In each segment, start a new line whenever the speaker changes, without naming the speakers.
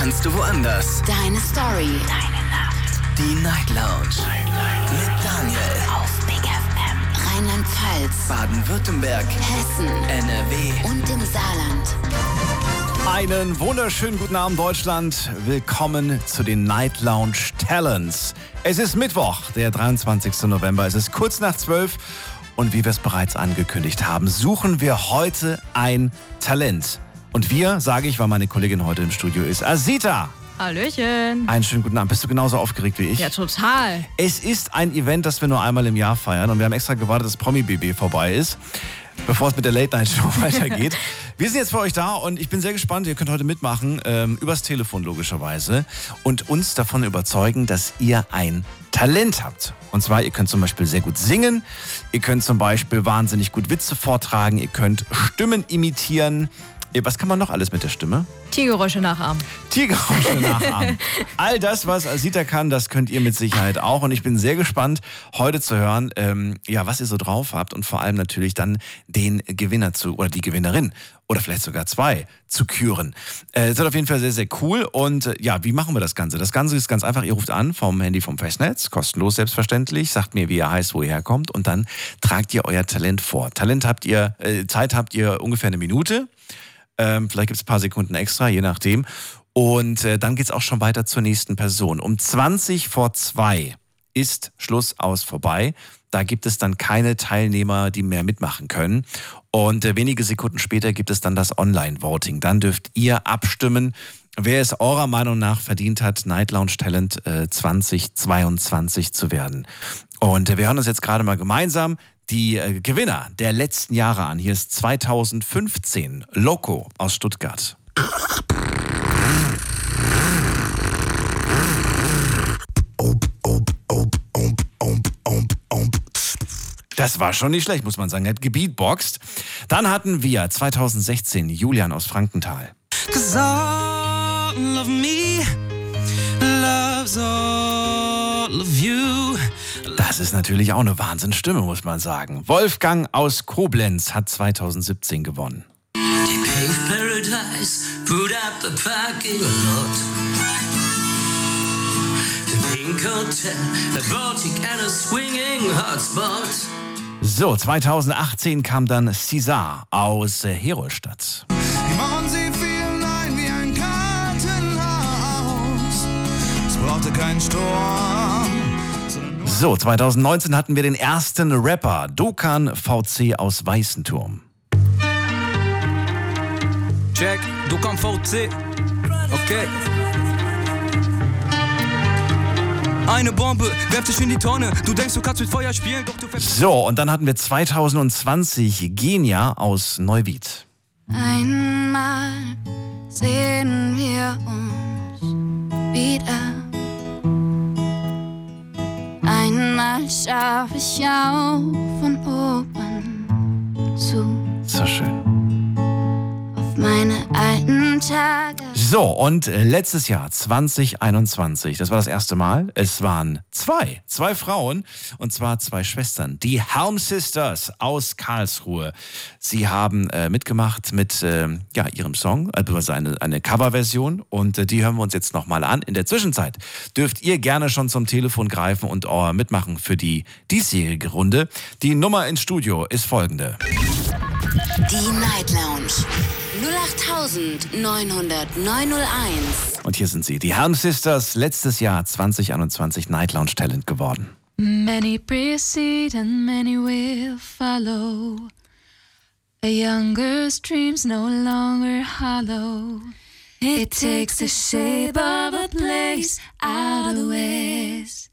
kannst du woanders.
Deine Story. Deine Nacht.
Die Night Lounge. Night, Night. Mit Daniel.
Auf Big FM. Rheinland-Pfalz.
Baden-Württemberg.
Hessen.
NRW.
Und im Saarland.
Einen wunderschönen guten Abend, Deutschland. Willkommen zu den Night Lounge Talents. Es ist Mittwoch, der 23. November. Es ist kurz nach 12 und wie wir es bereits angekündigt haben, suchen wir heute ein Talent. Und wir, sage ich, weil meine Kollegin heute im Studio ist, Asita.
Hallöchen.
Einen schönen guten Abend. Bist du genauso aufgeregt wie ich?
Ja, total.
Es ist ein Event, das wir nur einmal im Jahr feiern und wir haben extra gewartet, dass Promi BB vorbei ist, bevor es mit der Late Night Show weitergeht. wir sind jetzt für euch da und ich bin sehr gespannt. Ihr könnt heute mitmachen, ähm, übers Telefon logischerweise und uns davon überzeugen, dass ihr ein Talent habt. Und zwar, ihr könnt zum Beispiel sehr gut singen, ihr könnt zum Beispiel wahnsinnig gut Witze vortragen, ihr könnt Stimmen imitieren. Was kann man noch alles mit der Stimme?
Tiergeräusche nachahmen.
Tiergeräusche nachahmen. All das, was Asita kann, das könnt ihr mit Sicherheit auch. Und ich bin sehr gespannt, heute zu hören, ähm, ja, was ihr so drauf habt und vor allem natürlich dann den Gewinner zu oder die Gewinnerin oder vielleicht sogar zwei zu küren. Äh, das wird auf jeden Fall sehr, sehr cool. Und äh, ja, wie machen wir das Ganze? Das Ganze ist ganz einfach. Ihr ruft an vom Handy vom Festnetz, kostenlos selbstverständlich, sagt mir, wie ihr heißt, wo ihr herkommt und dann tragt ihr euer Talent vor. Talent habt ihr, äh, Zeit habt ihr ungefähr eine Minute. Ähm, vielleicht gibt es ein paar Sekunden extra, je nachdem. Und äh, dann geht es auch schon weiter zur nächsten Person. Um 20 vor 2 ist Schluss aus vorbei. Da gibt es dann keine Teilnehmer, die mehr mitmachen können. Und äh, wenige Sekunden später gibt es dann das Online-Voting. Dann dürft ihr abstimmen, wer es eurer Meinung nach verdient hat, Night Lounge Talent äh, 2022 zu werden. Und äh, wir hören uns jetzt gerade mal gemeinsam die äh, Gewinner der letzten Jahre an. Hier ist 2015 Loco aus Stuttgart. Das war schon nicht schlecht, muss man sagen. Er hat gebeatboxt. Dann hatten wir 2016 Julian aus Frankenthal. Cause all of me loves all of you. Das ist natürlich auch eine Wahnsinnsstimme, muss man sagen. Wolfgang aus Koblenz hat 2017 gewonnen. Die paved paradise, put up a parking lot. The pink hotel, a Baltic and a swinging hotspot. So, 2018 kam dann Cesar aus äh, Herolstadt. Die Mauern, sie fielen ein wie ein Kartenhaus. Es brauchte keinen Sturm. So, 2019 hatten wir den ersten Rapper, Dokan VC aus Weißenturm.
Check, Dokan VC. Okay. Eine Bombe, werf dich in die Tonne. Du denkst, du kannst mit Feuer spielen, doch du
So, und dann hatten wir 2020 Genia aus Neuwied.
Einmal sehen wir uns wieder. Einmal schau ich auf von oben zu.
So schön.
Meine alten Tage.
So, und äh, letztes Jahr, 2021, das war das erste Mal, es waren zwei, zwei Frauen, und zwar zwei Schwestern, die Helm Sisters aus Karlsruhe. Sie haben äh, mitgemacht mit äh, ja, ihrem Song, also eine, eine Coverversion, und äh, die hören wir uns jetzt nochmal an. In der Zwischenzeit dürft ihr gerne schon zum Telefon greifen und oh, mitmachen für die diesjährige Runde. Die Nummer ins Studio ist folgende.
Die Night Lounge 08901.
Und hier sind sie, die Helm Sisters, letztes Jahr 2021 Night Lounge Talent geworden.
Many precede and many will follow. A younger's dreams no longer hollow. It takes the shape of a place out of the west.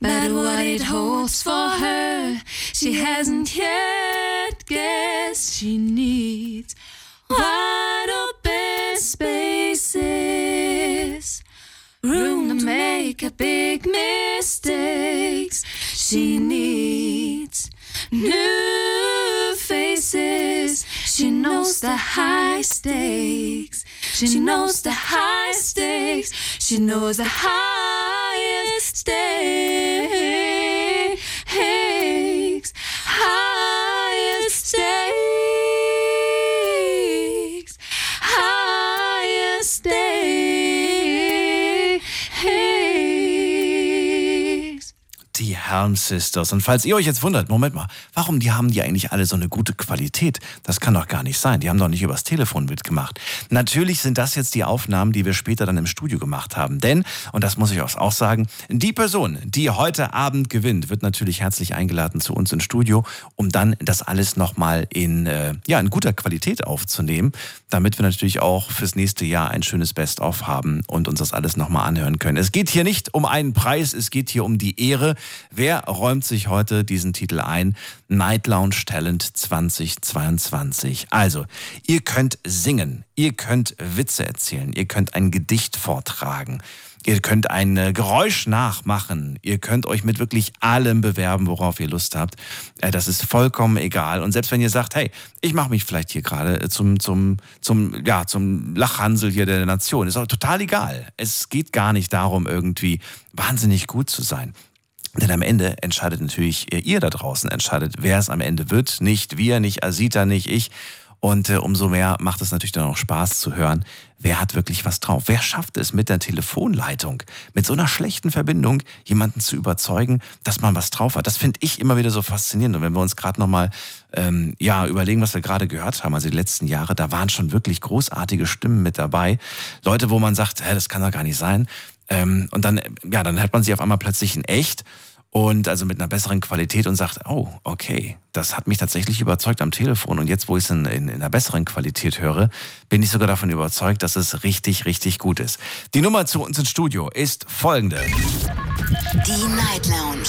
But what it holds for her, she hasn't yet guessed. She needs wide open spaces, room to make a big mistakes. She needs new faces. She knows the high stakes. She knows the high stakes. She knows the highest stakes.
Helm Sisters. Und falls ihr euch jetzt wundert, Moment mal, warum die haben die eigentlich alle so eine gute Qualität? Das kann doch gar nicht sein. Die haben doch nicht übers Telefon mitgemacht. Natürlich sind das jetzt die Aufnahmen, die wir später dann im Studio gemacht haben. Denn, und das muss ich auch sagen, die Person, die heute Abend gewinnt, wird natürlich herzlich eingeladen zu uns ins Studio, um dann das alles nochmal in, äh, ja, in guter Qualität aufzunehmen, damit wir natürlich auch fürs nächste Jahr ein schönes Best-of haben und uns das alles nochmal anhören können. Es geht hier nicht um einen Preis, es geht hier um die Ehre. Wer räumt sich heute diesen Titel ein? Night Lounge Talent 2022. Also, ihr könnt singen, ihr könnt Witze erzählen, ihr könnt ein Gedicht vortragen. Ihr könnt ein äh, Geräusch nachmachen. Ihr könnt euch mit wirklich allem bewerben, worauf ihr Lust habt. Äh, das ist vollkommen egal. Und selbst wenn ihr sagt, hey, ich mache mich vielleicht hier gerade äh, zum, zum, zum, ja, zum Lachhansel hier der Nation, ist auch total egal. Es geht gar nicht darum, irgendwie wahnsinnig gut zu sein. Denn am Ende entscheidet natürlich ihr da draußen, entscheidet, wer es am Ende wird. Nicht wir, nicht Asita, nicht ich. Und äh, umso mehr macht es natürlich dann auch Spaß zu hören, wer hat wirklich was drauf. Wer schafft es mit der Telefonleitung, mit so einer schlechten Verbindung, jemanden zu überzeugen, dass man was drauf hat. Das finde ich immer wieder so faszinierend. Und wenn wir uns gerade nochmal ähm, ja, überlegen, was wir gerade gehört haben, also die letzten Jahre, da waren schon wirklich großartige Stimmen mit dabei. Leute, wo man sagt, hä, das kann doch gar nicht sein. Ähm, und dann, ja, dann hört man sie auf einmal plötzlich in echt und also mit einer besseren Qualität und sagt, oh, okay, das hat mich tatsächlich überzeugt am Telefon und jetzt, wo ich es in, in, in einer besseren Qualität höre, bin ich sogar davon überzeugt, dass es richtig, richtig gut ist. Die Nummer zu uns ins Studio ist folgende.
Die Night Lounge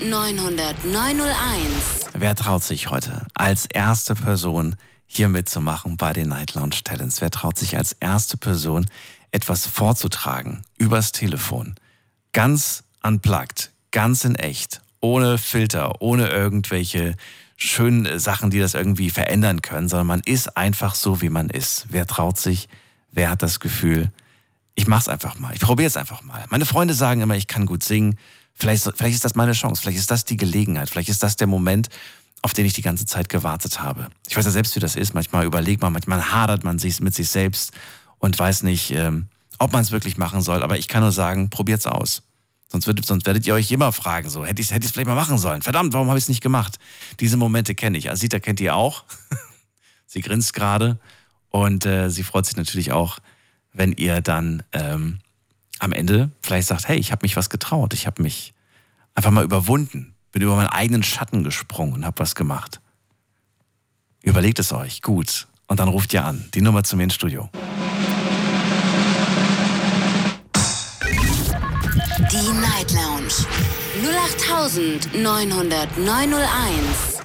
0890901.
Wer traut sich heute als erste Person hier mitzumachen bei den Night Lounge Talents? Wer traut sich als erste Person etwas vorzutragen übers Telefon? Ganz unplugged, ganz in echt, ohne Filter, ohne irgendwelche schönen Sachen, die das irgendwie verändern können, sondern man ist einfach so, wie man ist. Wer traut sich? Wer hat das Gefühl? Ich mach's einfach mal. Ich probiere es einfach mal. Meine Freunde sagen immer, ich kann gut singen. Vielleicht, vielleicht ist das meine Chance. Vielleicht ist das die Gelegenheit. Vielleicht ist das der Moment, auf den ich die ganze Zeit gewartet habe. Ich weiß ja selbst, wie das ist. Manchmal überlegt man, manchmal hadert man sich mit sich selbst und weiß nicht, ähm, ob man es wirklich machen soll. Aber ich kann nur sagen, probiert's aus. Sonst, wird, sonst werdet ihr euch immer fragen, so, hätte ich es hätte vielleicht mal machen sollen. Verdammt, warum habe ich es nicht gemacht? Diese Momente kenne ich. Asita kennt ihr auch. sie grinst gerade und äh, sie freut sich natürlich auch, wenn ihr dann ähm, am Ende vielleicht sagt, hey, ich habe mich was getraut. Ich habe mich einfach mal überwunden. Bin über meinen eigenen Schatten gesprungen und habe was gemacht. Überlegt es euch, gut. Und dann ruft ihr an. Die Nummer zu mir ins Studio.
Lounge 0890901.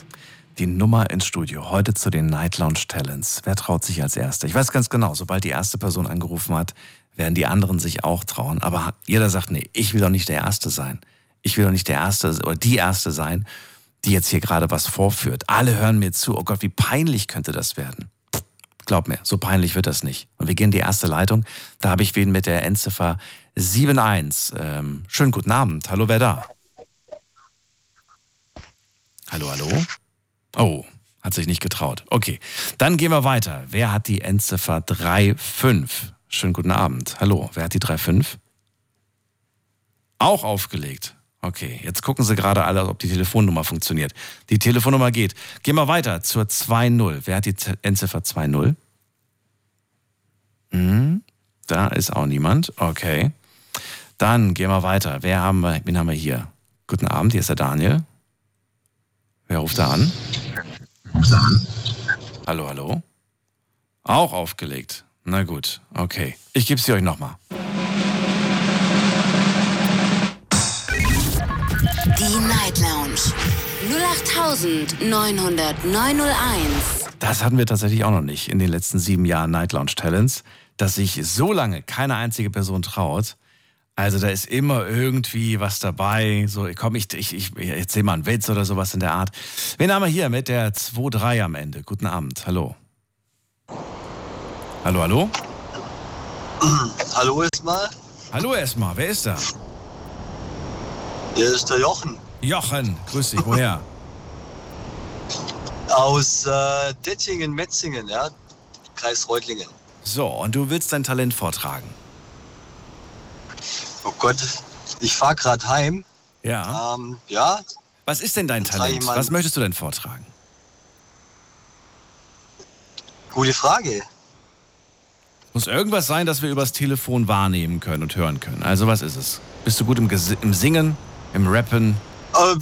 Die Nummer ins Studio. Heute zu den Night Lounge Talents. Wer traut sich als Erster? Ich weiß ganz genau, sobald die erste Person angerufen hat, werden die anderen sich auch trauen. Aber jeder sagt, nee, ich will doch nicht der Erste sein. Ich will doch nicht der Erste oder die Erste sein, die jetzt hier gerade was vorführt. Alle hören mir zu. Oh Gott, wie peinlich könnte das werden? Glaub mir, so peinlich wird das nicht. Und wir gehen in die erste Leitung. Da habe ich wen mit der Endziffer 71. Ähm, schönen guten Abend. Hallo, wer da? Hallo, hallo? Oh, hat sich nicht getraut. Okay, dann gehen wir weiter. Wer hat die Endziffer 35? Schönen guten Abend. Hallo, wer hat die 35? Auch aufgelegt. Okay, jetzt gucken Sie gerade alle, ob die Telefonnummer funktioniert. Die Telefonnummer geht. Gehen wir weiter zur 2.0. Wer hat die Endziffer 2.0? Hm, da ist auch niemand. Okay. Dann gehen wir weiter. Wer haben wir, wen haben wir hier? Guten Abend, hier ist der Daniel. Wer ruft da an? Ruft da an. Hallo, hallo. Auch aufgelegt. Na gut, okay. Ich gebe sie euch nochmal.
Die Night Lounge 0890901.
Das hatten wir tatsächlich auch noch nicht in den letzten sieben Jahren Night Lounge Talents, dass sich so lange keine einzige Person traut. Also da ist immer irgendwie was dabei. So, komm, ich, ich, ich erzähl mal einen Witz oder sowas in der Art. Wen haben wir hier mit der 2-3 am Ende? Guten Abend, hallo. Hallo, hallo?
Hallo erstmal.
Hallo erstmal, wer ist da?
Hier ist der Jochen
Jochen, grüß dich, woher?
aus äh, Dettingen, Metzingen, ja, Kreis Reutlingen.
So, und du willst dein Talent vortragen.
Oh Gott, ich fahre gerade heim
Ja.
Ähm, ja,
Was ist denn dein Talent? Was möchtest du denn vortragen?
gute Frage.
Muss irgendwas sein, das wir übers Telefon wahrnehmen können und hören können. Also was ist es? Bist du gut im, Gesi- im Singen, im Rappen?
Ähm,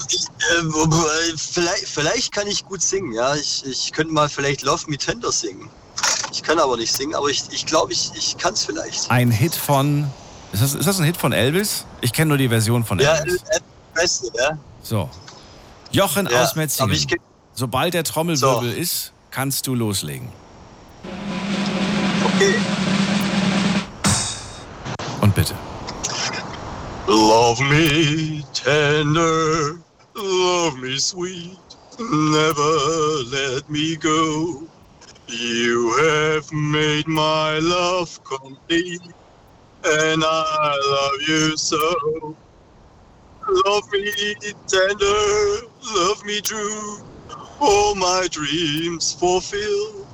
äh, vielleicht, vielleicht kann ich gut singen, ja. Ich, ich könnte mal vielleicht Love Me Tender singen. Ich kann aber nicht singen, aber ich glaube, ich, glaub, ich, ich kann es vielleicht.
Ein Hit von... Ist das, ist das ein Hit von Elvis? Ich kenne nur die Version von
Ja,
Elvis.
äh, äh, Beste, ja.
So. Jochen
ja.
aus Metzingen. Sobald der Trommelwirbel ist, kannst du loslegen.
okay.
Und bitte.
Love me tender, love me sweet, never let me go. You have made my love complete, and I love you so. Love me tender, love me true, all my dreams fulfill.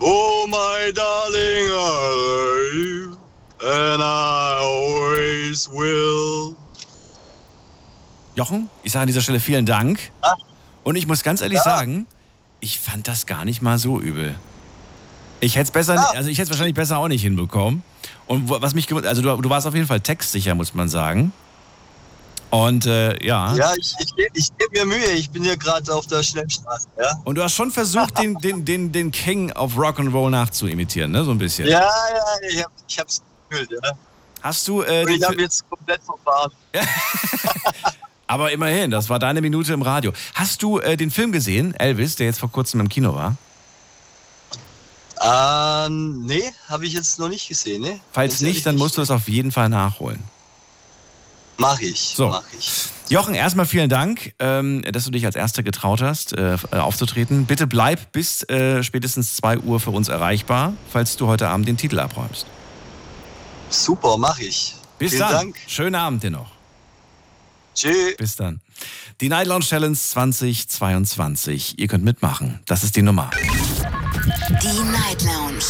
Oh, my darling, I love you, and I always will.
Jochen, ich sage an dieser Stelle vielen Dank.
Ah.
Und ich muss ganz ehrlich sagen, ich fand das gar nicht mal so übel. Ich hätte es besser,
Ah.
also ich hätte es wahrscheinlich besser auch nicht hinbekommen. Und was mich, also du, du warst auf jeden Fall textsicher, muss man sagen. Und äh, ja.
Ja, ich, ich, ich gebe mir Mühe, ich bin hier gerade auf der Schnellstraße, ja.
Und du hast schon versucht, den, den, den, den King of Rock'n'Roll nachzuimitieren, ne? So ein bisschen.
Ja, ja, ich, hab, ich hab's gefühlt, ja.
Hast du äh,
ich habe jetzt komplett verfahren.
Aber immerhin, das war deine Minute im Radio. Hast du äh, den Film gesehen, Elvis, der jetzt vor kurzem im Kino war?
Ähm, nee, habe ich jetzt noch nicht gesehen, ne?
Falls nicht, dann musst du es auf jeden Fall nachholen.
Mach ich,
So.
mach ich.
Jochen, erstmal vielen Dank, ähm, dass du dich als Erster getraut hast, äh, aufzutreten. Bitte bleib bis äh, spätestens 2 Uhr für uns erreichbar, falls du heute Abend den Titel abräumst.
Super, mach ich.
Bis
Vielen
dann.
Dank.
Schönen Abend dir noch.
Tschüss.
Bis dann. Die Night Lounge Challenge 2022. Ihr könnt mitmachen. Das ist die Nummer.
Die Night Lounge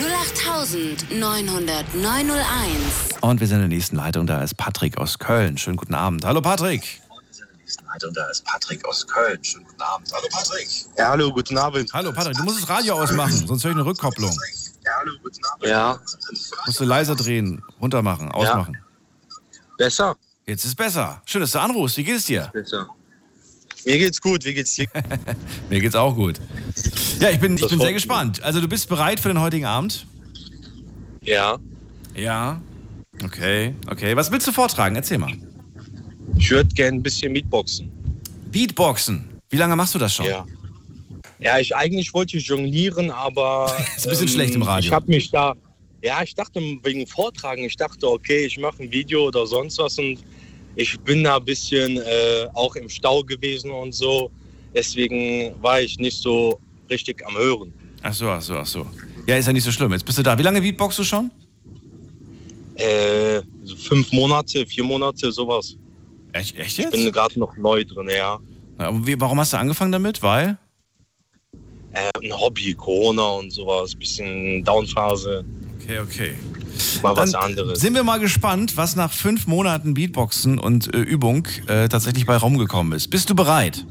08901.
Und wir sind in der nächsten Leitung. Da ist Patrick aus Köln. Schönen guten Abend. Hallo Patrick.
Und da ist Patrick aus Köln. Schönen guten Abend. Hallo Patrick.
Ja, hallo, guten Abend.
Hallo Patrick, du musst das Radio ausmachen, sonst höre ich eine Rückkopplung.
Ja, hallo, guten Abend.
Ja,
Musst du leiser drehen, runter machen, ausmachen.
besser?
Jetzt ist besser. Schön, dass du anrufst. Wie geht es dir?
Besser. Mir geht's gut, wie geht's dir?
Mir geht's auch gut. Ja, ich bin, ich bin sehr gespannt. Also du bist bereit für den heutigen Abend?
Ja,
Ja. Okay, okay. Was willst du vortragen? Erzähl mal.
ich würde gerne ein bisschen Beatboxen.
Beatboxen. Wie lange machst du das schon?
Ja. Ja, ich eigentlich wollte ich jonglieren, aber. ähm,
Ist ein bisschen schlecht im Radio.
Ich habe mich da. Ja, ich dachte wegen Vortragen, ich dachte, okay, ich mache ein Video oder sonst was und ich bin da ein bisschen äh, auch im Stau gewesen und so. Deswegen war ich nicht so richtig am Hören.
Ach so, ach so, ach so. Ja, ist ja nicht so schlimm. Jetzt bist du da. Wie lange Beatboxst du schon?
Äh, so fünf Monate, vier Monate, sowas.
Echt, echt
Ich
jetzt?
bin gerade noch neu drin, ja.
Ja, aber wie, warum hast du angefangen damit? Weil?
Äh, ein Hobby, Corona und sowas, bisschen Downphase,
Okay, okay.
mal was
Dann
anderes.
Sind wir mal gespannt, was nach fünf Monaten Beatboxen und äh, Übung äh, tatsächlich bei rumgekommen ist. Bist du bereit?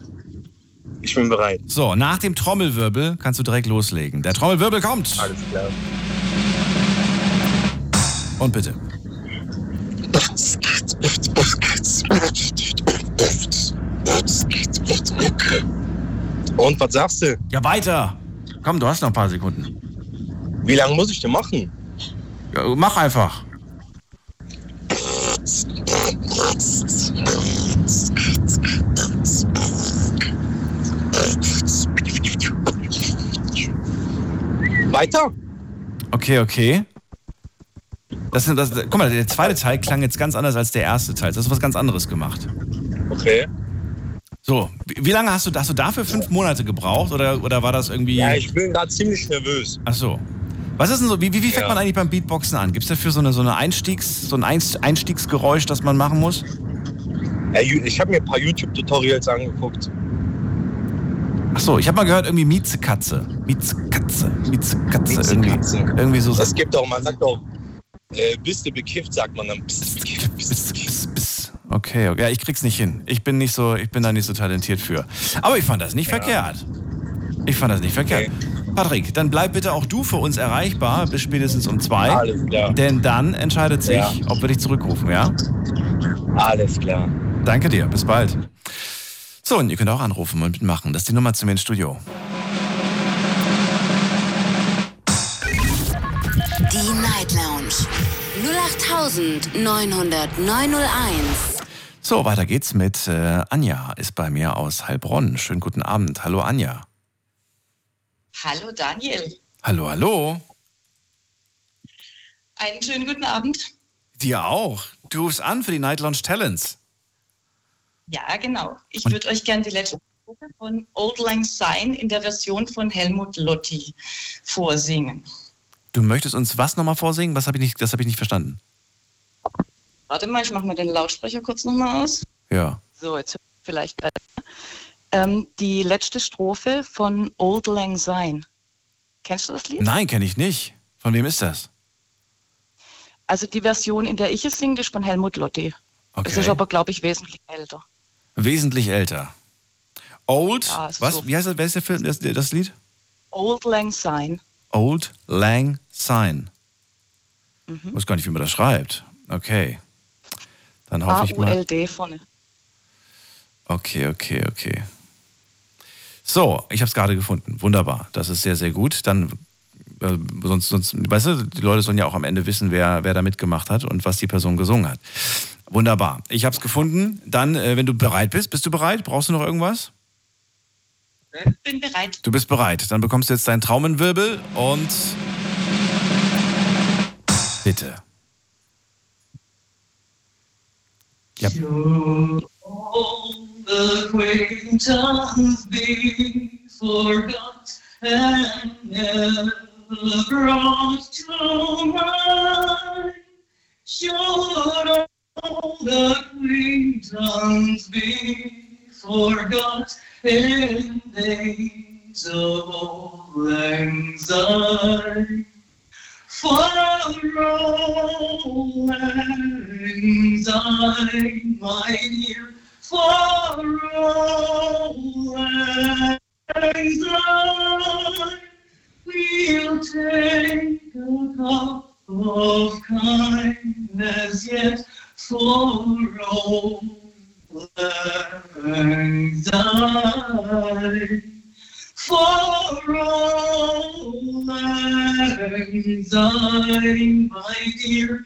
Ich bin bereit.
So, nach dem Trommelwirbel kannst du direkt loslegen. Der Trommelwirbel kommt.
Alles klar.
Und bitte.
Und was sagst du?
Ja, weiter. Komm, du hast noch ein paar Sekunden.
Wie lange muss ich denn machen?
Ja, mach einfach.
Weiter?
Okay, okay. Das sind, das, guck mal, der zweite Teil klang jetzt ganz anders als der erste Teil. Das hast du was ganz anderes gemacht.
Okay.
So, wie lange hast du, hast du dafür fünf Monate gebraucht oder, oder war das irgendwie.
Ja, ich bin gerade ziemlich nervös.
Ach so. Was ist denn so, wie, wie, wie fängt
Ja.
man eigentlich beim Beatboxen an? Gibt es dafür so eine, so eine Einstiegs, so ein Einst- Einstiegsgeräusch, das man machen muss?
Ich habe mir ein paar YouTube-Tutorials angeguckt.
Ach so, ich habe mal gehört, irgendwie Miezekatze. Miezekatze, Miezekatze, irgendwie.
Miezekatze.
Irgendwie so.
Es gibt auch, man sagt auch, äh, bist du bekifft, sagt man dann. Bist bekifft, bist.
Okay, okay. Ja, ich krieg's nicht hin. Ich bin nicht so, ich bin da nicht so talentiert für. Aber ich fand das nicht verkehrt. Ich fand das nicht verkehrt. Patrick, dann bleib bitte auch du für uns erreichbar bis spätestens um zwei.
Alles klar.
Denn dann entscheidet sich,
Ja.
ob wir dich zurückrufen, ja?
Alles klar.
Danke dir, bis bald. So, und ihr könnt auch anrufen und mitmachen. Das ist die Nummer zu mir ins Studio.
Die Night Lounge 0890901.
So, weiter geht's mit äh, Anja, ist bei mir aus Heilbronn. Schönen guten Abend. Hallo Anja.
Hallo Daniel,
Hallo, hallo.
einen schönen guten Abend.
Dir auch. Du rufst an für die Night Lounge Talents.
Ja, genau. Ich würde euch gerne die letzte Strophe von Old Lang Syne in der Version von Helmut Lotti vorsingen.
Du möchtest uns was nochmal vorsingen? Was hab ich nicht, das habe ich nicht verstanden.
Warte mal, ich mache mal den Lautsprecher kurz nochmal aus.
Ja.
So, jetzt vielleicht. Ähm, die letzte Strophe von Old Lang Syne. Kennst du das Lied?
Nein, kenne ich nicht. Von wem ist das?
Also die Version, in der ich es singe, ist von Helmut Lotti. Es
Okay.
ist aber, glaube ich, wesentlich älter.
Wesentlich älter. Old,
Ja, es ist
was?
so.
Wie heißt das, wer ist der Film, das, das Lied?
Old Lang Syne.
Old Lang Syne.
Mhm.
Ich weiß gar nicht, wie man das schreibt. Okay. Dann hoffe ich mal.
A-U-L-D vorne.
Okay, okay, okay. So, ich habe es gerade gefunden. Wunderbar. Das ist sehr, sehr gut. Dann, äh, sonst, sonst, weißt du, die Leute sollen ja auch am Ende wissen, wer, wer da mitgemacht hat und was die Person gesungen hat. Wunderbar. Ich habe es gefunden. Dann, äh, wenn du bereit bist, bist du bereit? Brauchst du noch irgendwas?
Bin bereit.
Du bist bereit. Dann bekommst du jetzt deinen Traumenwirbel und bitte. Ja.
Acquaintance be forgot and never brought to mind. Should old acquaintance be forgot in days of old anxiety? For old anxiety, my dear, for all anxiety, we'll take a cup of kindness yet for all anxiety. For all my dear,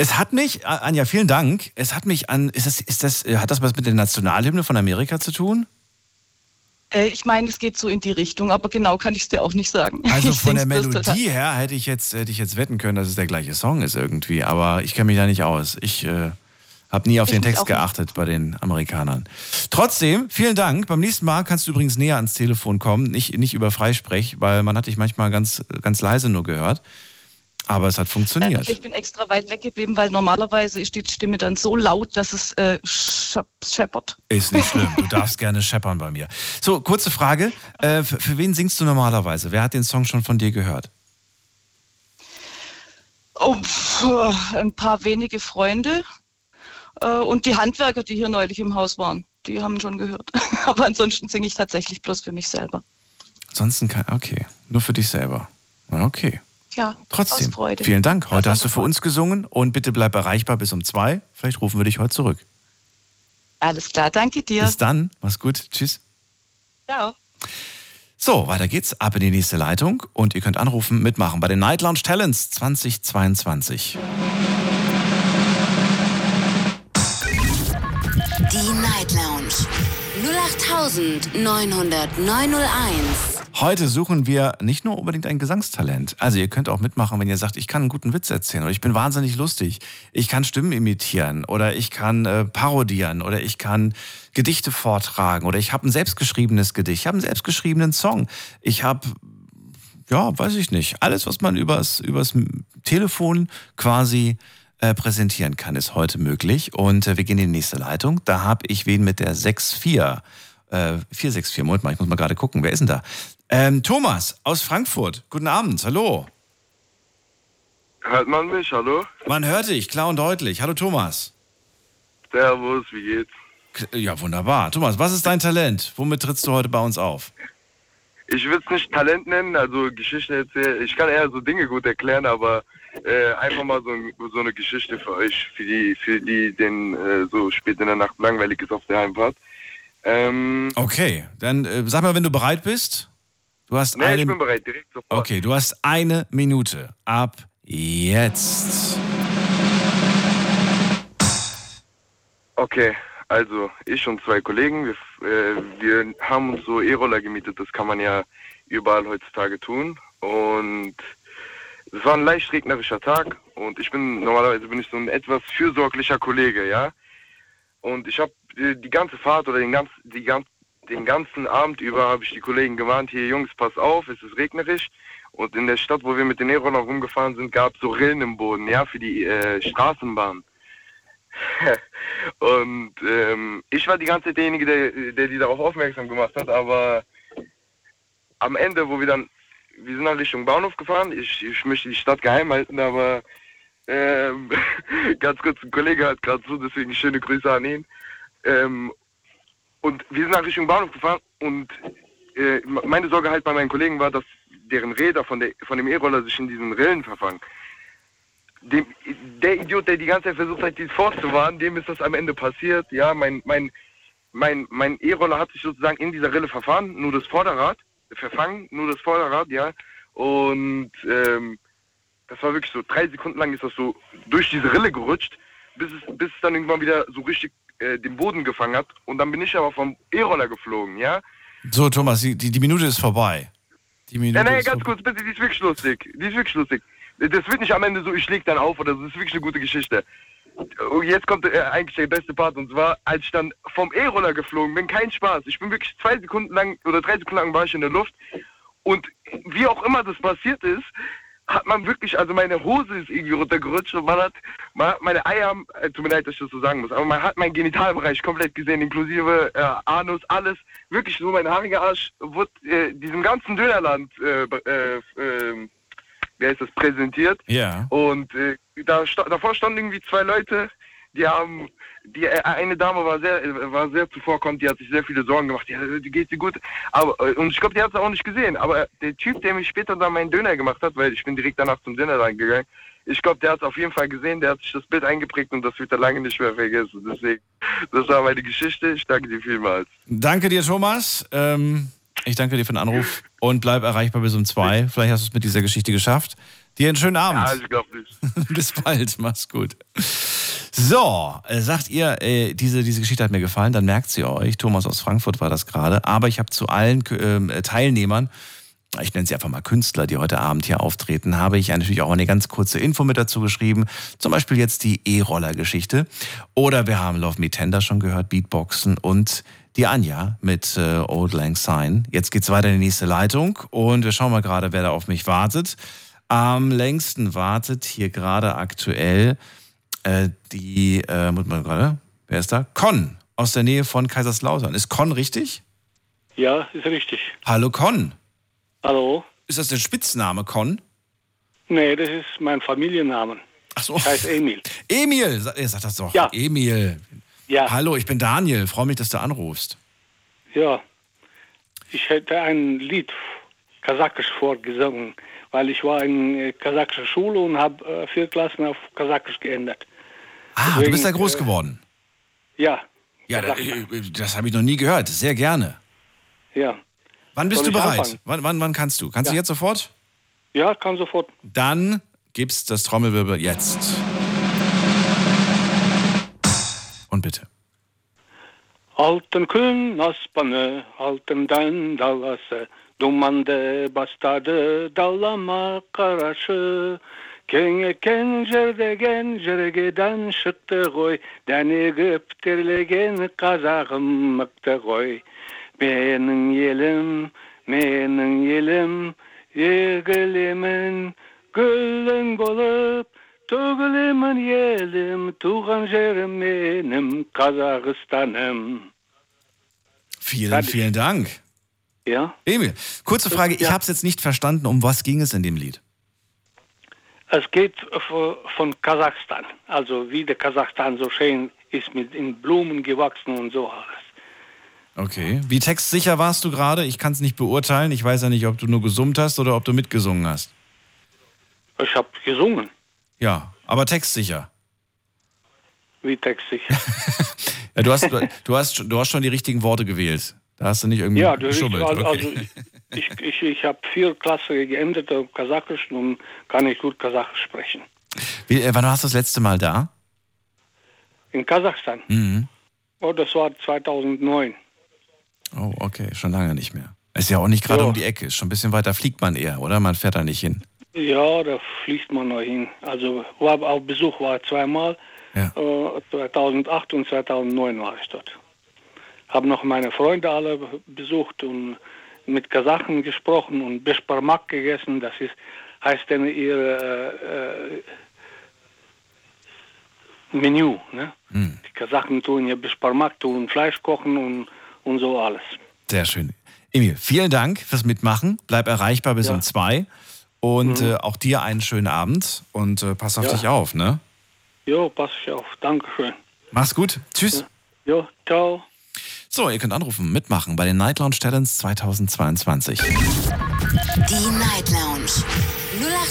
Es hat mich, Anja, vielen Dank. Es hat mich an, ist das, ist das, äh, hat das was mit der Nationalhymne von Amerika zu tun?
Äh, ich meine, es geht so in die Richtung, aber genau kann ich es dir auch nicht sagen.
Also von der Melodie her hätte ich jetzt, hätte ich jetzt wetten können, dass es der gleiche Song ist irgendwie, aber ich kenne mich da nicht aus. Ich äh, habe nie auf
Ich
den Text
auch nicht.
geachtet bei den Amerikanern. Trotzdem, vielen Dank. Beim nächsten Mal kannst du übrigens näher ans Telefon kommen, nicht, nicht über Freisprech, weil man hat dich manchmal ganz, ganz leise nur gehört. Aber es hat
Äh,
funktioniert.
okay, ich bin extra weit weggeblieben, weil normalerweise ist die Stimme dann so laut, dass es äh, sch- scheppert.
Ist nicht schlimm. Du darfst gerne scheppern bei mir. So, kurze Frage. Äh, für, für wen singst du normalerweise? Wer hat den Song schon von dir gehört?
Oh, ein paar wenige Freunde äh, und die Handwerker, die hier neulich im Haus waren, die haben schon gehört. Aber ansonsten singe ich tatsächlich bloß für mich selber.
Ansonsten kein. Okay. Nur für dich selber. Okay.
Ja,
Trotzdem.
aus Freude.
Vielen Dank. Heute hast du für uns gesungen und bitte bleib erreichbar bis um zwei. Vielleicht rufen wir dich heute zurück.
Alles klar, danke dir.
Bis dann. Mach's gut. Tschüss.
Ciao.
So, weiter geht's. Ab in die nächste Leitung und ihr könnt anrufen, mitmachen bei den Night Lounge Talents 2022.
Die Night Lounge 0890901.
Heute suchen wir nicht nur unbedingt ein Gesangstalent. Also ihr könnt auch mitmachen, wenn ihr sagt, ich kann einen guten Witz erzählen oder ich bin wahnsinnig lustig. Ich kann Stimmen imitieren oder ich kann äh, parodieren oder ich kann Gedichte vortragen oder ich habe ein selbstgeschriebenes Gedicht, ich habe einen selbstgeschriebenen Song. Ich habe ja, weiß ich nicht. Alles, was man übers, übers Telefon quasi äh, präsentieren kann, ist heute möglich. Und äh, wir gehen in die nächste Leitung. Da habe ich wen mit der 64. Äh, 464. Moment mal, ich muss mal gerade gucken. Wer ist denn da? Ähm, Thomas aus Frankfurt. Guten Abend. Hallo.
Hört man mich? Hallo?
Man hört dich, klar und deutlich. Hallo Thomas.
Servus, wie geht's?
Ja, wunderbar. Thomas, was ist dein Talent? Womit trittst du heute bei uns auf?
Ich würde es nicht Talent nennen, also Geschichten erzählen. Ich kann eher so Dinge gut erklären, aber äh, einfach mal so, so eine Geschichte für euch, für die, für die, den äh, so spät in der Nacht langweilig ist auf der Heimfahrt. Ähm,
Okay, dann äh, sag mal, wenn du bereit bist. Du hast
nee,
eine
ich bin bereit, direkt sofort.
Okay, du hast eine Minute. Ab jetzt.
Okay, also ich und zwei Kollegen, wir, äh, wir haben uns so E-Roller gemietet, das kann man ja überall heutzutage tun. Und es war ein leicht regnerischer Tag und ich bin normalerweise bin ich so ein etwas fürsorglicher Kollege, ja. Und ich habe die, die ganze Fahrt oder den, ganz, die, den ganzen Abend über habe ich die Kollegen gewarnt, hier Jungs, pass auf, es ist regnerisch. Und in der Stadt, wo wir mit den E-Rollern rumgefahren sind, gab es so Rillen im Boden, ja, für die äh, Straßenbahn. Und ähm, ich war die ganze Zeit derjenige, der, der die darauf aufmerksam gemacht hat, aber am Ende, wo wir dann, wir sind dann Richtung Bahnhof gefahren, ich, ich möchte die Stadt geheim halten, aber ähm, ganz kurz, ein Kollege hat gerade zu, deswegen schöne Grüße an ihn. Ähm, und wir sind nach Richtung Bahnhof gefahren und äh, meine Sorge halt bei meinen Kollegen war, dass deren Räder von, der, von dem E-Roller sich in diesen Rillen verfangen. Dem, der Idiot, der die ganze Zeit versucht hat, die vorzuwarnen, dem ist das am Ende passiert. Ja, mein, mein, mein, mein E-Roller hat sich sozusagen in dieser Rille verfahren, nur das Vorderrad, verfangen, nur das Vorderrad, ja. Und ähm, das war wirklich so, drei Sekunden lang ist das so durch diese Rille gerutscht, bis es, bis es dann irgendwann wieder so richtig äh, den Boden gefangen hat. Und dann bin ich aber vom E-Roller geflogen, ja.
So, Thomas, die, die, Minute ist vorbei. Die Minute
Ja, nein, ganz kurz, bitte, die ist wirklich lustig. Die ist wirklich lustig. Das wird nicht am Ende so, ich leg dann auf oder so, das ist wirklich eine gute Geschichte. Und jetzt kommt äh, eigentlich der beste Part und zwar, als ich dann vom E-Roller geflogen bin, kein Spaß. Ich bin wirklich zwei Sekunden lang oder drei Sekunden lang war ich in der Luft und wie auch immer das passiert ist, hat man wirklich, also meine Hose ist irgendwie runtergerutscht und man hat, man hat meine Eier, haben- äh, tut mir leid, dass ich das so sagen muss, aber man hat meinen Genitalbereich komplett gesehen, inklusive äh, Anus, alles, wirklich so mein haariger Arsch wurde äh, diesem ganzen Dönerland, äh, äh, äh, wie heißt das, präsentiert.
Ja.
Und äh, da davor standen irgendwie zwei Leute, die haben, die äh, eine Dame war sehr, war sehr zuvorkommend, die hat sich sehr viele Sorgen gemacht. Ja, geht dir gut. Aber äh, und ich glaube, die hat es auch nicht gesehen. Aber der Typ, der mich später dann meinen Döner gemacht hat, weil ich bin direkt danach zum Dinner reingegangen, ich glaube, der hat es auf jeden Fall gesehen, der hat sich das Bild eingeprägt und das wird er lange nicht mehr vergessen. Deswegen, das war meine Geschichte. Ich danke dir vielmals.
Danke dir, Thomas. Ähm, ich danke dir für den Anruf und bleib erreichbar bis um zwei. Vielleicht hast du es mit dieser Geschichte geschafft. Dir einen schönen Abend.
Ja, ich glaube nicht.
bis bald. Mach's gut. So, äh, sagt ihr, äh, diese, diese Geschichte hat mir gefallen, dann merkt sie euch. Thomas aus Frankfurt war das gerade. Aber ich habe zu allen ähm, Teilnehmern, ich nenne sie einfach mal Künstler, die heute Abend hier auftreten, habe ich natürlich auch eine ganz kurze Info mit dazu geschrieben. Zum Beispiel jetzt die E-Roller-Geschichte. Oder wir haben Love Me Tender schon gehört, Beatboxen und die Anja mit äh, Old Lang Syne. Jetzt geht's weiter in die nächste Leitung und wir schauen mal gerade, wer da auf mich wartet. Am längsten wartet hier gerade aktuell äh, die, äh, muss man gerade, wer ist da? Con aus der Nähe von Kaiserslautern. Ist Con richtig?
Ja, ist richtig.
Hallo Con.
Hallo?
Ist das der Spitzname Con?
Nee, das ist mein Familienname.
Ach so.
Ich heiße Emil.
Emil, sa- er sagt das doch.
Ja.
Emil.
Ja.
Hallo, ich bin Daniel. Freue mich, dass du anrufst.
Ja. Ich hätte ein Lied kasachisch vorgesungen, weil ich war in äh, kasachischer Schule und habe äh, vier Klassen auf kasachisch geändert.
Ah, du
Deswegen,
bist da groß
äh,
geworden.
Ja,
Ja, äh, das habe ich noch nie gehört. Sehr gerne.
ja.
Wann bist
Soll
du bereit? Wann, wann, wann kannst du? Kannst du
Ja.
jetzt sofort?
Ja, kann sofort.
Dann gibt's das Trommelwirbel jetzt. Und bitte.
Altın gün aspanı, думанды бастады далама қарашы кең екен жер деген жергеден шықты ғой дәнегіп терлеген қазағым мықты ғой менің елім менің елім егілемін гүлің болып төгілемін елім туған жерім менің қазақстаным
Vielen, vielen Dank.
Ja?
Emil, kurze Frage, ich
Ja.
habe es jetzt nicht verstanden, um was ging es in dem Lied?
Es geht von Kasachstan, also wie der Kasachstan so schön ist mit in Blumen gewachsen und so alles.
Okay. Wie textsicher warst du gerade? Ich kann es nicht beurteilen. Ich weiß ja nicht, ob du nur gesummt hast oder ob du mitgesungen hast.
Ich habe gesungen,
Ja, aber textsicher.
wie textig.
Ja, du, hast, du, hast, du hast schon die richtigen Worte gewählt. Da hast du nicht irgendwie
ja, du, ich,
geschummelt.
also,
Okay.
ich, ich, ich habe vier Klasse geändert auf Kasachisch und kann ich gut Kasachisch sprechen.
Wie, äh, wann warst du das letzte Mal da?
In Kasachstan,
Mhm.
oh, das war 2009.
Oh, okay, schon lange nicht mehr. Ist ja auch nicht gerade
Ja.
um die Ecke, ist schon ein bisschen weiter fliegt man eher, oder? Man fährt da nicht hin.
Ja, da fliegt man noch hin. Also war auf Besuch war zweimal.
Ja.
Äh, 2008 und 2009 war ich dort. Habe noch meine Freunde alle besucht und mit Kasachen gesprochen und Beshparmak gegessen. Das ist, heißt denn ihr äh, äh, Menü. Ne?
Hm.
Die Kasachen tun ja Beshparmak, tun Fleisch kochen und, und so alles.
Sehr schön. Emil, vielen Dank fürs Mitmachen. Bleib erreichbar bis
Ja.
um zwei. Und
Mhm.
äh, auch dir einen schönen Abend und äh, pass auf
Ja.
dich auf, ne?
Jo, pass ich auf. Dankeschön.
Mach's gut. Tschüss.
Jo, ciao.
So, ihr könnt anrufen, mitmachen bei den Night Lounge Talents 2022.
Die Night Lounge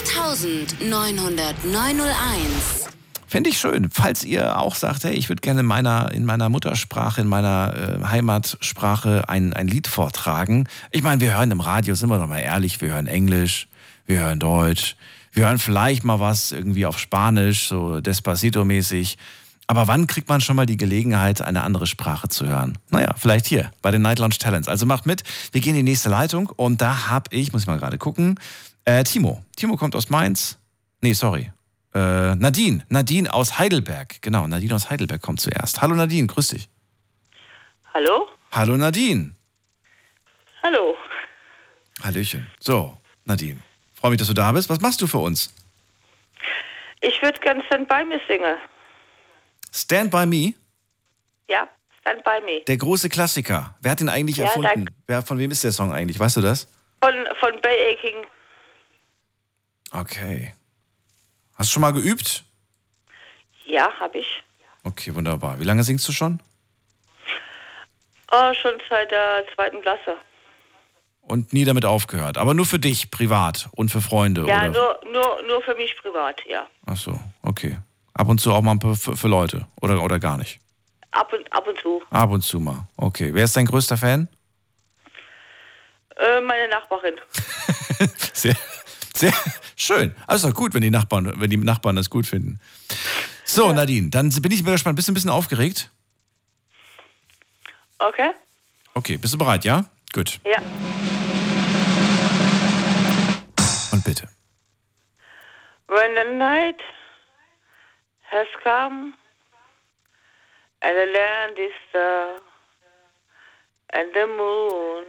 08901.
Fände ich schön, falls ihr auch sagt, hey, ich würde gerne in meiner, in meiner Muttersprache, in meiner äh, Heimatsprache ein, ein Lied vortragen. Ich meine, wir hören im Radio, sind wir doch mal ehrlich, wir hören Englisch, wir hören Deutsch, wir hören vielleicht mal was irgendwie auf Spanisch, so Despacito-mäßig. Aber wann kriegt man schon mal die Gelegenheit, eine andere Sprache zu hören? Naja, vielleicht hier bei den Night Lounge Talents. Also macht mit, wir gehen in die nächste Leitung und da hab ich, muss ich mal gerade gucken, äh, Timo. Timo kommt aus Mainz. Nee, sorry. Äh, Nadine. Nadine aus Heidelberg. Genau, Nadine aus Heidelberg kommt zuerst. Hallo Nadine, grüß dich.
Hallo?
Hallo Nadine.
Hallo.
Hallöchen. So, Nadine. Freue mich, dass du da bist. Was machst du für uns?
Ich würde gern Stand By Me singen.
Stand by Me,
Ja, Stand By Me.
der große Klassiker. Wer hat ihn eigentlich
Ja,
erfunden?
danke.
Wer, von wem ist der Song eigentlich? Weißt du das?
Von, von Bay Aching.
Okay. Hast du schon mal geübt?
Ja, habe ich.
Okay, wunderbar. Wie lange singst du schon?
Oh, schon seit der zweiten Klasse.
Und nie damit aufgehört. Aber nur für dich, privat und für Freunde,
Ja,
oder?
nur, nur, nur für mich privat, ja.
Ach so, okay. Ab und zu auch mal für, für Leute oder, oder gar nicht?
Ab und, ab und zu.
Ab und zu mal. Okay. Wer ist dein größter Fan?
Äh, meine Nachbarin.
Sehr, sehr schön. Also gut, wenn die Nachbarn, wenn die Nachbarn das gut finden. So, Nadine, dann bin ich mal gespannt. Bist du ein bisschen aufgeregt?
Okay?
Okay, bist du bereit, ja? Gut.
Ja.
Und bitte.
When the night has come and the land is dark and the moon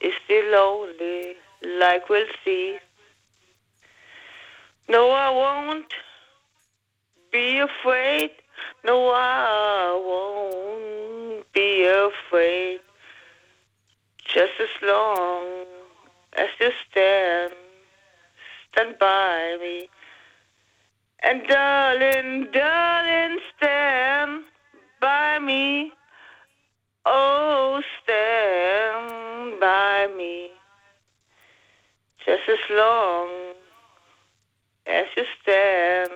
is still lonely like we'll see. No, I won't be afraid. No, I won't be afraid. Just as long as you stand, stand by me. And darling, darling, stand by me. Oh, stand by me. Just as long as you stand,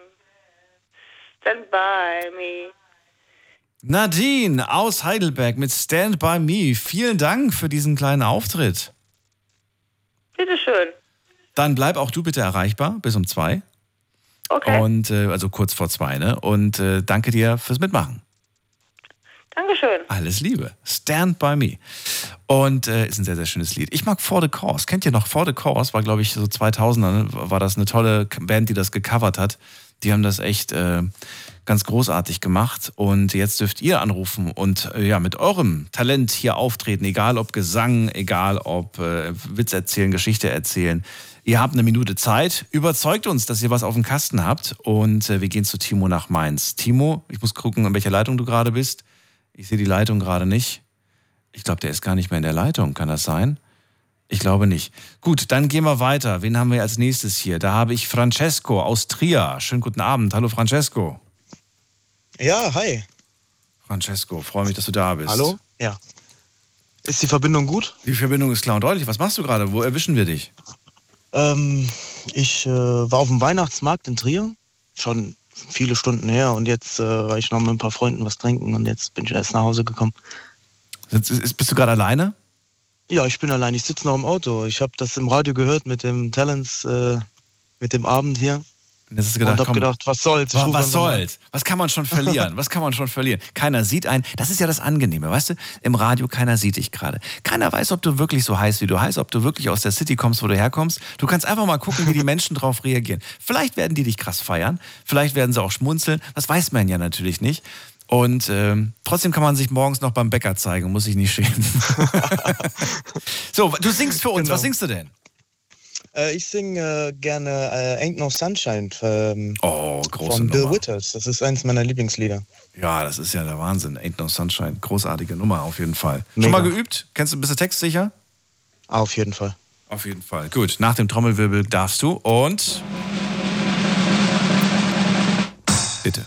stand by me.
Nadine aus Heidelberg mit Stand By Me. Vielen Dank für diesen kleinen Auftritt.
Bitteschön.
Dann bleib auch du bitte erreichbar bis um zwei.
Okay.
Und äh, also kurz vor zwei, ne? Und äh, danke dir fürs Mitmachen.
Dankeschön.
Alles Liebe. Stand by me. Und äh, ist ein sehr, sehr schönes Lied. Ich mag For the Cause. Kennt ihr noch For the Cause? War, glaube ich, so 2000er. Ne? War das eine tolle Band, die das gecovert hat. Die haben das echt äh, ganz großartig gemacht. Und jetzt dürft ihr anrufen und äh, ja, mit eurem Talent hier auftreten. Egal ob Gesang, egal ob äh, Witz erzählen, Geschichte erzählen. Ihr habt eine Minute Zeit. Überzeugt uns, dass ihr was auf dem Kasten habt. Und äh, wir gehen zu Timo nach Mainz. Timo, ich muss gucken, in welcher Leitung du gerade bist. Ich sehe die Leitung gerade nicht. Ich glaube, der ist gar nicht mehr in der Leitung. Kann das sein? Ich glaube nicht. Gut, dann gehen wir weiter. Wen haben wir als nächstes hier? Da habe ich Francesco aus Trier. Schönen guten Abend. Hallo Francesco.
Ja, hi.
Francesco, freue mich, dass du da bist.
Hallo? Ja. Ist die Verbindung gut?
Die Verbindung ist klar und deutlich. Was machst du gerade? Wo erwischen wir dich?
Ähm, ich äh, war auf dem Weihnachtsmarkt in Trier. Schon viele Stunden her und jetzt äh, war ich noch mit ein paar Freunden was trinken und jetzt bin ich erst nach Hause gekommen.
Bist, bist du gerade alleine?
Ja, ich bin allein. Ich sitze noch im Auto. Ich habe das im Radio gehört mit dem Talents, äh, mit dem Abend hier.
Hast du gedacht,
und hab
komm,
gedacht, was soll's?
Was, was soll's? Was kann man schon verlieren? Was kann man schon verlieren? Keiner sieht einen. Das ist ja das Angenehme, weißt du? Im Radio, keiner sieht dich gerade. Keiner weiß, ob du wirklich so heißt, wie du heißt, ob du wirklich aus der City kommst, wo du herkommst. Du kannst einfach mal gucken, wie die Menschen drauf reagieren. Vielleicht werden die dich krass feiern, vielleicht werden sie auch schmunzeln. Das weiß man ja natürlich nicht. Und ähm, trotzdem kann man sich morgens noch beim Bäcker zeigen, muss sich nicht schämen. so, du singst für uns.
Genau.
Was singst du denn?
Äh, ich singe äh, gerne äh, Ain't No Sunshine ähm,
oh,
von Bill. Withers. Das ist eines meiner Lieblingslieder.
Ja, das ist ja der Wahnsinn. Ain't No Sunshine. Großartige Nummer auf jeden Fall.
Mega.
Schon mal geübt? Kennst du, bist du textsicher?
Auf jeden Fall.
Auf jeden Fall. Gut, nach dem Trommelwirbel darfst du und. Bitte.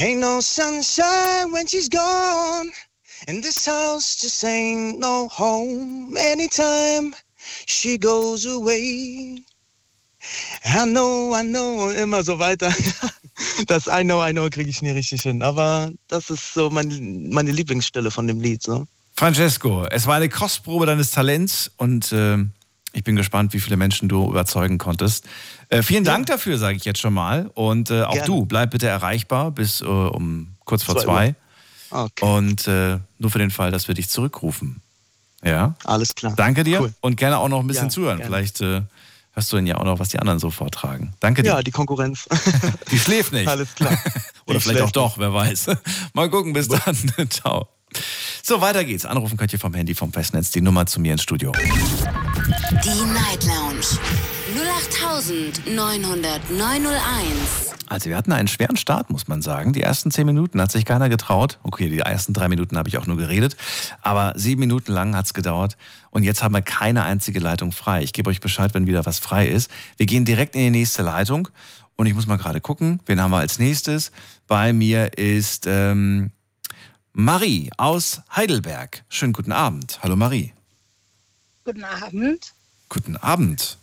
Ain't no sunshine when she's gone. And this house just ain't no home anytime she goes away. I know, I know, immer so weiter. Das I know, I know kriege ich nie richtig hin. Aber das ist so mein, meine Lieblingsstelle von dem Lied. So.
Francesco, es war eine Kostprobe deines Talents und äh, ich bin gespannt, wie viele Menschen du überzeugen konntest. Äh, vielen Dank dafür, sage ich jetzt schon mal. Und äh, auch
Gerne.
du, bleib bitte erreichbar bis äh, um kurz vor
Zwei
zwei.
Okay.
Und äh, nur für den Fall, dass wir dich zurückrufen. Ja.
Alles klar.
Danke dir
Cool.
und gerne auch noch ein bisschen
Ja,
zuhören.
gerne.
Vielleicht äh, hörst du dann ja auch noch, was die anderen so vortragen. Danke dir.
Ja, die Konkurrenz.
Die schläft nicht.
Alles klar.
Oder
Die
vielleicht auch doch, wer weiß. Mal gucken, bis dann. Ciao. So, weiter geht's. Anrufen könnt ihr vom Handy, vom Festnetz, die Nummer zu mir ins Studio.
Die Night Lounge 0890901.
Also wir hatten einen schweren Start, muss man sagen. Die ersten zehn Minuten hat sich keiner getraut. Okay, die ersten drei Minuten habe ich auch nur geredet. Aber sieben Minuten lang hat's gedauert. Und jetzt haben wir keine einzige Leitung frei. Ich gebe euch Bescheid, wenn wieder was frei ist. Wir gehen direkt in die nächste Leitung. Und ich muss mal gerade gucken, wen haben wir als nächstes. Bei mir ist ähm, Marie aus Heidelberg. Schönen guten Abend. Hallo Marie.
Guten Abend.
Guten Abend.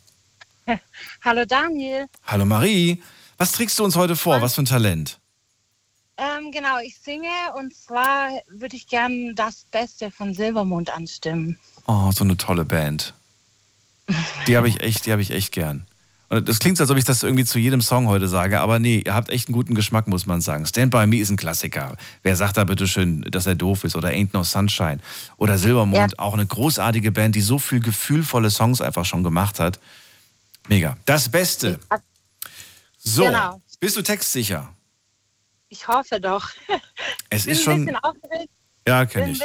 Hallo Daniel.
Hallo Marie. Was trägst du uns heute vor? Was für ein Talent?
Ähm, genau, ich singe und zwar würde ich gern das Beste von Silbermond anstimmen.
Oh, so eine tolle Band. Die habe ich echt, die habe ich echt gern. Und das klingt so, als ob ich das irgendwie zu jedem Song heute sage, aber nee, ihr habt echt einen guten Geschmack, muss man sagen. Stand By Me ist ein Klassiker. Wer sagt da bitte schön, dass er doof ist? Oder Ain't No Sunshine. Oder Silbermond, auch eine großartige Band, die so viel gefühlvolle Songs einfach schon gemacht hat. Mega. Das Beste. So,
Genau.
bist du textsicher?
Ich hoffe doch.
Es
bin
ist
ein
schon.
bisschen aufgeregt.
Ja,
Bin
kenne
ein
ich.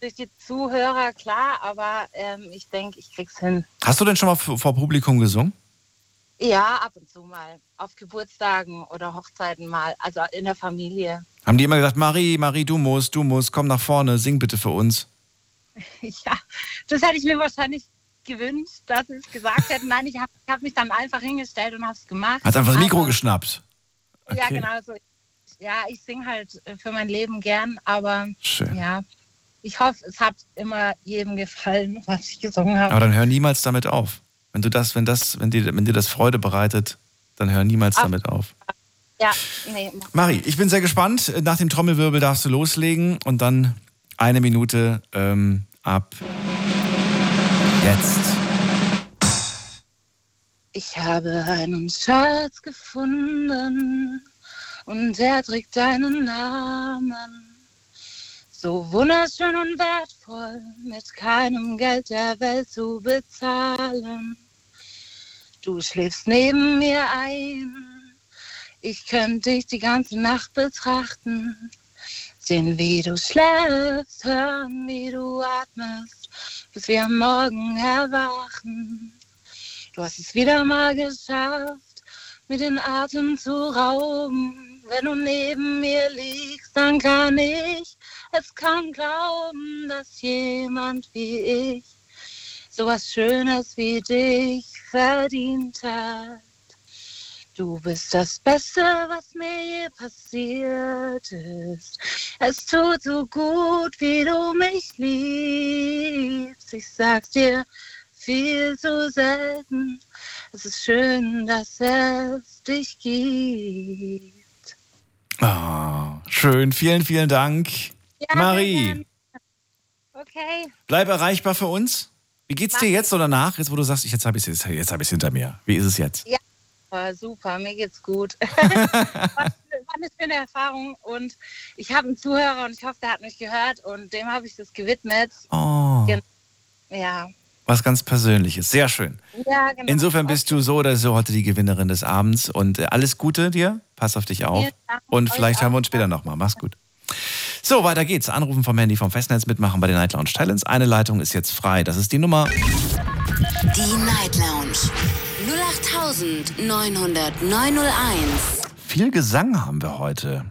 durch die Zuhörer, klar, aber ähm, ich denke, ich krieg's hin.
Hast du denn schon mal vor Publikum gesungen?
Ja, ab und zu mal. Auf Geburtstagen oder Hochzeiten mal. Also in der Familie.
Haben die immer gesagt, Marie, Marie, du musst, du musst, komm nach vorne, sing bitte für uns.
Ja, das hätte ich mir wahrscheinlich gewünscht, dass sie es gesagt hätten. Nein, ich habe hab mich dann einfach hingestellt und habe es gemacht.
Hat einfach das Mikro
Aber-
geschnappt.
Ja,
Okay.
genau so. ja, ich singe halt äh, für mein Leben gern, aber
Schön.
ja, ich hoffe, es hat immer jedem gefallen, was ich gesungen habe.
Aber dann hör niemals damit auf. Wenn du das, wenn das, wenn dir, wenn dir das Freude bereitet, dann hör niemals
Ach.
damit auf.
Ja, nee.
Mari, ich bin sehr gespannt. Nach dem Trommelwirbel darfst du loslegen und dann eine Minute ähm, ab jetzt.
Ich habe einen Schatz gefunden und er trägt deinen Namen. So wunderschön und wertvoll, mit keinem Geld der Welt zu bezahlen. Du schläfst neben mir ein, ich könnte dich die ganze Nacht betrachten. Sehen, wie du schläfst, hören, wie du atmest, bis wir am Morgen erwachen. Du hast es wieder mal geschafft, mir den Atem zu rauben. Wenn du neben mir liegst, dann kann ich es kaum glauben, dass jemand wie ich sowas Schönes wie dich verdient hat. Du bist das Beste, was mir je passiert ist. Es tut so gut, wie du mich liebst. Ich sag's dir viel zu selten. Es ist schön, dass es dich gibt.
Ah, schön, vielen, vielen Dank.
Ja,
Marie,
Okay.
bleib erreichbar für uns. Wie geht's dir jetzt oder danach? Jetzt, wo du sagst, jetzt habe ich es jetzt hab ich's hinter mir. Wie ist es jetzt?
Ja, war super, mir geht's gut. war eine schöne Erfahrung und ich habe einen Zuhörer und ich hoffe, der hat mich gehört und dem habe ich das gewidmet.
Oh,
Gen- Ja.
was ganz Persönliches. Sehr schön.
Ja, genau.
Insofern bist du so oder so heute die Gewinnerin des Abends und äh, alles Gute dir. Pass auf dich auf.
Dank.
Und vielleicht hören wir uns später nochmal. Mach's gut. So, weiter geht's. Anrufen vom Handy vom Festnetz mitmachen bei den Night Lounge Talents. Eine Leitung ist jetzt frei. Das ist die Nummer.
Die Night Lounge 08901.
Viel Gesang haben wir heute.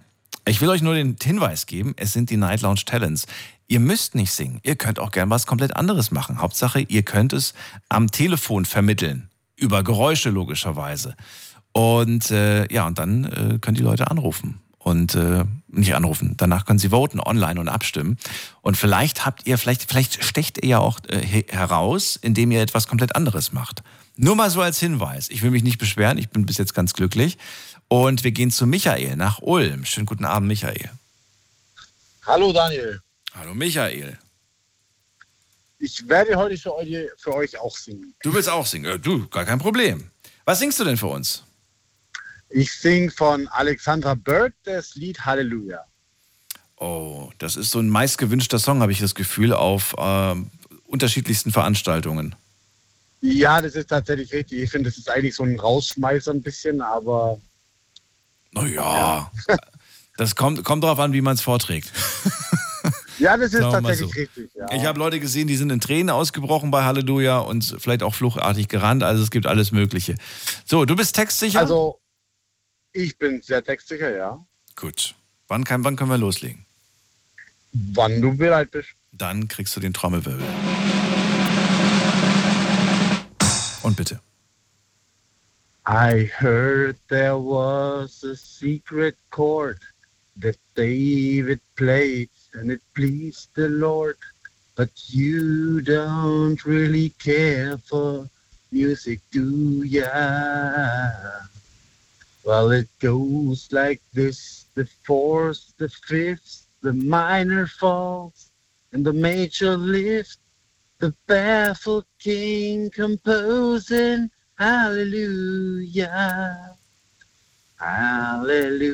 Ich will euch nur den Hinweis geben, es sind die Night Lounge Talents. Ihr müsst nicht singen. Ihr könnt auch gern was komplett anderes machen. Hauptsache, ihr könnt es am Telefon vermitteln. Über Geräusche logischerweise. Und äh, ja, und dann äh, können die Leute anrufen. Und äh, nicht anrufen. Danach können sie voten online und abstimmen. Und vielleicht habt ihr, vielleicht, vielleicht stecht ihr ja auch äh, he- heraus, indem ihr etwas komplett anderes macht. Nur mal so als Hinweis. Ich will mich nicht beschweren, ich bin bis jetzt ganz glücklich. Und wir gehen zu Michael nach Ulm. Schönen guten Abend, Michael.
Hallo Daniel.
Hallo Michael.
Ich werde heute für euch, für euch auch singen.
Du willst auch singen? Du, gar kein Problem. Was singst du denn für uns?
Ich singe von Alexandra Bird das Lied Halleluja.
Oh, das ist so ein meistgewünschter Song, habe ich das Gefühl, auf ähm, unterschiedlichsten Veranstaltungen.
Ja, das ist tatsächlich richtig. Ich finde, das ist eigentlich so ein Rausschmeißer ein bisschen, aber
Naja, das kommt, kommt darauf an, wie man es vorträgt.
ja, das ist tatsächlich
so.
richtig. Ja.
Ich habe Leute gesehen, die sind in Tränen ausgebrochen bei Halleluja und vielleicht auch fluchtartig gerannt. Also es gibt alles Mögliche. So, du bist textsicher?
Also, ich bin sehr textsicher, ja.
Gut. Wann, kann, wann können wir loslegen?
Wann du bereit bist.
Dann kriegst du den Trommelwirbel. Und bitte.
I heard there was a secret chord that David played and it pleased the Lord. But you don't really care for music, do ya? Well, it goes like this the fourth, the fifth, the minor falls, and the major lift. The baffled king composing Hallelujah. Hallelujah.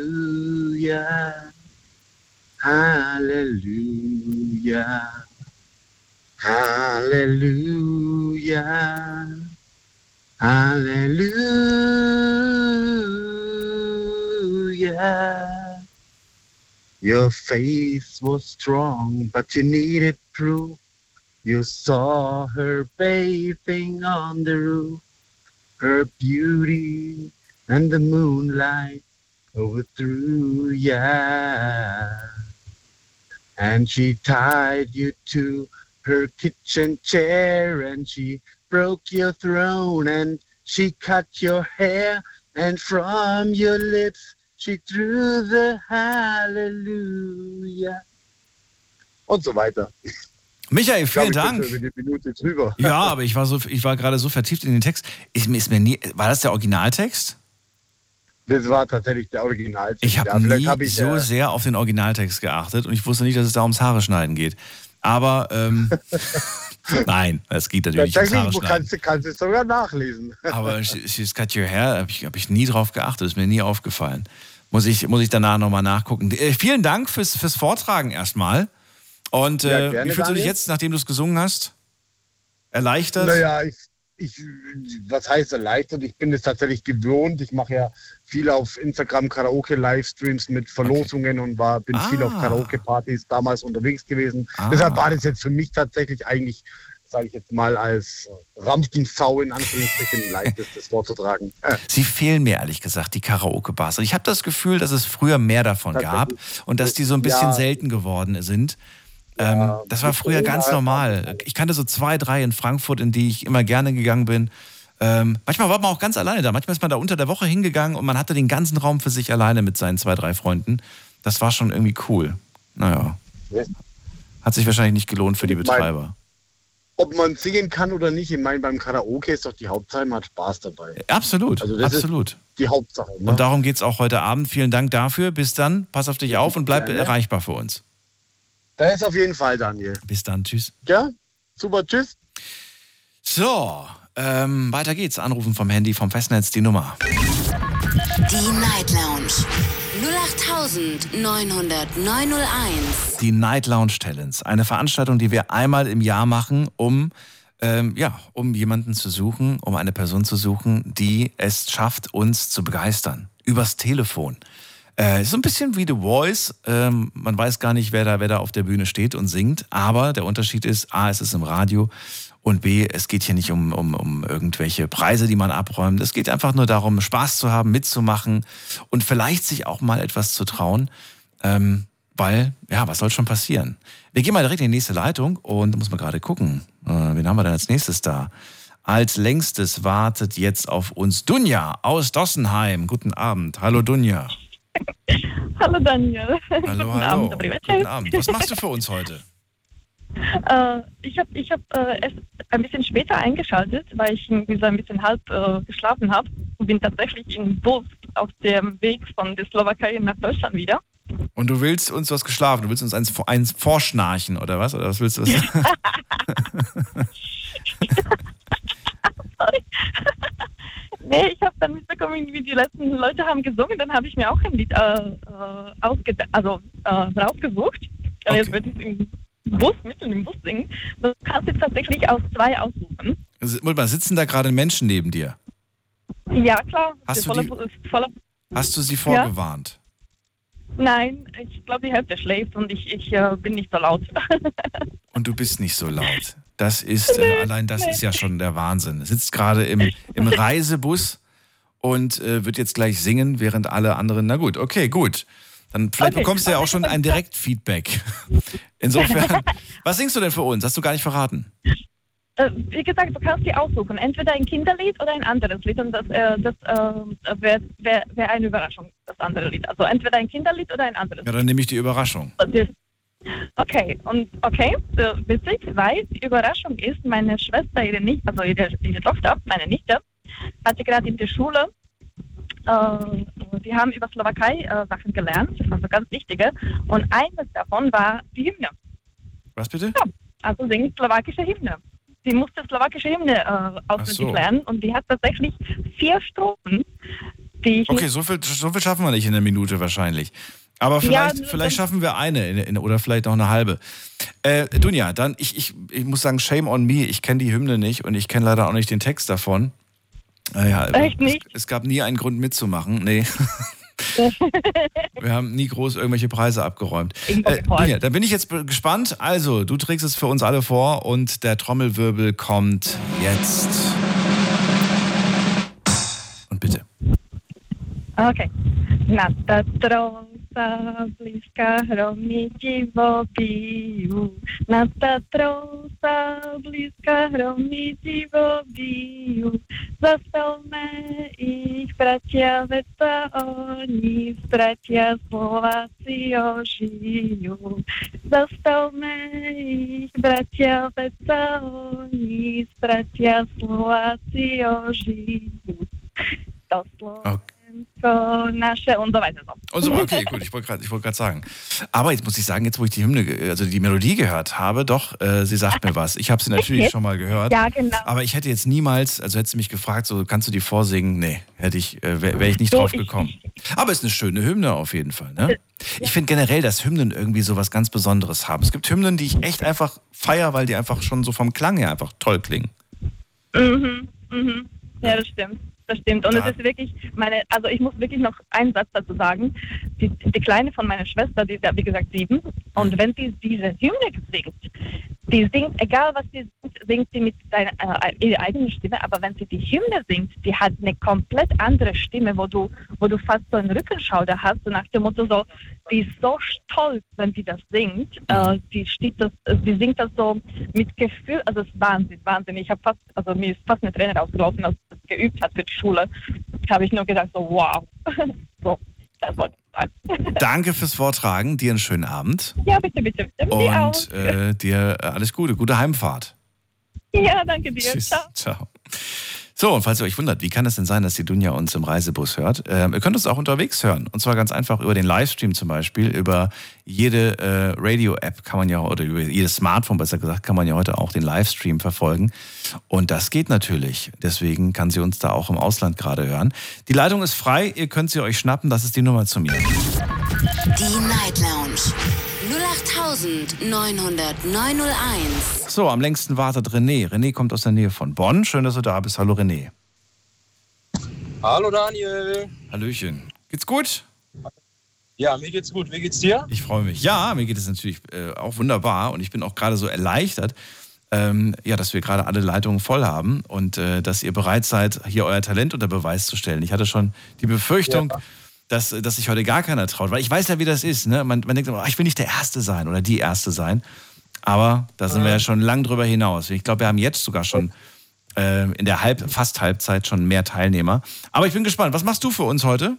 Hallelujah. Hallelujah. Hallelujah. Your faith was strong, but you needed proof. You saw her bathing on the roof, her beauty and the moonlight overthrew ya. And she tied you to her kitchen chair and she broke your throne and she cut your hair and from your lips she through the Hallelujah. Und so weiter.
Michael,
Ich glaube,
vielen
ich bin
Dank.
die Minute drüber.
Ja, aber ich war so, ich war gerade so vertieft in den Text. Ich, ist mir nie, war das der Originaltext?
Das war tatsächlich der Original.
Ich habe
ja,
nie
hab ich,
so
äh,
sehr auf den Originaltext geachtet und ich wusste nicht, dass es da ums Haare schneiden geht. Aber ähm, nein, es geht natürlich ums Haare
kannst, du- kannst du es sogar nachlesen.
Aber she- She's Cut Your Hair habe ich, hab ich nie drauf geachtet, ist mir nie aufgefallen. Muss ich, muss ich danach nochmal nachgucken. Äh, vielen Dank fürs, fürs Vortragen erstmal. Und
Ja,
äh,
gerne,
wie fühlst du dich jetzt, nachdem du es gesungen hast? Erleichtert?
Naja, ich, ich, was heißt erleichtert? Ich bin es tatsächlich gewohnt. Ich mache ja viel auf Instagram Karaoke-Livestreams mit Verlosungen und war, bin viel auf
Ah.
Karaoke-Partys damals unterwegs gewesen.
Ah.
Deshalb war das jetzt für mich tatsächlich eigentlich, sage ich jetzt mal, als Rampensau in Anführungsstrichen leicht ist, das vorzutragen. Äh,
Sie fehlen mir ehrlich gesagt, die Karaoke-Bars. Und ich habe das Gefühl, dass es früher mehr davon gab und dass die so ein bisschen
Ja.
selten geworden sind. Ähm, das war früher ganz
Corona-
normal. Ich kannte so zwei, drei in Frankfurt, in die ich immer gerne gegangen bin. Ähm, manchmal war man auch ganz alleine da. Manchmal ist man da unter der Woche hingegangen und man hatte den ganzen Raum für sich alleine mit seinen zwei, drei Freunden. Das war schon irgendwie cool. Naja, hat sich wahrscheinlich nicht gelohnt für die Betreiber.
Ob man singen kann oder nicht, ich meine, beim Karaoke ist doch die Hauptsache, man hat Spaß dabei.
Absolut,
Also das
absolut.
ist die Hauptsache. Ne?
Und darum geht es auch heute Abend. Vielen Dank dafür. Bis dann. Pass auf dich auf und bleib
Gerne.
erreichbar für uns.
Da ist auf jeden Fall, Daniel.
Bis dann. Tschüss.
Ja, super, tschüss.
So, ähm, weiter geht's. Anrufen vom Handy, vom Festnetz, die Nummer.
Die Night Lounge 08901.
Die Night Lounge Talents. Eine Veranstaltung, die wir einmal im Jahr machen, um, ähm, ja, um jemanden zu suchen, um eine Person zu suchen, die es schafft, uns zu begeistern. Übers Telefon. Äh, so ein bisschen wie The Voice. Ähm, man weiß gar nicht, wer da, wer da auf der Bühne steht und singt. Aber der Unterschied ist, A, es ist im Radio und B, es geht hier nicht um, um, um irgendwelche Preise, die man abräumt. Es geht einfach nur darum, Spaß zu haben, mitzumachen und vielleicht sich auch mal etwas zu trauen. Ähm, weil, ja, was soll schon passieren? Wir gehen mal direkt in die nächste Leitung und muss man gerade gucken, äh, wen haben wir denn als nächstes da? Als längstes wartet jetzt auf uns Dunja aus Dossenheim. Guten Abend. Hallo Dunja.
Hallo Daniel.
Hallo,
Guten. Abend.
Guten Abend. Was machst du für uns heute?
Äh, ich habe ich hab, äh, erst ein bisschen später eingeschaltet, weil ich so ein bisschen halb äh, geschlafen habe und bin tatsächlich im Bus auf dem Weg von der Slowakei nach Deutschland wieder.
Und du willst uns, du hast geschlafen, du willst uns eins, eins vorschnarchen oder was? Oder was willst du? Was?
Sorry. nee, ich habe dann mitbekommen, wie die letzten Leute haben gesungen, dann habe ich mir auch ein Lied äh, äh, also, äh, rausgesucht. Äh, Jetzt wird es im Bus, mitten im Bus singen. Du kannst jetzt tatsächlich aus zwei aussuchen.
Moment mal, sitzen da gerade Menschen neben dir?
Ja, klar.
Hast du die-
voller,
Hast du sie vorgewarnt?
Nein, ich glaube, die Hälfte schläft und ich, ich äh, bin nicht so laut.
Und du bist nicht so laut. Das ist, äh, allein das ist ja schon der Wahnsinn. Sitzt gerade im, im Reisebus und äh, wird jetzt gleich singen, während alle anderen, na gut, okay, gut. Dann vielleicht
Okay.
bekommst du ja auch schon ein Direktfeedback. Insofern, was singst du denn für uns? Hast du gar nicht verraten.
äh, wie gesagt, du kannst die aussuchen. Entweder ein Kinderlied oder ein anderes Lied. Und das, äh, das äh, wäre wär, wär eine Überraschung, das andere Lied. Also entweder ein Kinderlied oder ein anderes
Ja, dann nehme ich die Überraschung.
Okay, und okay, äh, witzig, weil die Überraschung ist, meine Schwester, ihre Nichte, also ihre, ihre Tochter, meine Nichte, hatte gerade in der Schule, äh, die haben über Slowakei äh, Sachen gelernt, das war so ganz wichtige, und eines davon war die Hymne.
Was bitte?
Also singen slowakische Hymne. Sie musste slowakische Hymne äh, auswendig
so.
lernen und die hat tatsächlich vier Strophen, die ich
Okay, so viel, so viel schaffen wir nicht in einer Minute wahrscheinlich. Aber
Ja,
vielleicht,
nur
vielleicht schaffen wir eine in, in, oder vielleicht noch eine halbe. Äh, Dunja, dann, ich, ich, ich muss sagen, shame on me. Ich kenne die Hymne nicht und ich kenne leider auch nicht den Text davon. Äh, ja,
Echt nicht?
Es, es gab nie einen Grund mitzumachen. Nee. Wir haben nie groß irgendwelche Preise abgeräumt. Äh, Dunja, dann bin ich jetzt gespannt. Also, du trägst es für uns alle vor und der Trommelwirbel kommt jetzt. Und bitte.
Okej. Nata trosa bliska hromi dziwo piju. Nata trosa sa blízka hromy divobijú. Zastavme ich, bratia, veď sa oni, bratia Slováci ožijú. Zastavme ich, bratia, veď sa oni, bratia Slováci ožijú. To Naše und so weiter. So.
Und so, okay, gut, ich wollte gerade wollt sagen. Aber jetzt muss ich sagen, jetzt wo ich die Hymne, ge- also die Melodie gehört habe, doch, äh, sie sagt mir was. Ich habe sie natürlich schon mal gehört.
Ja, genau.
Aber ich hätte jetzt niemals, also hätte sie mich gefragt, so kannst du die vorsingen? Nee, hätte ich, äh, wäre wär ich nicht
So,
drauf
ich-
gekommen. Aber es ist eine schöne Hymne auf jeden Fall. Ne? Ich finde generell, dass Hymnen irgendwie so was ganz Besonderes haben. Es gibt Hymnen, die ich echt einfach feier, weil die einfach schon so vom Klang her einfach toll klingen.
Mhm, mhm. Ja, das stimmt. Das stimmt. Und
Da-
es ist wirklich meine, also ich muss wirklich noch einen Satz dazu sagen. Die, die Kleine von meiner Schwester, die ist ja wie gesagt sieben, und wenn sie diese Hymne singt, die singt, egal was sie singt, singt sie mit seiner äh, ihrer eigenen Stimme, aber wenn sie die Hymne singt, die hat eine komplett andere Stimme, wo du, wo du fast so einen Rückenschauder hast, so nach dem Motto so, die ist so stolz, wenn sie das singt. Äh, die steht das, die singt das so mit Gefühl, also es ist Wahnsinn, Wahnsinn. Ich habe fast, also mir ist fast eine Träne rausgelaufen, als sie das geübt hat für Schule. Habe ich nur gedacht so, wow. so, das wollte ich sagen.
Danke fürs Vortragen, dir einen schönen Abend
Ja, bitte, bitte, bitte.
Und äh, dir alles Gute, gute Heimfahrt.
Ja, danke dir.
Tschüss.
Ciao.
Ciao. So, und falls ihr euch wundert, wie kann es denn sein, dass die Dunja uns im Reisebus hört? Ähm, ihr könnt uns auch unterwegs hören. Und zwar ganz einfach über den Livestream zum Beispiel, über jede äh, Radio-App kann man ja, oder über jedes Smartphone besser gesagt, kann man ja heute auch den Livestream verfolgen. Und das geht natürlich. Deswegen kann sie uns da auch im Ausland gerade hören. Die Leitung ist frei, ihr könnt sie euch schnappen, das ist die Nummer zu mir.
Die Night Lounge 08901.
So, am längsten wartet René. René kommt aus der Nähe von Bonn. Schön, dass du da bist. Hallo René.
Hallo Daniel.
Hallöchen. Geht's gut?
Ja, mir geht's gut. Wie geht's dir?
Ich freue mich. Ja, mir geht es natürlich äh, auch wunderbar und ich bin auch gerade so erleichtert, ähm, ja, dass wir gerade alle Leitungen voll haben und äh, dass ihr bereit seid, hier euer Talent unter Beweis zu stellen. Ich hatte schon die Befürchtung, dass, dass sich heute gar keiner traut, weil ich weiß ja, wie das ist. Ne? Man, man denkt immer, ach, ich will nicht der Erste sein oder die Erste sein. Aber da sind wir ja schon lang drüber hinaus. Ich glaube, wir haben jetzt sogar schon äh, in der Halb, fast Halbzeit schon mehr Teilnehmer. Aber ich bin gespannt. Was machst du für uns heute?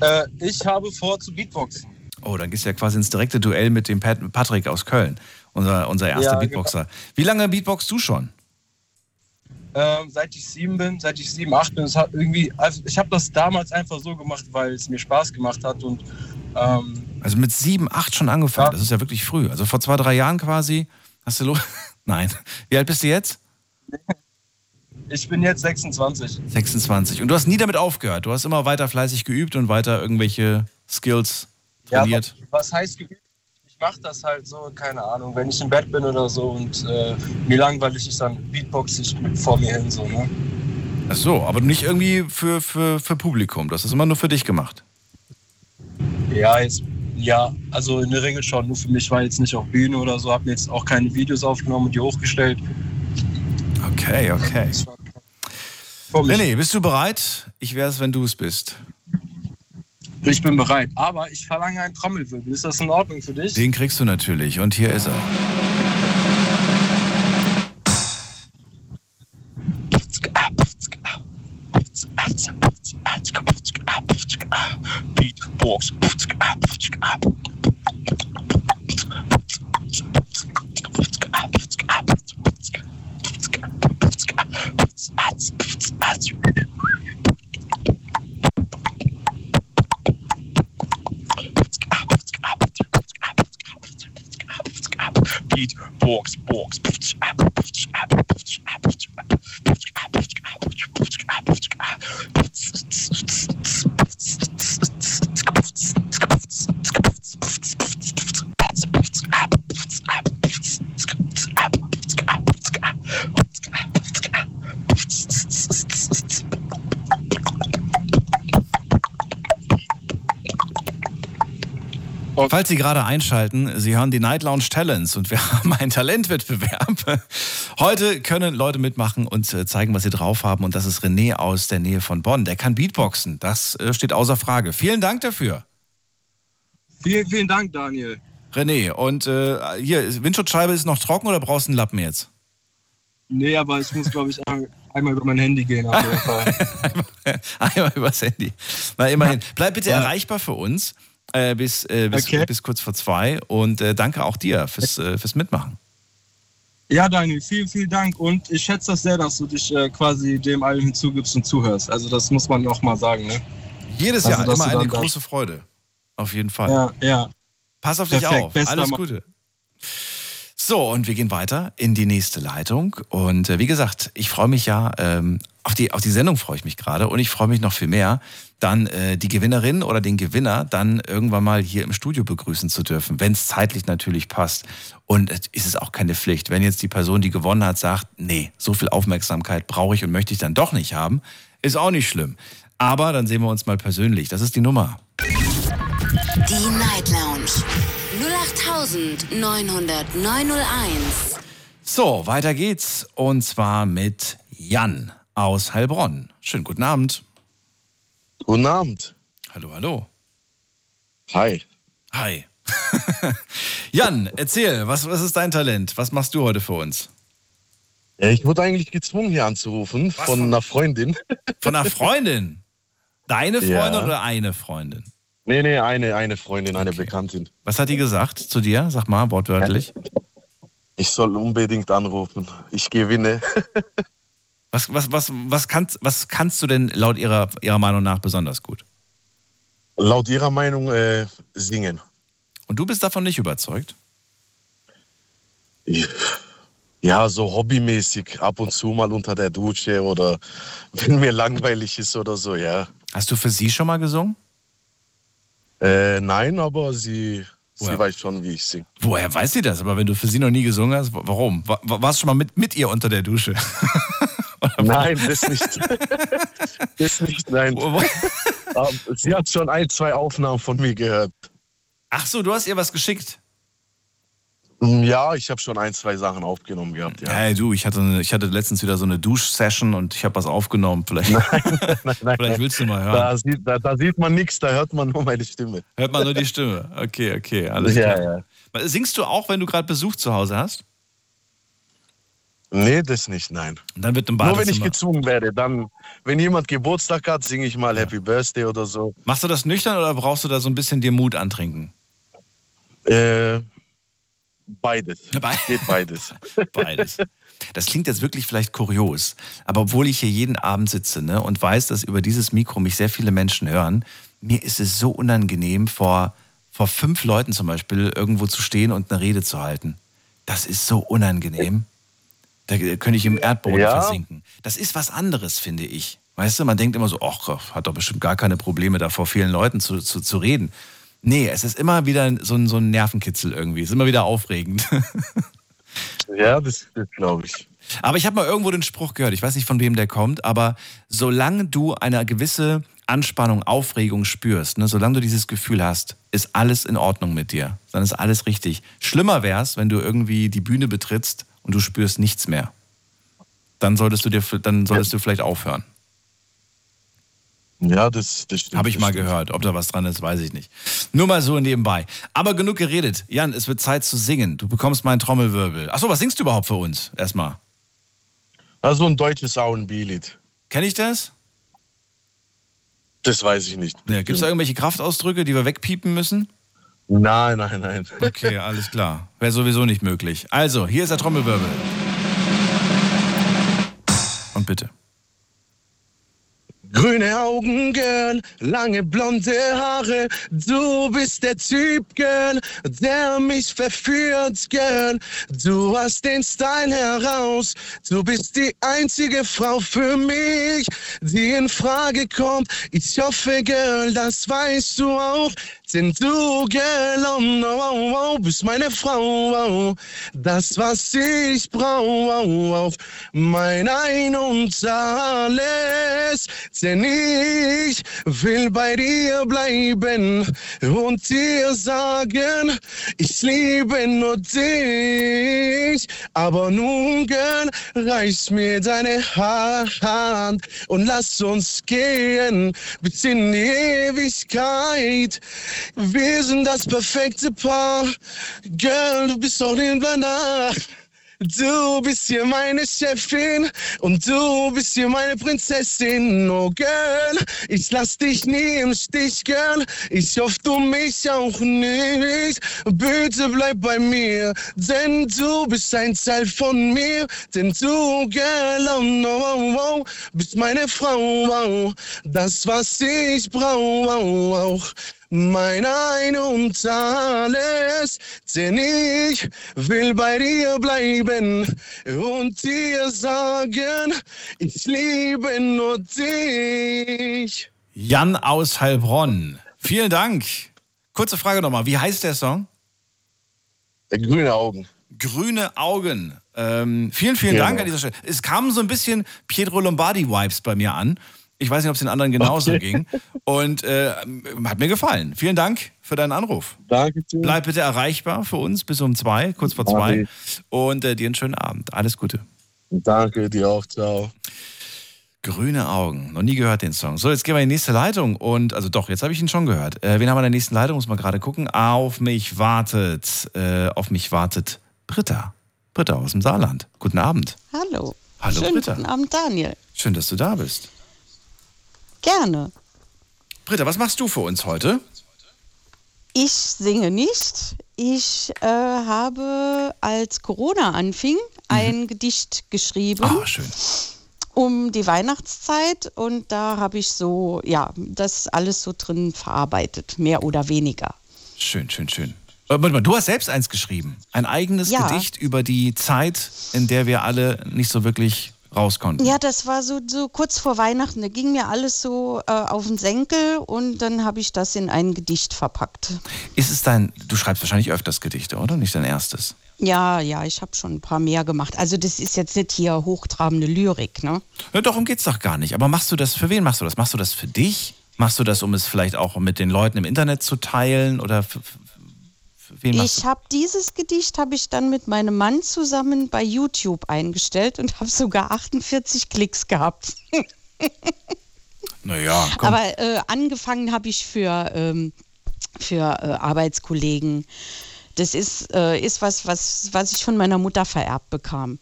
Äh, ich habe vor zu Beatboxen.
Oh, dann gehst du ja quasi ins direkte Duell mit dem Pat Patrick aus Köln, unser, unser erster
Ja,
Beatboxer. Wie lange Beatboxst du schon?
Ähm, seit ich sieben bin, seit ich sieben, acht bin, es hat irgendwie, also ich habe das damals einfach so gemacht, weil es mir Spaß gemacht hat und ähm,
Also mit sieben, acht schon angefangen. Das ist ja wirklich früh. Also vor zwei, drei Jahren quasi. Hast du los? Nein. Wie alt bist du jetzt?
ich bin jetzt 26.
26. Und du hast nie damit aufgehört. Du hast immer weiter fleißig geübt und weiter irgendwelche Skills trainiert.
Ja, was heißt geübt? Ich mache das halt so, keine Ahnung, wenn ich im Bett bin oder so und äh, mir langweilig ist, dann beatbox ich vor mir hin so, ne?
Ach so, aber nicht irgendwie für, für, für Publikum. Das immer nur für dich gemacht.
Ja, jetzt, ja, also in der Regel schon. Nur für mich war jetzt nicht auf Bühne oder so, habe mir jetzt auch keine Videos aufgenommen und die hochgestellt.
Okay, okay. René, bist du bereit? Ich wäre es, wenn du es bist.
Ich bin bereit, aber ich verlange einen Trommelwirbel. Ist das in Ordnung für dich?
Den kriegst du natürlich. Und hier ist er.
Beatbox. Beatbox, box.
Falls Sie gerade einschalten, Sie hören die Night Lounge Talents und wir haben einen Talentwettbewerb. Heute können Leute mitmachen und äh, zeigen, was sie drauf haben. Und das ist René aus der Nähe von Bonn. Der kann Beatboxen. Das äh, steht außer Frage. Vielen Dank dafür.
Vielen, vielen Dank, Daniel.
René, und äh, hier, Windschutzscheibe ist noch trocken oder brauchst du einen Lappen jetzt?
Nee, aber ich muss, glaube ich, einmal, einmal über mein Handy gehen. Auf jeden Fall.
Einmal übers Handy. Na, immerhin. Bleib bitte erreichbar für uns äh, bis, äh, bis,
Okay.
bis kurz vor zwei und äh, danke auch dir fürs, äh, fürs Mitmachen.
Ja, Daniel, vielen, vielen Dank. Und ich schätze das sehr, dass du dich äh, quasi dem allem hinzugibst und zuhörst. Also das muss man auch mal sagen, ne?
Jedes
Also,
Jahr
dass
immer eine große Freude. Auf jeden Fall.
Ja, ja.
Pass auf dich
Perfekt,
auf.
bester
Alles. Gute. So, und wir gehen weiter in die nächste Leitung. Und äh, wie gesagt, ich freue mich ja, ähm, auf, die, auf die Sendung freue ich mich gerade und ich freue mich noch viel mehr, dann äh, die Gewinnerin oder den Gewinner dann irgendwann mal hier im Studio begrüßen zu dürfen, wenn es zeitlich natürlich passt. Und es ist es auch keine Pflicht. Wenn jetzt die Person, die gewonnen hat, sagt, nee, so viel Aufmerksamkeit brauche ich und möchte ich dann doch nicht haben, ist auch nicht schlimm. Aber dann sehen wir uns mal persönlich. Das ist die Nummer.
Die Night Lounge 08901.
So, weiter geht's. Und zwar mit Jan aus Heilbronn. Schönen guten Abend.
Guten Abend.
Hallo, hallo.
Hi.
Hi. Jan, erzähl, was, was ist dein Talent? Was machst du heute für uns?
Ich wurde eigentlich gezwungen, hier anzurufen von einer Freundin.
Von einer Freundin? Deine Freundin
Ja.
oder eine Freundin?
Nee, nee, eine, eine Freundin, eine Bekanntin.
Was hat die gesagt zu dir? Sag mal, wortwörtlich.
Ich soll unbedingt anrufen. Ich gewinne.
Was, was, was, was, kannst, was kannst du denn laut ihrer, ihrer Meinung nach besonders gut?
Laut ihrer Meinung äh, singen.
Und du bist davon nicht überzeugt?
Ja, so hobbymäßig, ab und zu mal unter der Dusche oder wenn mir langweilig ist oder so, ja.
Hast du für sie schon mal gesungen?
Äh, nein, aber sie, sie weiß schon, wie ich singe.
Woher weiß sie das? Aber wenn du für sie noch nie gesungen hast, wa- warum? Wa- wa- Warst du schon mal mit, mit ihr unter der Dusche?
Nein, das nicht. das nicht, nein. Aber sie hat schon ein, zwei Aufnahmen von mir gehört.
Ach so, du hast ihr was geschickt.
Ja, ich habe schon ein, zwei Sachen aufgenommen gehabt, ja.
Hey, du, ich hatte, eine, ich hatte letztens wieder so eine Dusch-Session und ich habe was aufgenommen. Vielleicht, vielleicht willst du mal hören.
Da sieht, da, da sieht man nichts, da hört man nur meine Stimme.
Hört man nur die Stimme. Okay, okay, alles
Ja,
klar. Singst du auch, wenn du gerade Besuch zu Hause hast?
Nee, das nicht, nein.
Dann wird im
Nur wenn ich
Badezimmer.
gezwungen werde, dann, wenn jemand Geburtstag hat, singe ich mal Happy Birthday oder so.
Machst du das nüchtern oder brauchst du da so ein bisschen dir Mut antrinken?
Äh, beides. Geht beides.
Beides. Das klingt jetzt wirklich vielleicht kurios, aber obwohl ich hier jeden Abend sitze ne, und weiß, dass über dieses Mikro mich sehr viele Menschen hören, mir ist es so unangenehm, vor, vor fünf Leuten zum Beispiel irgendwo zu stehen und eine Rede zu halten. Das ist so unangenehm. Da könnte ich im Erdboden
Ja.
versinken. Das ist was anderes, finde ich. Weißt du, man denkt immer so, ach, hat doch bestimmt gar keine Probleme, da vor vielen Leuten zu, zu, zu reden. Nee, es ist immer wieder so ein, so ein Nervenkitzel irgendwie. Es ist immer wieder aufregend.
Ja, das, das glaube ich.
Aber ich habe mal irgendwo den Spruch gehört, ich weiß nicht von wem der kommt, aber solange du eine gewisse Anspannung, Aufregung spürst, ne, solange du dieses Gefühl hast, ist alles in Ordnung mit dir. Dann ist alles richtig. Schlimmer wäre es, wenn du irgendwie die Bühne betrittst und du spürst nichts mehr. Dann solltest du dir, dann solltest du vielleicht aufhören.
Ja, das, das stimmt.
Habe ich mal
stimmt.
gehört. Ob da was dran ist, weiß ich nicht. Nur mal so nebenbei. Aber genug geredet. Jan, es wird Zeit zu singen. Du bekommst meinen Trommelwirbel. Achso, was singst du überhaupt für uns? Erstmal.
Also ein deutsches A&B-Lied.
Kenn ich das?
Das weiß ich nicht.
Ja, Gibt es irgendwelche Kraftausdrücke, die wir wegpiepen müssen?
Nein, nein, nein.
Okay, alles klar. Wäre sowieso nicht möglich. Also, hier ist der Trommelwirbel. Und bitte.
Grüne Augen, Girl, lange blonde Haare. Du bist der Typ, Girl, der mich verführt, Girl. Du hast den Style heraus. Du bist die einzige Frau für mich, die in Frage kommt. Ich hoffe, Girl, das weißt du auch. Denn du, Girl, oh oh, bist meine Frau. Oh, das, was ich brauch, auf mein Ein und Alles. Denn ich will bei dir bleiben und dir sagen, ich liebe nur dich. Aber nun, Girl, reiß mir deine Hand und lass uns gehen bis in die Ewigkeit. Wir sind das perfekte Paar. Girl, du bist doch den danach. Du bist hier meine Chefin und du bist hier meine Prinzessin. Oh Girl, ich lass dich nie im Stich, Girl. Ich hoffe, du mich auch nicht. Bitte bleib bei mir, denn du bist ein Teil von mir. Denn du, Girl, oh no, oh, oh, bist meine Frau. Oh, das, was ich brauche. Mein Ein und alles, denn ich will bei dir bleiben und dir sagen, ich liebe nur dich.
Jan aus Heilbronn. Vielen Dank. Kurze Frage nochmal. Wie heißt der Song?
Grüne Augen.
Grüne Augen. Ähm, vielen, vielen
Genau.
Dank an dieser Stelle. Es kamen so ein bisschen Pietro Lombardi-Vibes bei mir an. Ich weiß nicht, ob es den anderen genauso
Okay.
ging. Und äh, hat mir gefallen. Vielen Dank für deinen Anruf.
Danke.
Bleib bitte erreichbar für uns bis um zwei, kurz vor zwei. Und äh, dir einen schönen Abend. Alles Gute.
Danke dir auch. Ciao.
Grüne Augen. Noch nie gehört den Song. So, jetzt gehen wir in die nächste Leitung. Und, also doch, jetzt habe ich ihn schon gehört. Äh, wen haben wir in der nächsten Leitung? Muss man gerade gucken. Auf mich wartet, äh, auf mich wartet Britta. Britta aus dem Saarland. Guten Abend.
Hallo.
Hallo,
Schönen
Britta.
guten Abend, Daniel.
Schön, dass du da bist.
Gerne.
Britta, was machst du für uns heute?
Ich singe nicht. Ich äh, habe, als Corona anfing, ein Gedicht geschrieben.
Ah, schön.
Um die Weihnachtszeit und da habe ich so, ja, das alles so drin verarbeitet, mehr oder weniger.
Schön, schön, schön. Äh, Warte mal, du hast selbst eins geschrieben. Ein eigenes
Ja.
Gedicht über die Zeit, in der wir alle nicht so wirklich raus konnten.
Ja, das war so, so kurz vor Weihnachten. Da ging mir alles so äh, auf den Senkel und dann habe ich das in ein Gedicht verpackt.
Ist es dein, du schreibst wahrscheinlich öfters Gedichte, oder? Nicht dein erstes.
Ja, ja, ich habe schon ein paar mehr gemacht. Also das ist jetzt nicht hier hochtrabende Lyrik, ne?
Ja, darum geht's doch gar nicht. Aber machst du das, für wen machst du das? Machst du das für dich? Machst du das, um es vielleicht auch mit den Leuten im Internet zu teilen? Oder wen
Ich habe dieses Gedicht habe ich dann mit meinem Mann zusammen bei YouTube eingestellt und habe sogar 48 Klicks gehabt.
Naja, komm.
Aber äh, angefangen habe ich für, ähm, für äh, Arbeitskollegen. Das ist, äh, ist was, was, was ich von meiner Mutter vererbt bekam.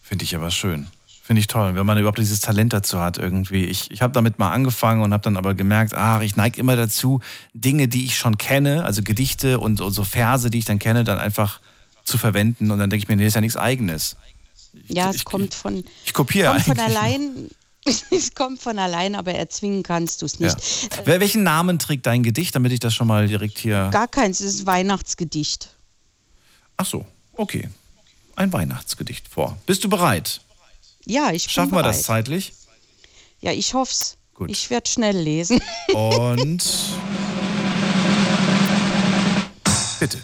Finde ich aber schön. Finde ich toll, wenn man überhaupt dieses Talent dazu hat irgendwie. Ich, ich habe damit mal angefangen und habe dann aber gemerkt, ach, ich neige immer dazu, Dinge, die ich schon kenne, also Gedichte und, und so Verse, die ich dann kenne, dann einfach zu verwenden. Und dann denke ich mir, nee, das ist ja nichts Eigenes.
Ja, es kommt von,
Ich kopiere
kommt von
eigentlich.
allein. Es kommt von allein, aber erzwingen kannst du es nicht.
Ja. Wel- Welchen Namen trägt dein Gedicht, damit ich das schon mal direkt hier.
Gar keins, es ist ein Weihnachtsgedicht.
Ach so, okay. Ein Weihnachtsgedicht vor. Bist du bereit?
Ja, ich bin
Schaffen wir das zeitlich?
Ja, ich hoff's.
Gut.
Ich werde schnell lesen.
Und. Bitte.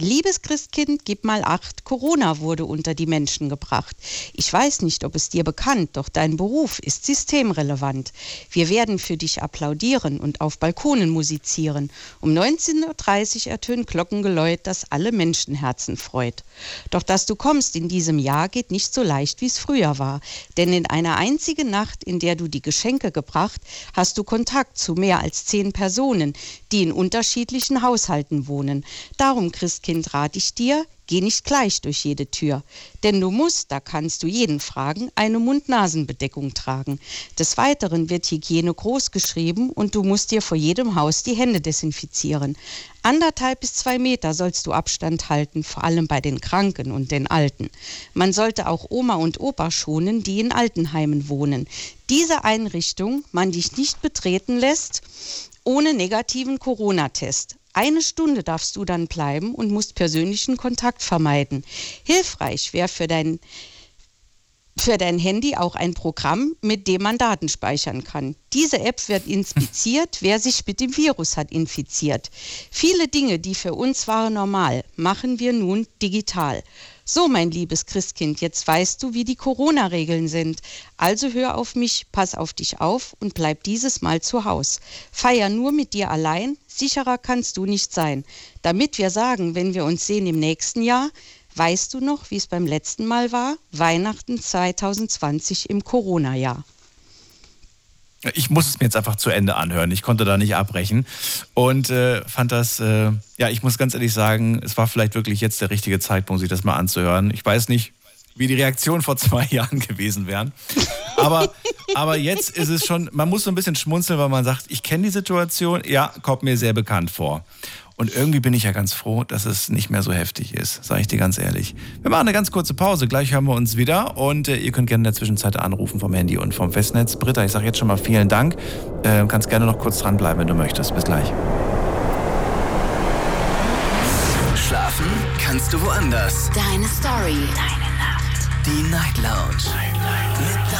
Liebes Christkind, gib mal acht, Corona wurde unter die Menschen gebracht. Ich weiß nicht, ob es dir bekannt, doch dein Beruf ist systemrelevant. Wir werden für dich applaudieren und auf Balkonen musizieren. Um 19.30 Uhr ertönt Glockengeläut, das alle Menschenherzen freut. Doch dass du kommst in diesem Jahr geht nicht so leicht, wie es früher war. Denn in einer einzigen Nacht, in der du die Geschenke gebracht, hast du Kontakt zu mehr als zehn Personen, die in unterschiedlichen Haushalten wohnen. Darum, Christkind, rate ich dir, geh nicht gleich durch jede Tür. Denn du musst, da kannst du jeden fragen, eine Mund-Nasen-Bedeckung tragen. Des Weiteren wird Hygiene groß geschrieben und du musst dir vor jedem Haus die Hände desinfizieren. Anderthalb bis zwei Meter sollst du Abstand halten, vor allem bei den Kranken und den Alten. Man sollte auch Oma und Opa schonen, die in Altenheimen wohnen. Diese Einrichtung man dich nicht betreten lässt, ohne negativen Corona-Test. Eine Stunde darfst du dann bleiben und musst persönlichen Kontakt vermeiden. Hilfreich wäre für dein für dein Handy auch ein Programm, mit dem man Daten speichern kann. Diese App wird inspiziert, wer sich mit dem Virus hat infiziert. Viele Dinge, die für uns waren normal, machen wir nun digital. So, mein liebes Christkind, jetzt weißt du, wie die Corona-Regeln sind. Also hör auf mich, pass auf dich auf und bleib dieses Mal zu Haus. Feier nur mit dir allein, sicherer kannst du nicht sein. Damit wir sagen, wenn wir uns sehen im nächsten Jahr, Weißt du noch, wie es beim letzten Mal war? Weihnachten 2020 im Corona-Jahr.
Ich muss es mir jetzt einfach zu Ende anhören. Ich konnte da nicht abbrechen und äh, fand das, äh, ja, ich muss ganz ehrlich sagen, es war vielleicht wirklich jetzt der richtige Zeitpunkt, sich das mal anzuhören. Ich weiß nicht, wie die Reaktionen vor zwei Jahren gewesen wären. Aber, aber jetzt ist es schon, man muss so ein bisschen schmunzeln, weil man sagt, ich kenne die Situation, ja, kommt mir sehr bekannt vor. Und irgendwie bin ich ja ganz froh, dass es nicht mehr so heftig ist, sage ich dir ganz ehrlich. Wir machen eine ganz kurze Pause, gleich hören wir uns wieder und äh, ihr könnt gerne in der Zwischenzeit anrufen vom Handy und vom Festnetz. Britta, ich sage jetzt schon mal vielen Dank. Äh, kannst gerne noch kurz dranbleiben, wenn du möchtest. Bis gleich.
Schlafen kannst du woanders. Deine Story. Deine Nacht. Die Night Lounge. Mit. Auf Big FM.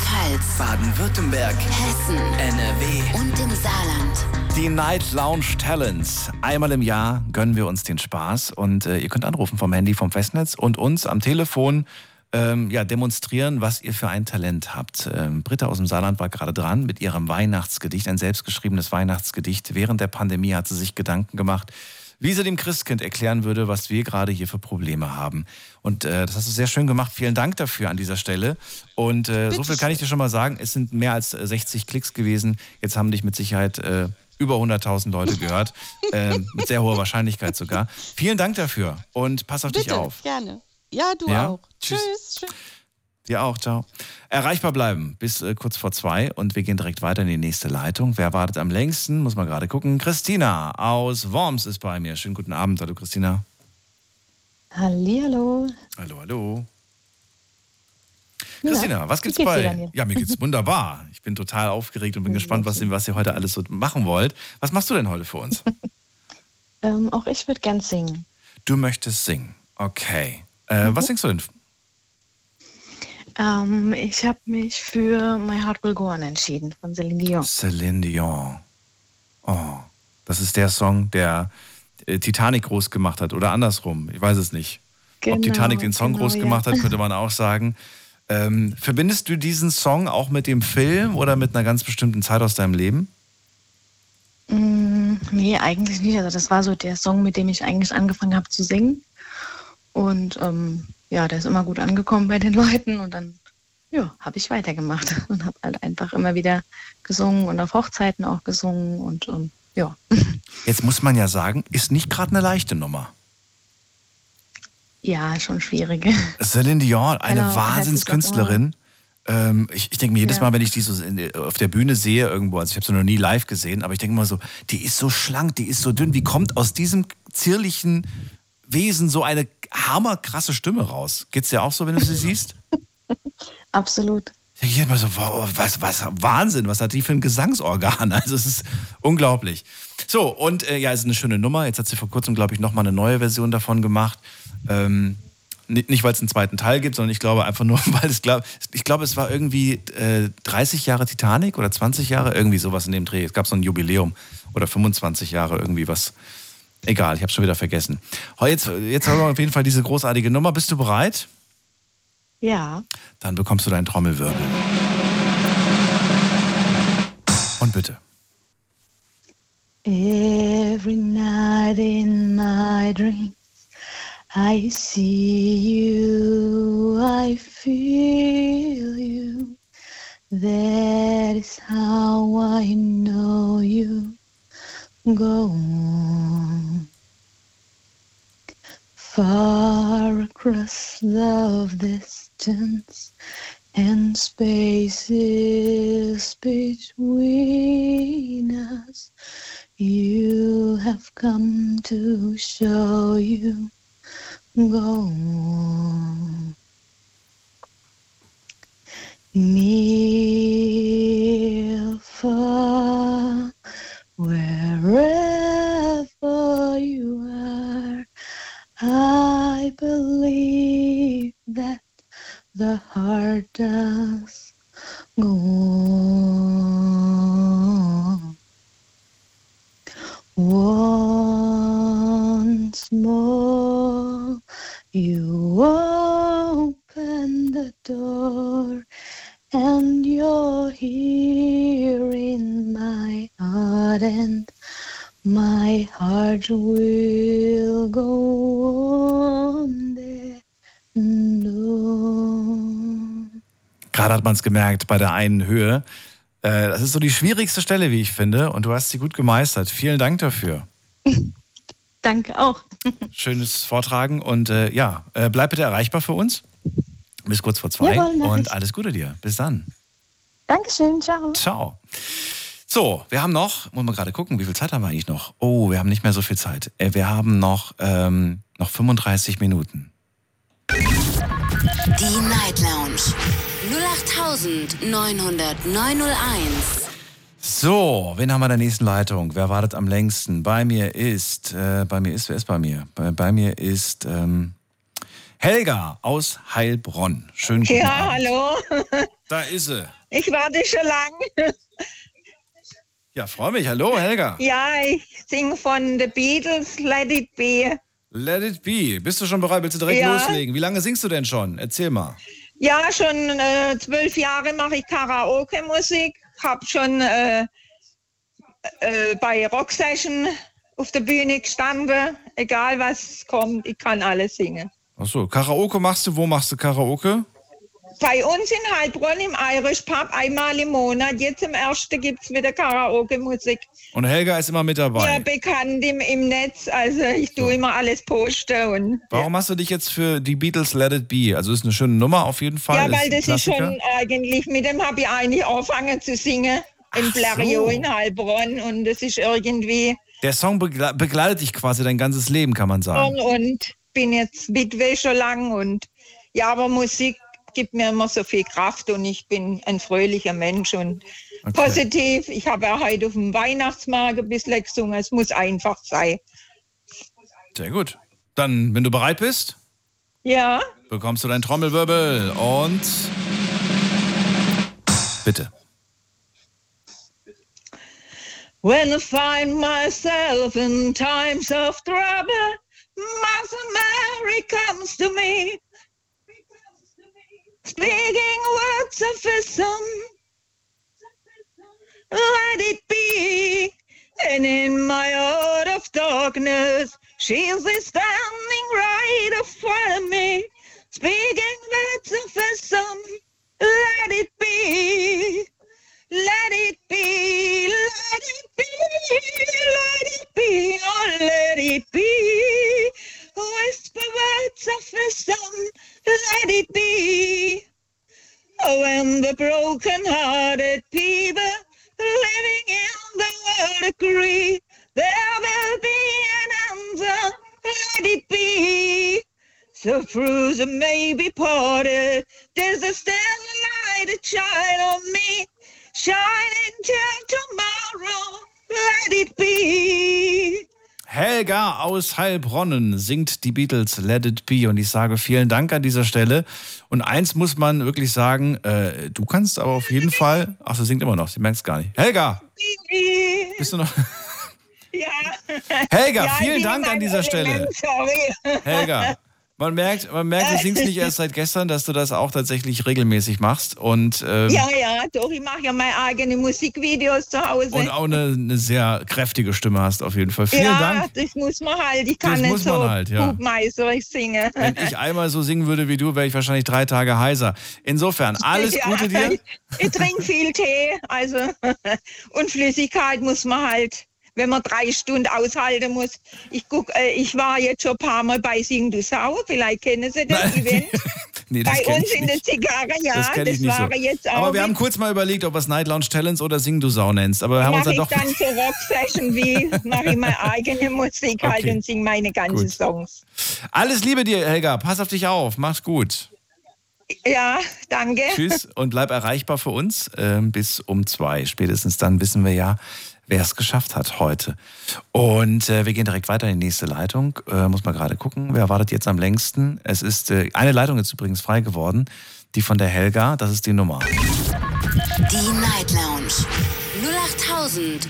Rheinland-Pfalz. Baden-Württemberg. Hessen. NRW. Und im Saarland.
Die Night Lounge Talents. Einmal im Jahr gönnen wir uns den Spaß und äh, ihr könnt anrufen vom Handy, vom Festnetz und uns am Telefon ähm, ja, demonstrieren, was ihr für ein Talent habt. Ähm, Britta aus dem Saarland war gerade dran mit ihrem Weihnachtsgedicht, ein selbstgeschriebenes Weihnachtsgedicht. Während der Pandemie hat sie sich Gedanken gemacht, wie sie dem Christkind erklären würde, was wir gerade hier für Probleme haben. Und äh, das hast du sehr schön gemacht. Vielen Dank dafür an dieser Stelle. Und äh, so viel kann ich dir schon mal sagen. Es sind mehr als äh, 60 Klicks gewesen. Jetzt haben dich mit Sicherheit äh, über 100.000 Leute gehört. äh, mit sehr hoher Wahrscheinlichkeit sogar. Vielen Dank dafür und pass auf dich
Bitte,
auf.
gerne. Ja, du
Ja?
auch.
Tschüss.
Tschüss.
Dir auch, ciao. Erreichbar bleiben bis äh, kurz vor zwei und wir gehen direkt weiter in die nächste Leitung. Wer wartet am längsten? Muss man gerade gucken. Christina aus Worms ist bei mir. Schönen guten Abend. Hallo Christina.
Hallihallo.
Hallo, hallo.
Ja,
Christina, was gibt's
geht's dir,
bei?
Daniel?
Ja, mir geht's wunderbar. Ich bin total aufgeregt und bin gespannt, was, ihr- was ihr heute alles so machen wollt. Was machst du denn heute für uns?
Ähm, auch ich würde gern singen.
Du möchtest singen. Okay. Äh,
Mhm.
Was singst du denn?
Ähm, ich habe mich für My Heart Will Go On entschieden von Celine Dion.
Celine Dion. Oh, das ist der Song, der äh, Titanic groß gemacht hat oder andersrum. Ich weiß es nicht. Ob
Genau,
Titanic den Song
genau,
groß
ja.
gemacht hat, könnte man auch sagen. Ähm, verbindest du diesen Song auch mit dem Film oder mit einer ganz bestimmten Zeit aus deinem Leben?
Mm, nee, eigentlich nicht. Also das war so der Song, mit dem ich eigentlich angefangen habe zu singen. Und ähm, ja, der ist immer gut angekommen bei den Leuten und dann ja, habe ich weitergemacht und habe halt einfach immer wieder gesungen und auf Hochzeiten auch gesungen und ähm, ja.
Jetzt muss man ja sagen, ist nicht gerade eine leichte Nummer.
Ja, schon schwierig.
Celine Dion, eine
Genau,
Wahnsinnskünstlerin. Ähm, ich ich denke mir jedes
Ja.
Mal, wenn ich die so auf der Bühne sehe irgendwo, also ich habe sie noch nie live gesehen, aber ich denke immer so, die ist so schlank, die ist so dünn. Wie kommt aus diesem zierlichen Wesen so eine hammerkrasse Stimme raus? Geht's dir auch so, wenn du sie siehst?
Absolut.
Ich denke immer so, was, was, Wahnsinn, was hat die für ein Gesangsorgan? Also es ist unglaublich. So, und äh, ja, es ist eine schöne Nummer. Jetzt hat sie vor kurzem, glaube ich, nochmal eine neue Version davon gemacht. Ähm, nicht, nicht weil es einen zweiten Teil gibt, sondern ich glaube einfach nur, weil es, glaub, ich glaube, es war irgendwie äh, 30 Jahre Titanic oder 20 Jahre, irgendwie sowas in dem Dreh. Es gab so ein Jubiläum oder 25 Jahre irgendwie was. Egal, ich habe schon wieder vergessen. Jetzt, jetzt haben wir auf jeden Fall diese großartige Nummer. Bist du bereit?
Ja.
Dann bekommst du deinen Trommelwirbel. Und bitte.
Every night in my dreams, I see you, I feel you. That is how I know you go on. Far across the distance and spaces between us. You have come to show you go on. Near, far, wherever you are, I believe that the heart does go
man es gemerkt bei der einen Höhe. Äh, das ist so die schwierigste Stelle, wie ich finde. Und du hast sie gut gemeistert. Vielen Dank dafür.
Danke auch.
Schönes Vortragen und äh, ja, äh, bleib bitte erreichbar für uns. Bis kurz vor zwei
Jawohl,
und
ich.
alles Gute dir. Bis dann.
Dankeschön, ciao.
Ciao. So, wir haben noch, muss man gerade gucken, wie viel Zeit haben wir eigentlich noch? Oh, wir haben nicht mehr so viel Zeit. Äh, Wir haben noch, ähm, noch 35 Minuten.
Die Night Lounge 0890901.
So, wen haben wir in der nächsten Leitung? Wer wartet am längsten? Bei mir ist, äh, bei mir ist, wer ist bei mir? Bei, bei mir ist ähm, Helga aus Heilbronn. Guten
Ja,
Abend.
hallo.
Da ist sie.
Ich warte schon lang.
Ja, freue mich. Hallo, Helga.
Ja, ich singe von The Beatles, Let It Be.
Let it be. Bist du schon bereit? Willst du direkt
Ja.
loslegen? Wie lange singst du denn schon? Erzähl mal.
Ja, schon äh, zwölf Jahre mache ich Karaoke-Musik. Hab schon äh, äh, bei Rock Session auf der Bühne gestanden. Egal was kommt, ich kann alles singen.
Achso, Karaoke machst du? Wo machst du Karaoke?
Bei uns in Heilbronn im Irish Pub einmal im Monat. Jetzt im ersten gibt es wieder Karaoke-Musik.
Und Helga ist immer mit dabei.
Ja, bekannt im, im Netz. Also ich tue immer alles posten. Und,
Warum hast du dich jetzt für die Beatles Let It Be? Also ist eine schöne Nummer auf jeden Fall.
ja, weil das ist schon eigentlich, mit dem habe ich eigentlich angefangen zu singen. Im Blériot in Heilbronn. Und das ist irgendwie.
Der Song begle begleitet dich quasi dein ganzes Leben, kann man sagen.
Und, und bin jetzt Witwe schon lang. Und ja, aber Musik gibt mir immer so viel Kraft und ich bin ein fröhlicher Mensch und positiv. Ich habe ja heute auf dem Weihnachtsmarkt ein bisschen gesungen. Es muss einfach sein.
Sehr gut. Dann, wenn du bereit bist,
Ja.
bekommst du deinen Trommelwirbel und bitte.
When I find myself in times of trouble, Mother Mary comes to me, speaking words of wisdom. Let it be. And in my heart of darkness, she's standing right in front of me, speaking words of wisdom. Let it be. Let it be, let it be, let it be, oh, let it be. Whisper words of wisdom, let it be. Oh, when the broken-hearted people living in the world agree, there will be an answer, let it be. So through may be parted, there's a still light, a child of me, shining till tomorrow, let it be.
Helga aus Heilbronnen singt die Beatles Let It Be und ich sage vielen Dank an dieser Stelle. Und eins muss man wirklich sagen, äh, du kannst aber auf jeden Fall, ach, sie singt immer noch, sie merkt es gar nicht. Helga, bist du noch?
Ja.
Helga,
Ja,
vielen Dank an dieser Stelle.
Sorry.
Helga, man merkt, man merkt, du singst nicht erst seit gestern, dass du das auch tatsächlich regelmäßig machst und, ähm,
Ja, ja, doch, ich mache ja meine eigenen Musikvideos zu Hause.
und auch eine, eine sehr kräftige Stimme hast auf jeden Fall. Vielen
ja,
Dank.
das muss man halt. Ich kann
Das
nicht
muss
so
man halt, ja.
gutmeisterig singen.
Wenn ich einmal so singen würde wie du, wäre ich wahrscheinlich drei Tage heiser. Insofern, alles
Ja,
Gute dir.
Ich, ich trinke viel Tee, also und Flüssigkeit muss man halt, wenn man drei Stunden aushalten muss. Ich guck, äh, ich war jetzt schon ein paar Mal bei Sing du Sau, vielleicht kennen Sie das Event.
Nee, das
bei uns in der. Zigarre, ja,
das
das,
ich nicht
war
so.
jetzt auch.
Aber wir haben kurz mal überlegt, ob wir es Night Lounge Talents oder Sing Du Sau nennst. Aber wir haben uns dann
ich
doch.
dann so Rock-Session wie, mache ich meine eigene Musik halt
Okay.
und singe meine ganzen
Gut.
Songs.
Alles Liebe dir, Helga. Pass auf dich auf. Mach's gut.
Ja, danke.
Tschüss und bleib erreichbar für uns ähm, bis um zwei. Spätestens dann wissen wir ja, wer es geschafft hat heute. Und äh, wir gehen direkt weiter in die nächste Leitung. Äh, muss mal gerade gucken, wer wartet jetzt am längsten. Es ist äh, eine Leitung ist übrigens frei geworden, die von der Helga. Das ist die Nummer.
Die Night Lounge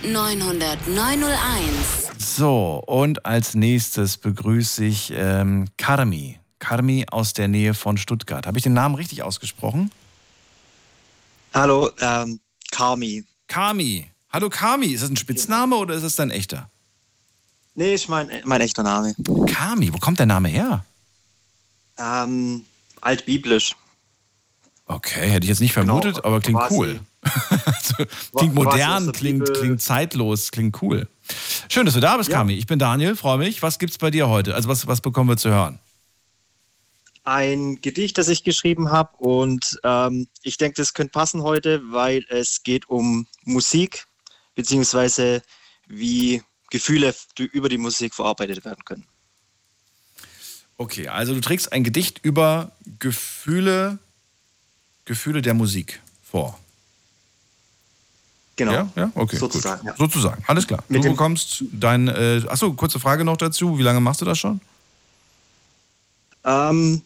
0890901.
So, und als nächstes begrüße ich ähm, Karmi. Karmi aus der Nähe von Stuttgart. Habe ich den Namen richtig ausgesprochen?
Hallo, ähm, Kami.
Kami. Hallo Kami. Ist das ein Spitzname oder ist das dein echter?
Nee, ist mein, mein echter Name.
Kami, wo kommt der Name her?
Ähm, altbiblisch.
Okay, hätte ich jetzt nicht vermutet,
Genau,
aber klingt cool. Klingt modern,
der
klingt, klingt zeitlos, klingt cool. Schön, dass du da bist,
Ja.
Kami. Ich bin Daniel, freue mich. Was gibt's bei dir heute? Also was, was bekommen wir zu hören?
Ein Gedicht, das ich geschrieben habe und ähm, ich denke, das könnte passen heute, weil es geht um Musik, beziehungsweise wie Gefühle über die Musik verarbeitet werden können.
Okay, also du trägst ein Gedicht über Gefühle, Gefühle der Musik vor.
Genau.
Ja, ja? okay.
Sozusagen, ja.
Sozusagen, alles klar.
Mit
du bekommst dein, äh, achso, kurze Frage noch dazu. Wie lange machst du das schon?
Ähm,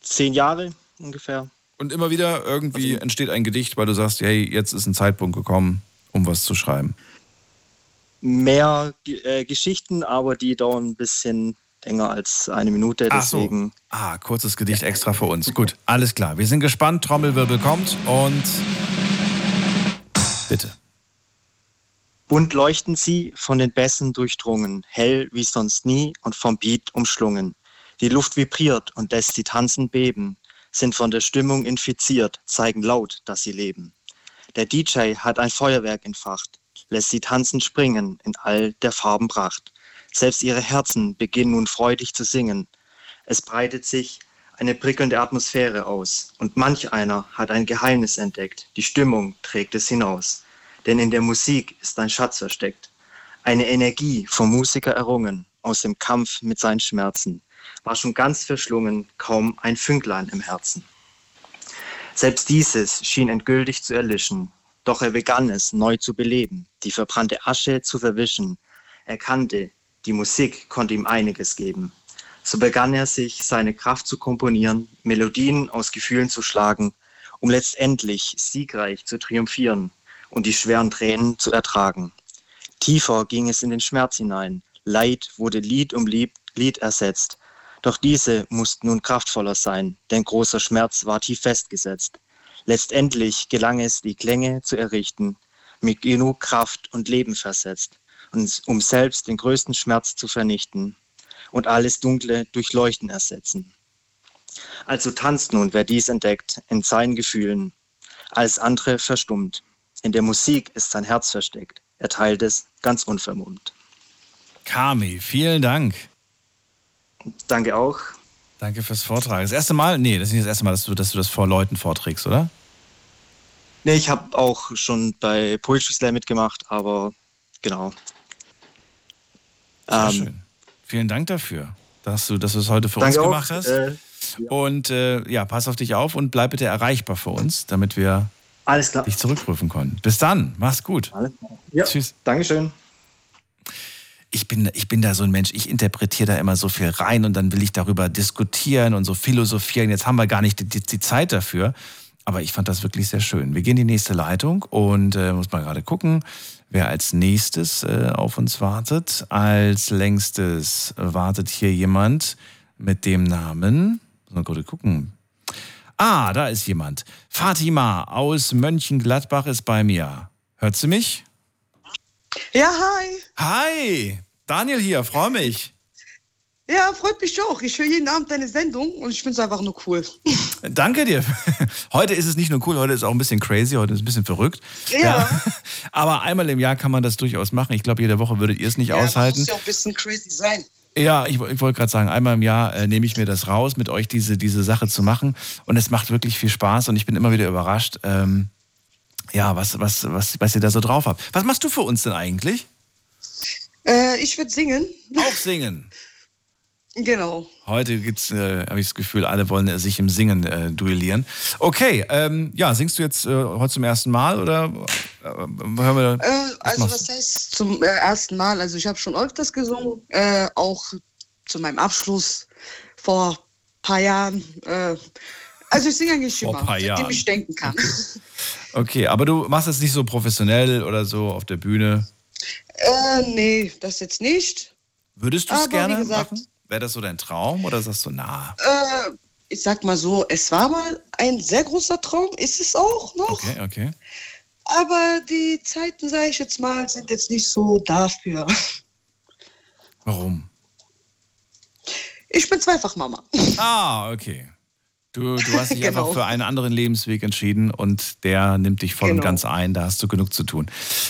zehn Jahre ungefähr.
Und immer wieder irgendwie entsteht ein Gedicht, weil du sagst, hey, jetzt ist ein Zeitpunkt gekommen, um was zu schreiben.
Mehr äh, Geschichten, aber die dauern ein bisschen länger als eine Minute.
Ach so.
Deswegen
Ah, kurzes Gedicht extra für uns. Gut, alles klar. Wir sind gespannt. Trommelwirbel kommt und bitte.
Bunt leuchten sie, von den Bässen durchdrungen, hell wie sonst nie und vom Beat umschlungen. Die Luft vibriert und lässt sie tanzen beben, sind von der Stimmung infiziert, zeigen laut, dass sie leben. Der DJ hat ein Feuerwerk entfacht, lässt sie tanzen springen in all der Farben Pracht. Selbst ihre Herzen beginnen nun freudig zu singen. Es breitet sich eine prickelnde Atmosphäre aus und manch einer hat ein Geheimnis entdeckt, die Stimmung trägt es hinaus. Denn in der Musik ist ein Schatz versteckt. Eine Energie vom Musiker errungen, aus dem Kampf mit seinen Schmerzen, war schon ganz verschlungen, kaum ein Fünklein im Herzen. Selbst dieses schien endgültig zu erlischen, doch er begann es neu zu beleben, die verbrannte Asche zu verwischen. Er kannte, die Musik konnte ihm einiges geben. So begann er sich seine Kraft zu komponieren, Melodien aus Gefühlen zu schlagen, um letztendlich siegreich zu triumphieren und die schweren Tränen zu ertragen. Tiefer ging es in den Schmerz hinein, Leid wurde Lied um Lied, ersetzt. Doch diese mussten nun kraftvoller sein, denn großer Schmerz war tief festgesetzt. Letztendlich gelang es, die Klänge zu errichten, mit genug Kraft und Leben versetzt, um selbst den größten Schmerz zu vernichten und alles Dunkle durch Leuchten ersetzen. Also tanzt nun, wer dies entdeckt, in seinen Gefühlen, alles andere verstummt. In der Musik ist sein Herz versteckt, er teilt es ganz unvermummt.
Kami, vielen Dank.
Danke auch.
Danke fürs Vortragen. Das erste Mal? Nee, das ist nicht das erste Mal, dass du, dass du das vor Leuten vorträgst, oder?
Nee, ich habe auch schon bei Poetry Slam mitgemacht, aber genau.
Sehr
Ähm,
schön. Vielen Dank dafür, dass du, dass du es heute für uns
auch,
gemacht hast.
äh,
Und äh, ja, pass auf dich auf und bleib bitte erreichbar für uns, damit wir
Alles klar.
dich zurückrufen können. Bis dann, mach's gut.
Ja,
Tschüss.
Dankeschön.
Ich bin, ich bin da so ein Mensch, ich interpretiere da immer so viel rein und dann will ich darüber diskutieren und so philosophieren. Jetzt haben wir gar nicht die, die, die Zeit dafür. Aber ich fand das wirklich sehr schön. Wir gehen in die nächste Leitung und äh, muss mal gerade gucken, wer als nächstes äh, auf uns wartet. Als längstes wartet hier jemand mit dem Namen. Mal gerade gucken. Ah, da ist jemand. Fatima aus Mönchengladbach ist bei mir. Hört sie mich?
Ja, hi.
Hi, Daniel hier, freue mich.
Ja, freut mich auch. Ich höre jeden Abend deine Sendung und ich finde es einfach nur cool.
Danke dir. Heute ist es nicht nur cool, heute ist auch ein bisschen crazy, heute ist es ein bisschen verrückt.
Ja.
Aber einmal im Jahr kann man das durchaus machen. Ich glaube, jede Woche würdet ihr es nicht
Ja,
aushalten.
Muss ja auch ein bisschen crazy sein.
Ja, ich, ich wollte gerade sagen, einmal im Jahr äh, nehme ich mir das raus, mit euch diese, diese Sache zu machen. Und es macht wirklich viel Spaß und ich bin immer wieder überrascht, ähm, ja, was, was, was, was ihr da so drauf habt. Was machst du für uns denn eigentlich?
Äh, ich würde singen.
Auch singen.
Genau.
Heute gibt's, äh, habe ich das Gefühl, alle wollen äh, sich im Singen äh, duellieren. Okay, ähm, ja, singst du jetzt äh, heute zum ersten Mal oder äh, hören wir?
Äh, also
machst
was heißt zum ersten Mal? Also ich habe schon öfters gesungen, auch zu meinem Abschluss vor ein paar Jahren. Also ich singe eigentlich immer, seitdem ich denken kann.
Okay, aber du machst es nicht so professionell oder so auf der Bühne.
äh, nee, das jetzt nicht.
Würdest du es gerne
gesagt-
machen? Wäre das so dein Traum oder sagst du, na?
Äh, ich sag mal so, es war mal ein sehr großer Traum, ist es auch noch.
Okay, okay.
Aber die Zeiten, sage ich jetzt mal, sind jetzt nicht so dafür.
Warum?
Ich bin Zweifachmama.
Ah, okay. Du, du hast dich
Genau.
einfach für einen anderen Lebensweg entschieden und der nimmt dich voll und
Genau.
ganz ein. Da hast du genug zu tun.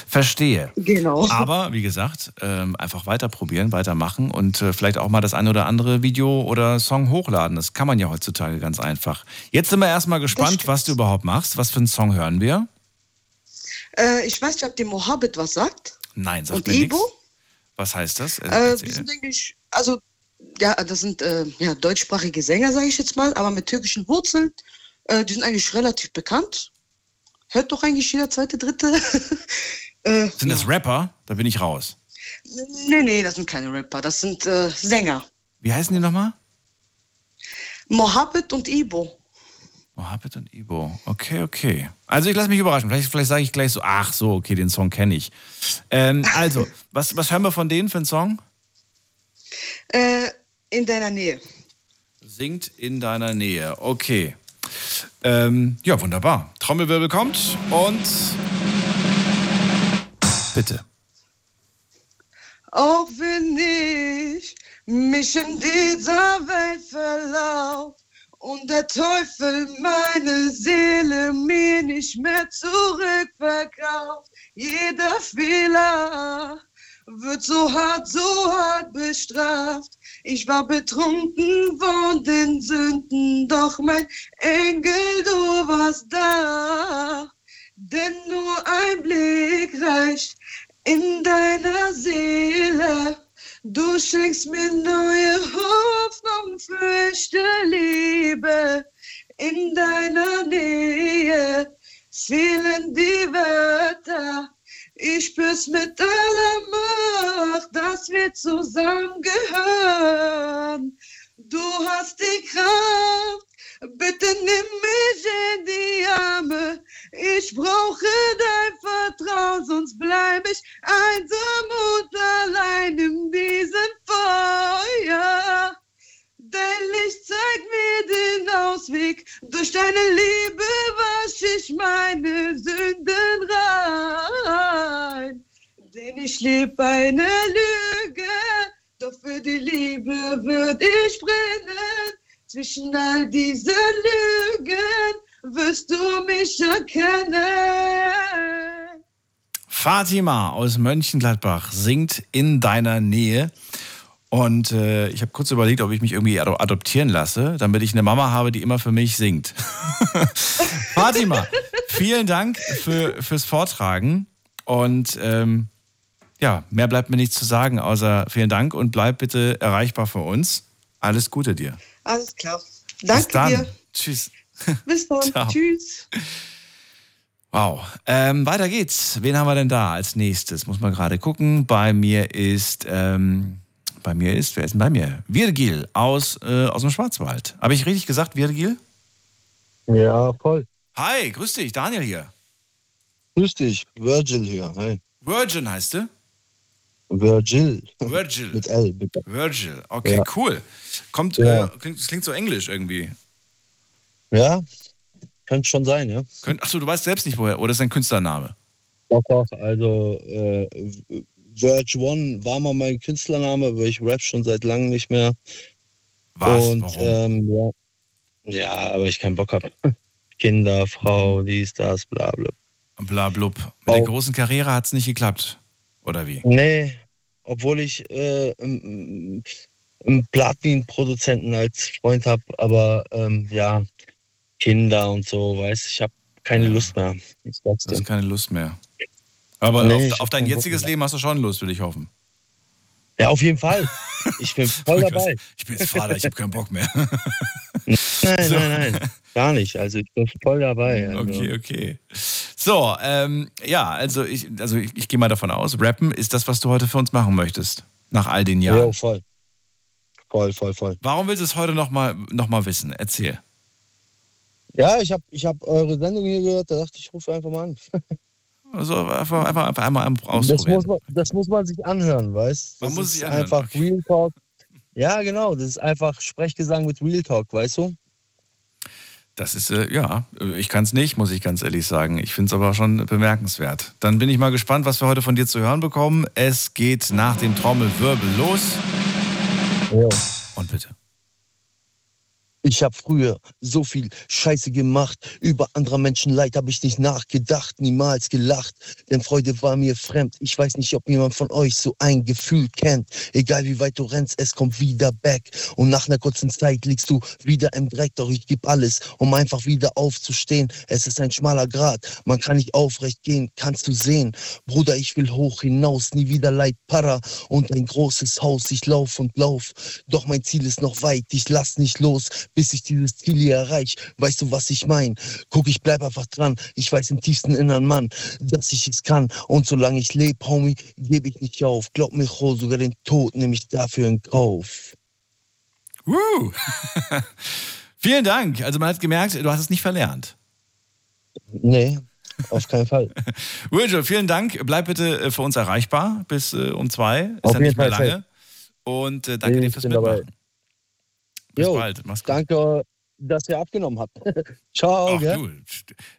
Verstehe.
Genau.
Aber wie gesagt, ähm, einfach weiter probieren, weitermachen und äh, vielleicht auch mal das eine oder andere Video oder Song hochladen. Das kann man ja heutzutage ganz einfach. Jetzt sind wir erstmal gespannt, was du überhaupt machst. Was für einen Song hören wir?
Äh, ich weiß nicht, ob dir Mohammed was sagt.
Nein, sagt
Und
mir nichts. Was heißt das? Äh,
Äh, wir sind eigentlich, also, ja, das sind äh, ja, deutschsprachige Sänger, sage ich jetzt mal, aber mit türkischen Wurzeln. Äh, die sind eigentlich relativ bekannt. Hört doch eigentlich jeder zweite, dritte. äh,
Sind das Rapper? Da bin ich raus.
nee, nee, das sind keine Rapper, das sind äh, Sänger.
Wie heißen die nochmal?
Mohammed und Ibo.
Mohammed und Ibo. Okay, okay. Also ich lasse mich überraschen. Vielleicht, vielleicht sage ich gleich so, ach so, okay, den Song kenne ich. Ähm, also, was, was hören wir von denen für einen Song?
Äh, in deiner Nähe.
Singt in deiner Nähe. Okay. Ähm, ja, wunderbar. Trommelwirbel kommt und bitte.
Auch wenn ich mich in dieser Welt verlauf und der Teufel meine Seele mir nicht mehr zurückverkauft, jeder Fehler wird so hart, so hart bestraft. Ich war betrunken von den Sünden, doch mein Engel, du warst da. Denn nur ein Blick reicht in deiner Seele. Du schenkst mir neue Hoffnung, frische Liebe. In deiner Nähe fehlen die Wörter. Ich spür's mit aller Macht, dass wir zusammengehören. Du hast die Kraft, bitte nimm mich in die Arme. Ich brauche dein Vertrauen, sonst bleib ich einsam und allein in diesem Feuer. Dein Licht zeigt mir den Ausweg. Durch deine Liebe wasch ich meine Sünden rein. Denn ich lebe eine Lüge, doch für die Liebe würde ich brennen. Zwischen all diesen Lügen wirst du mich erkennen.
Fatima aus Mönchengladbach singt in deiner Nähe. Und äh, ich habe kurz überlegt, ob ich mich irgendwie ado- adoptieren lasse, damit ich eine Mama habe, die immer für mich singt. Fatima, vielen Dank für, fürs Vortragen. Und ähm, ja, mehr bleibt mir nicht zu sagen, außer vielen Dank und bleib bitte erreichbar für uns. Alles Gute dir.
Alles klar.
Bis
Danke
dann.
dir.
Tschüss.
Bis dann.
Ciao.
Tschüss.
Wow. Ähm, weiter geht's. Wen haben wir denn da als nächstes? Muss man gerade gucken. Bei mir ist, ähm, bei mir ist, wer ist denn bei mir? Virgil aus, äh, aus dem Schwarzwald. Habe ich richtig gesagt, Virgil?
Ja, voll.
Hi, grüß dich, Daniel hier.
Grüß dich, Virgil hier. Hi.
Virgin heißt du?
Virgil.
Virgil.
Mit L, bitte.
Virgil. Okay,
Ja.
cool. Kommt,
Ja.
äh, klingt, das klingt so englisch irgendwie.
Ja, könnte schon sein, ja.
Könnt, achso, du weißt selbst nicht woher, oder ist dein Künstlername?
Doch, doch, also äh, Verge One war mal mein Künstlername, aber ich rap schon seit langem nicht mehr.
Was?
Und ähm, ja. ja, aber ich keinen Bock habe. Kinder, Frau, dies, das, bla bla.
Bla blub. Mit der großen Karriere hat es nicht geklappt. Oder wie?
Nee, obwohl ich äh, einen Platin-Produzenten als Freund habe, aber ähm, ja, Kinder und so, weißt ich habe keine Lust mehr. Ich
hast
dir.
keine Lust mehr. Aber
Nee,
auf, auf dein jetziges. Leben hast du schon Lust, will ich hoffen.
Ja, auf jeden Fall. Ich bin voll dabei.
Ich bin jetzt Vater, ich habe keinen Bock mehr.
Nein,
So.
nein, nein. Gar nicht. Also ich bin voll dabei. Also.
Okay, okay. So, ähm, ja, also ich, also ich, ich gehe mal davon aus, Rappen ist das, was du heute für uns machen möchtest. Nach all den Jahren.
Ja, voll. Voll, voll, voll.
Warum willst du es heute nochmal noch mal wissen? Erzähl.
Ja, ich habe ich hab eure Sendung hier gehört, da dachte ich, ich rufe einfach mal an.
Also einfach, einfach, einfach einmal
Das
ausprobieren.
muss, man, das muss man sich anhören, weißt
Man
das
muss
ist
sich anhören,
einfach Real Talk. Ja, genau, das ist einfach Sprechgesang mit Real Talk, weißt du?
Das ist, äh, ja, ich kann es nicht, muss ich ganz ehrlich sagen. Ich finde es aber schon bemerkenswert. Dann bin ich mal gespannt, was wir heute von dir zu hören bekommen. Es geht nach dem Trommelwirbel los. Und bitte.
Ich habe früher so viel Scheiße gemacht. Über anderer Menschen Leid habe ich nicht nachgedacht, niemals gelacht. Denn Freude war mir fremd. Ich weiß nicht, ob jemand von euch so ein Gefühl kennt. Egal wie weit du rennst, es kommt wieder back. Und nach einer kurzen Zeit liegst du wieder im Dreck. Doch ich geb alles, um einfach wieder aufzustehen. Es ist ein schmaler Grat. Man kann nicht aufrecht gehen, kannst du sehen. Bruder, ich will hoch hinaus, nie wieder Leid, Para. Und ein großes Haus, ich lauf und lauf. Doch mein Ziel ist noch weit, ich lass nicht los bis ich dieses Ziel hier erreiche. Weißt du, was ich meine? Guck, ich bleib einfach dran. Ich weiß im tiefsten Innern, Mann, dass ich es kann. Und solange ich lebe, Homie, gebe ich nicht auf. Glaub mir, Ho, sogar den Tod nehme ich dafür in Kauf.
Uh. Vielen Dank. Also man hat gemerkt, du hast es nicht verlernt.
Nee, auf keinen Fall.
Virgil, vielen Dank. Bleib bitte äh, für uns erreichbar bis äh, um zwei. Ist
Auf
ja nicht mehr
Fall
lange. Und äh, danke
Nee,
dir fürs
bin dabei.
Bis
Jo,
bald. Mach's gut.
Danke, dass ihr abgenommen habt. Ciao.
Ach du,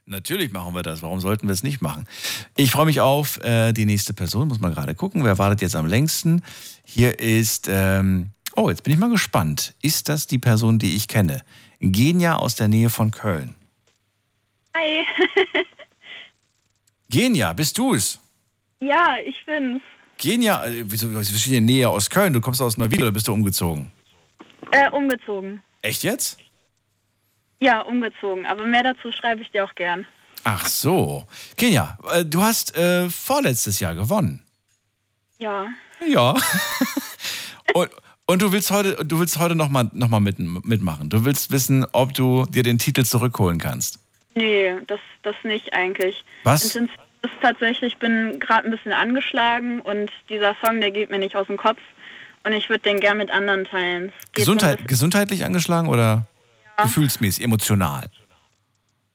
natürlich machen wir das. Warum sollten wir es nicht machen? Ich freue mich auf äh, die nächste Person. Muss mal gerade gucken. Wer wartet jetzt am längsten? Hier ist, ähm, oh, jetzt bin ich mal gespannt. Ist das die Person, die ich kenne? Genia aus der Nähe von Köln.
Hi.
Genia, bist du es?
ja, ich bin's.
Genia, äh, wieso, wieso steht hier Nähe aus Köln? Du kommst aus Neuwied oder bist du umgezogen?
Äh, umgezogen.
Echt jetzt?
Ja, umgezogen. Aber mehr dazu schreibe ich dir auch gern.
Ach so. Genia, äh, du hast äh, vorletztes Jahr gewonnen.
Ja.
Ja. und, und du willst heute, du willst heute nochmal noch mal mit, mitmachen. Du willst wissen, ob du dir den Titel zurückholen kannst.
Nee, das, das nicht eigentlich.
Was?
Intensiv ist tatsächlich, ich bin gerade ein bisschen angeschlagen und dieser Song, der geht mir nicht aus dem Kopf. Und ich würde den gern mit anderen teilen.
Gesundheit, gesundheitlich angeschlagen oder gefühlsmäßig, emotional?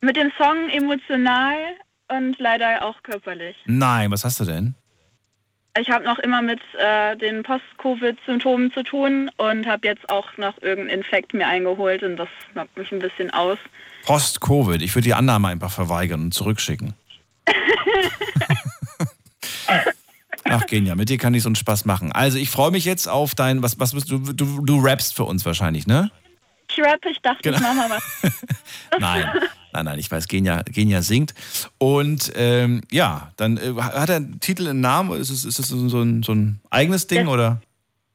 Mit dem Song emotional und leider auch körperlich.
Nein, was hast du denn?
Ich habe noch immer mit äh, den Post-Covid-Symptomen zu tun und habe jetzt auch noch irgendeinen Infekt mir eingeholt und das knockt mich ein bisschen aus.
Post-Covid. Ich würde die Annahme einfach verweigern und zurückschicken. Ach, Genia, mit dir kann ich so einen Spaß machen. Also, ich freue mich jetzt auf dein, was, was bist du, du, du rappst für uns wahrscheinlich, ne?
Ich rappe, ich dachte,
Genau.
ich mache mal was.
Nein, nein, nein, ich weiß, Genia, Genia singt. Und ähm, ja, dann äh, hat er einen Titel, einen Namen? Ist es, ist es so, ein, so ein eigenes Ding
Das-
oder?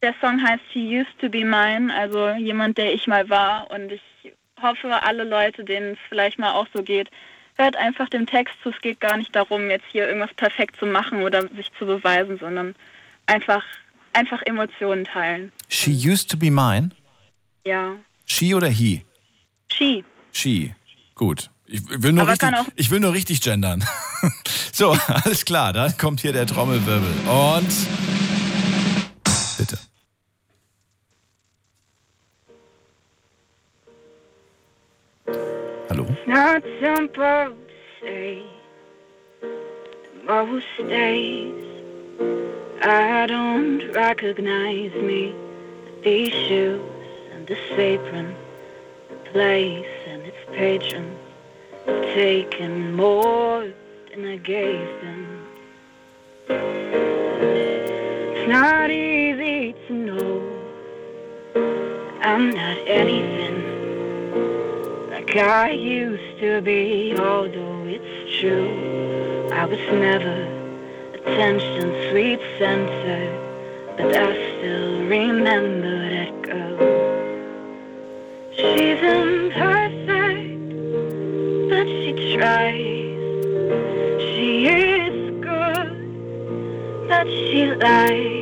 Der Song heißt She Used to Be Mine, also jemand, der ich mal war. Und ich hoffe, alle Leute, denen es vielleicht mal auch so geht, hört einfach dem Text zu. Es geht gar nicht darum, jetzt hier irgendwas perfekt zu machen oder sich zu beweisen, sondern einfach, einfach Emotionen teilen.
She used to be mine?
Ja.
She oder he?
She.
She. Gut. Ich will nur,
Aber
richtig, ich will nur richtig gendern. so, alles klar, dann kommt hier der Trommelwirbel. Und bitte.
Not simple to say. Tomorrow stays. I don't recognize me. These shoes and this apron, the place and its patrons have taken more than I gave them. It's not easy to know. I'm not anything like I used to be, although it's true. I was never attention sweet center, but I still remember that girl. She's imperfect, but she tries. She is good, but she lies.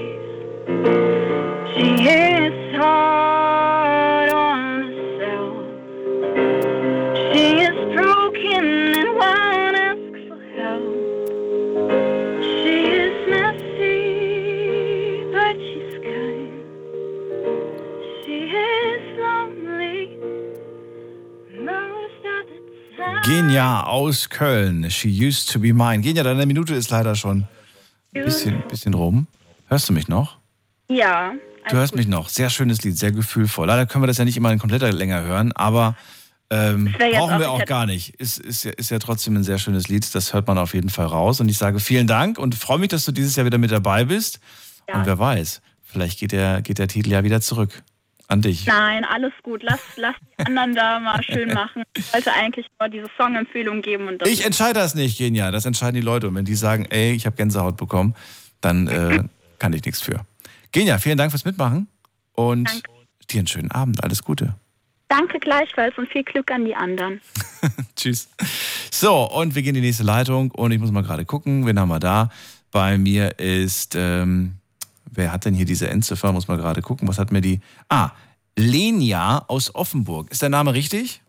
Genia aus Köln. She used to be mine. Genia, deine Minute ist leider schon ein bisschen, bisschen rum. Hörst du mich noch?
Ja.
Du hörst mich noch. Sehr schönes Lied, sehr gefühlvoll. Leider können wir das ja nicht immer in kompletter Länge hören, aber ähm, brauchen
auch-
wir auch gar nicht. Ist, ist, ja, ist ja trotzdem ein sehr schönes Lied. Das hört man auf jeden Fall raus. Und ich sage vielen Dank und freue mich, dass du dieses Jahr wieder mit dabei bist. Und wer weiß, vielleicht geht der, geht der Titel ja wieder zurück. An dich.
Nein, alles gut. Lass, lass die anderen da mal schön machen. Ich wollte eigentlich nur diese Songempfehlung geben. Und das
Ich entscheide das nicht, Genia. Das entscheiden die Leute. Und wenn die sagen, ey, ich habe Gänsehaut bekommen, dann äh, kann ich nichts für. Genia, vielen Dank fürs Mitmachen und
Danke.
dir einen schönen Abend. Alles Gute.
Danke gleichfalls und viel Glück an die anderen.
Tschüss. So, und wir gehen in die nächste Leitung und ich muss mal gerade gucken, wen haben wir da? Bei mir ist, ähm, wer hat denn hier diese Endziffer? Muss mal gerade gucken, was hat mir die? Ah, Lenia aus Offenburg. Ist der Name richtig?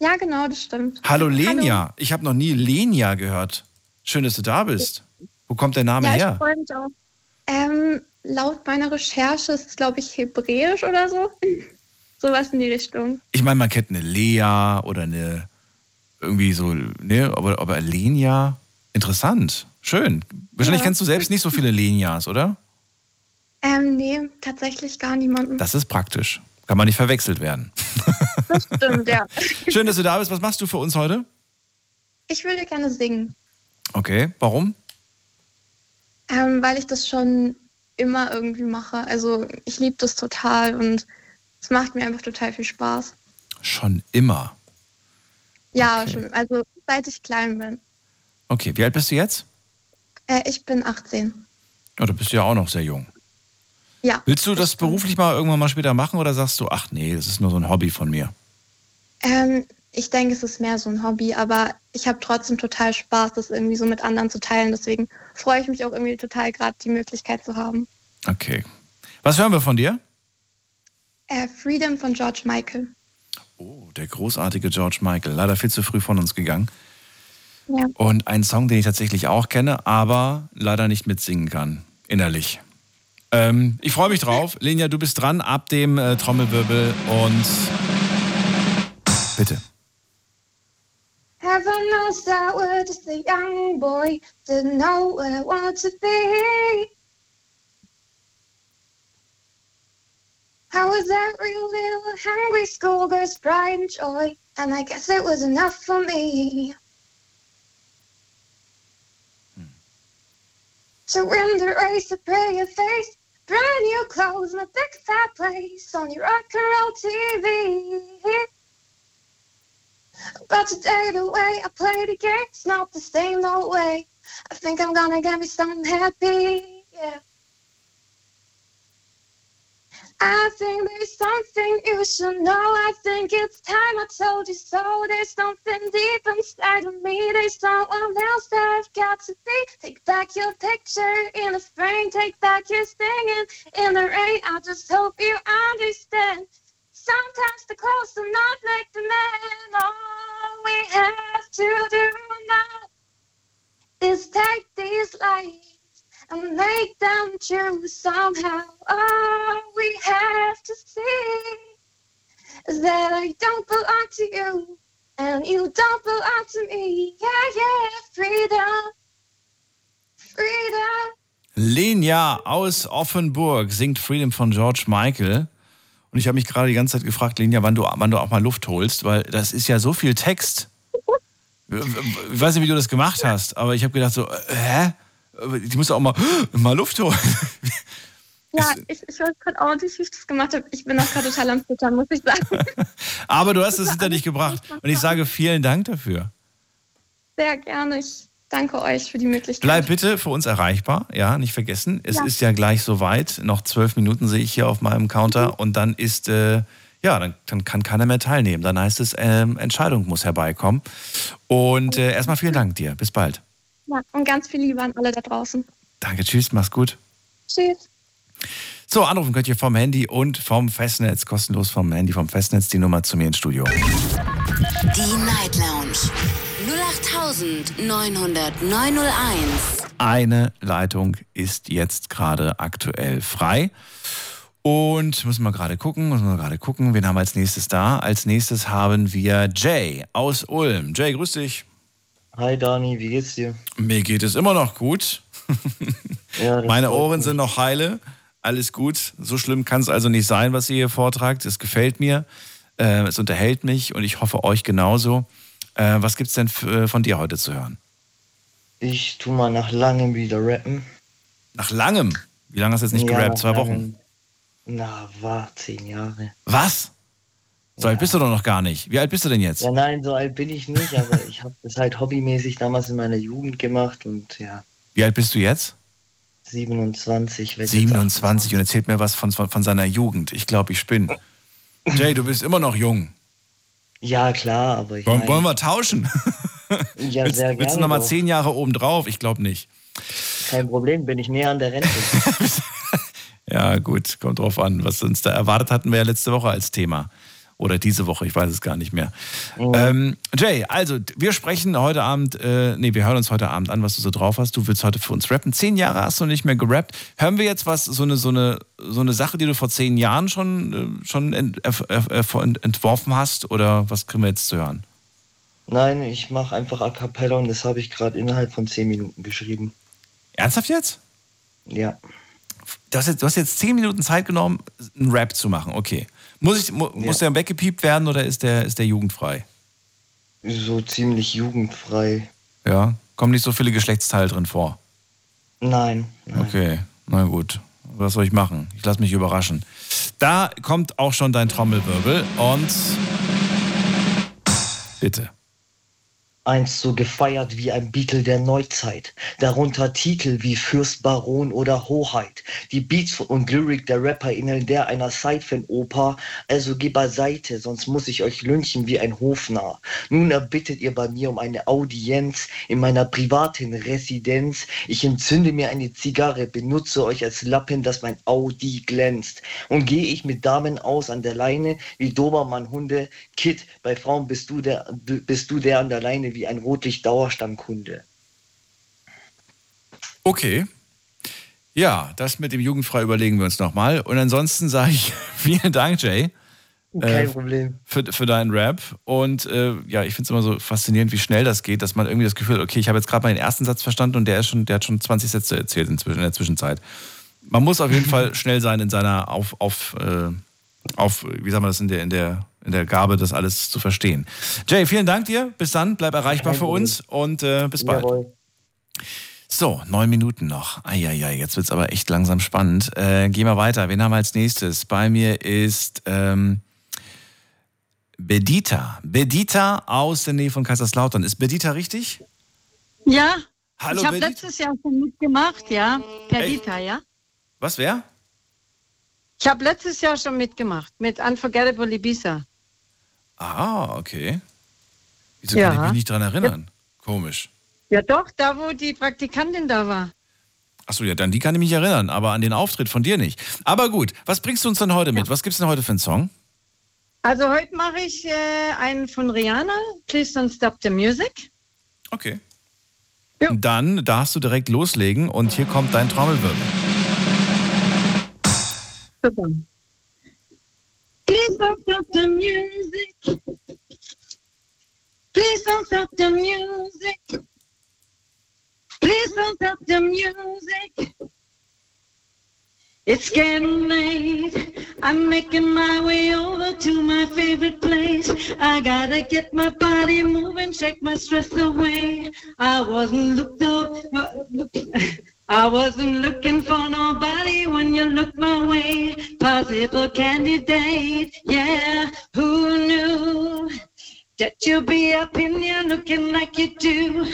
Ja, genau, das stimmt.
Hallo Lenia. Ich habe noch nie Lenia gehört. Schön, dass du da bist. Wo kommt der Name
ja, ich
her?
freue mich auch. Ähm, laut meiner Recherche ist es, glaube ich, hebräisch oder so. Sowas in die Richtung.
Ich meine, man kennt eine Lea oder eine irgendwie so, ne, aber, aber Lenia, interessant, schön. Wahrscheinlich
Ja.
kennst du selbst nicht so viele Lenias, oder?
Ähm, nee, tatsächlich gar niemanden.
Das ist praktisch. Kann man nicht verwechselt werden.
Das stimmt, ja.
Schön, dass du da bist. Was machst du für uns heute?
Ich würde gerne singen,
Okay, warum?
ähm, weil ich das schon immer irgendwie mache. Also ich liebe das total und es macht mir einfach total viel Spaß.
Schon immer.
Ja, schon. Also seit ich klein bin.
Okay, wie alt bist du jetzt?
Äh, ich bin 18.
Oh, du bist ja auch noch sehr jung.
Ja.
Willst du das beruflich mal irgendwann mal später machen oder sagst du, ach nee, das ist nur so ein Hobby von mir?
Ähm, ich denke, es ist mehr so ein Hobby, aber ich habe trotzdem total Spaß, das irgendwie so mit anderen zu teilen. Deswegen freue ich mich auch irgendwie total, gerade die Möglichkeit zu haben.
Okay. Was hören wir von dir?
Äh, Freedom von George Michael.
Oh, der großartige George Michael. Leider viel zu früh von uns gegangen.
Ja.
Und ein Song, den ich tatsächlich auch kenne, aber leider nicht mitsingen kann. Innerlich. Ähm, ich freue mich drauf. Lenia, du bist dran ab dem äh, Trommelwirbel und bitte.
Heaven knows I was just a young boy, didn't know where I wanted to be. I was that real little hungry schoolgirl's pride and joy, and I guess it was enough for me. Hmm. Surrender, race, a prayer face, brand new clothes, my big fat place on your rock and roll TV. But today the way I play the game's not the same, no way. I think I'm gonna get me something happy, yeah. I think there's something you should know. I think it's time I told you so. There's something deep inside of me. There's someone else that I've got to be. Take back your picture in a frame. Take back your singing in the rain. I just hope you understand. Sometimes the clothes do not make the man. All we have to do now is take these lights and make them true somehow. All we have to see is that I don't belong to you and you don't belong to me. Yeah, yeah, freedom, freedom.
Lenia aus Offenburg singt Freedom von George Michael. Und ich habe mich gerade die ganze Zeit gefragt, Lenia, wann du, wann du auch mal Luft holst, weil das ist ja so viel Text. Ich weiß nicht, wie du das gemacht hast, aber ich habe gedacht so, äh, hä? Ich muss auch mal, mal Luft holen.
Ja, ich, ich weiß gerade auch nicht, wie ich das gemacht habe. Ich bin auch gerade total am Zittern, muss ich sagen.
Aber du hast es hinter dich gebracht. Und ich sage vielen Dank dafür.
Sehr gerne. Ich danke euch für die Möglichkeit.
Bleib bitte für uns erreichbar, ja, nicht vergessen. Es
Ja.
ist ja gleich soweit. Noch zwölf Minuten sehe ich hier auf meinem Counter und dann ist, äh, ja, dann, dann kann keiner mehr teilnehmen. Dann heißt es, ähm, Entscheidung muss herbeikommen. Und äh, erstmal vielen Dank dir. Bis bald.
Ja, und ganz viel Liebe an alle da draußen.
Danke, tschüss, mach's gut.
Tschüss.
So, anrufen könnt ihr vom Handy und vom Festnetz, kostenlos vom Handy, vom Festnetz, die Nummer zu mir ins Studio.
Die Night Lounge 0890901.
Eine Leitung ist jetzt gerade aktuell frei. Und müssen wir gerade gucken, müssen wir gerade gucken, wen haben wir als nächstes da? Als nächstes haben wir Jay aus Ulm. Jay, grüß dich.
Hi Dani, wie geht's dir?
Mir geht es immer noch gut.
Ja,
Meine Ohren
mich.
sind noch heile. Alles gut. So schlimm kann es also nicht sein, was ihr hier vortragt. Es gefällt mir. Äh, es unterhält mich und ich hoffe euch genauso. Äh, was gibt's denn äh, von dir heute zu hören?
Ich tu mal nach langem wieder rappen.
Nach langem? Wie lange hast du jetzt nicht
Ja,
gerappt? Zwei. Wochen?
Na, war zehn Jahre.
Was? So alt bist du doch noch gar nicht. Wie alt bist du denn jetzt?
Ja, nein, so alt bin ich nicht, aber ich habe das halt hobbymäßig damals in meiner Jugend gemacht und ja,
Wie alt bist du jetzt?
27. werd jetzt
27 und erzählt mir was von, von, von seiner Jugend. Ich glaube, ich spinne. Jay, du bist immer noch jung.
Ja, klar, aber ich
Wollen,
mein-
wollen wir tauschen?
Ja,
willst,
sehr
willst du
gerne
noch mal
doch.
zehn Jahre obendrauf? Ich glaube nicht.
Kein Problem, bin ich näher an der Rente.
Ja, gut, kommt drauf an. Was uns da erwartet hatten wir ja letzte Woche als Thema. Oder diese Woche, ich weiß es gar nicht mehr. Ähm, Jay, also wir sprechen heute Abend, äh, nee, wir hören uns heute Abend an, was du so drauf hast. Du willst heute für uns rappen. Zehn Jahre hast du nicht mehr gerappt. Hören wir jetzt was, so eine, so eine, so eine Sache, die du vor zehn Jahren schon, äh, schon ent, erf- ent, entworfen hast? Oder was kriegen wir jetzt zu hören?
Nein, ich mache einfach A Cappella und das habe ich gerade innerhalb von 10 Minuten geschrieben.
Ernsthaft jetzt?
Ja.
Du hast, jetzt, du hast jetzt zehn Minuten Zeit genommen, einen Rap zu machen. Okay. Muss, ich, mu, muss der weggepiept werden oder ist der, ist der jugendfrei?
So ziemlich jugendfrei.
Ja. Kommen nicht so viele Geschlechtsteile drin vor.
Nein.
Okay, na gut. Was soll ich machen? Ich lasse mich überraschen. Da kommt auch schon dein Trommelwirbel und bitte.
Einst so gefeiert wie ein Beatle der Neuzeit. Darunter Titel wie Fürst, Baron oder Hoheit. Die Beats und Lyrik der Rapper ähneln der einer Sci-Fi-Oper. Also geh beiseite, sonst muss ich euch lynchen wie ein Hofnarr. Nun erbittet ihr bei mir um eine Audienz in meiner privaten Residenz. Ich entzünde mir eine Zigarre, benutze euch als Lappen, dass mein Audi glänzt. Und gehe ich mit Damen aus an der Leine wie Dobermann-Hunde. Kid, bei Frauen bist du der, bist du der an der Leine wie ein Rotlicht-Dauerstammkunde.
Okay. Ja, das mit dem Jugendfrei überlegen wir uns nochmal. Und ansonsten sage ich vielen Dank, Jay.
Kein
äh,
Problem.
Für, für deinen Rap. Und äh, ja, ich finde es immer so faszinierend, wie schnell das geht, dass man irgendwie das Gefühl hat, okay, ich habe jetzt gerade mal den ersten Satz verstanden und der, ist schon, der hat schon 20 Sätze erzählt in der Zwischenzeit. Man muss auf jeden Fall schnell sein in seiner auf, auf, äh, auf wie sagen wir das, in der, in der, in der Gabe, das alles zu verstehen. Jay, vielen Dank dir. Bis dann, bleib erreichbar für uns und äh, bis bald.
Jawohl.
So, neun Minuten noch. Eieiei, jetzt wird's aber echt langsam spannend. Äh, gehen wir weiter. Wen haben wir als nächstes? Bei mir ist ähm, Bedita. Bedita aus der Nähe von Kaiserslautern. Ist Bedita richtig?
Ja.
Hallo,
ich habe letztes Jahr schon mitgemacht, ja. Perdita, ja.
Was, wer?
Ich habe letztes Jahr schon mitgemacht mit Unforgettable Ibiza.
Ah, okay. Wieso
Ja.
kann ich mich nicht dran erinnern? Komisch.
Ja doch, da wo die Praktikantin da war.
Achso, ja, dann die kann ich mich erinnern, aber an den Auftritt von dir nicht. Aber gut, was bringst du uns denn heute mit? Was gibt's denn heute für einen Song?
Also heute mache ich äh, einen von Rihanna, Please Don't Stop the Music.
Okay. Dann darfst du direkt loslegen und hier kommt dein Trommelwirbel.
Super. Please don't stop the music. Please don't stop the music. Please don't stop the music. It's getting late. I'm making my way over to my favorite place. I gotta get my body moving, shake my stress away. I wasn't looked up. Uh, I wasn't looking for nobody when you looked my way. Possible candidate, yeah. Who knew? That you'll be up in here looking like you do.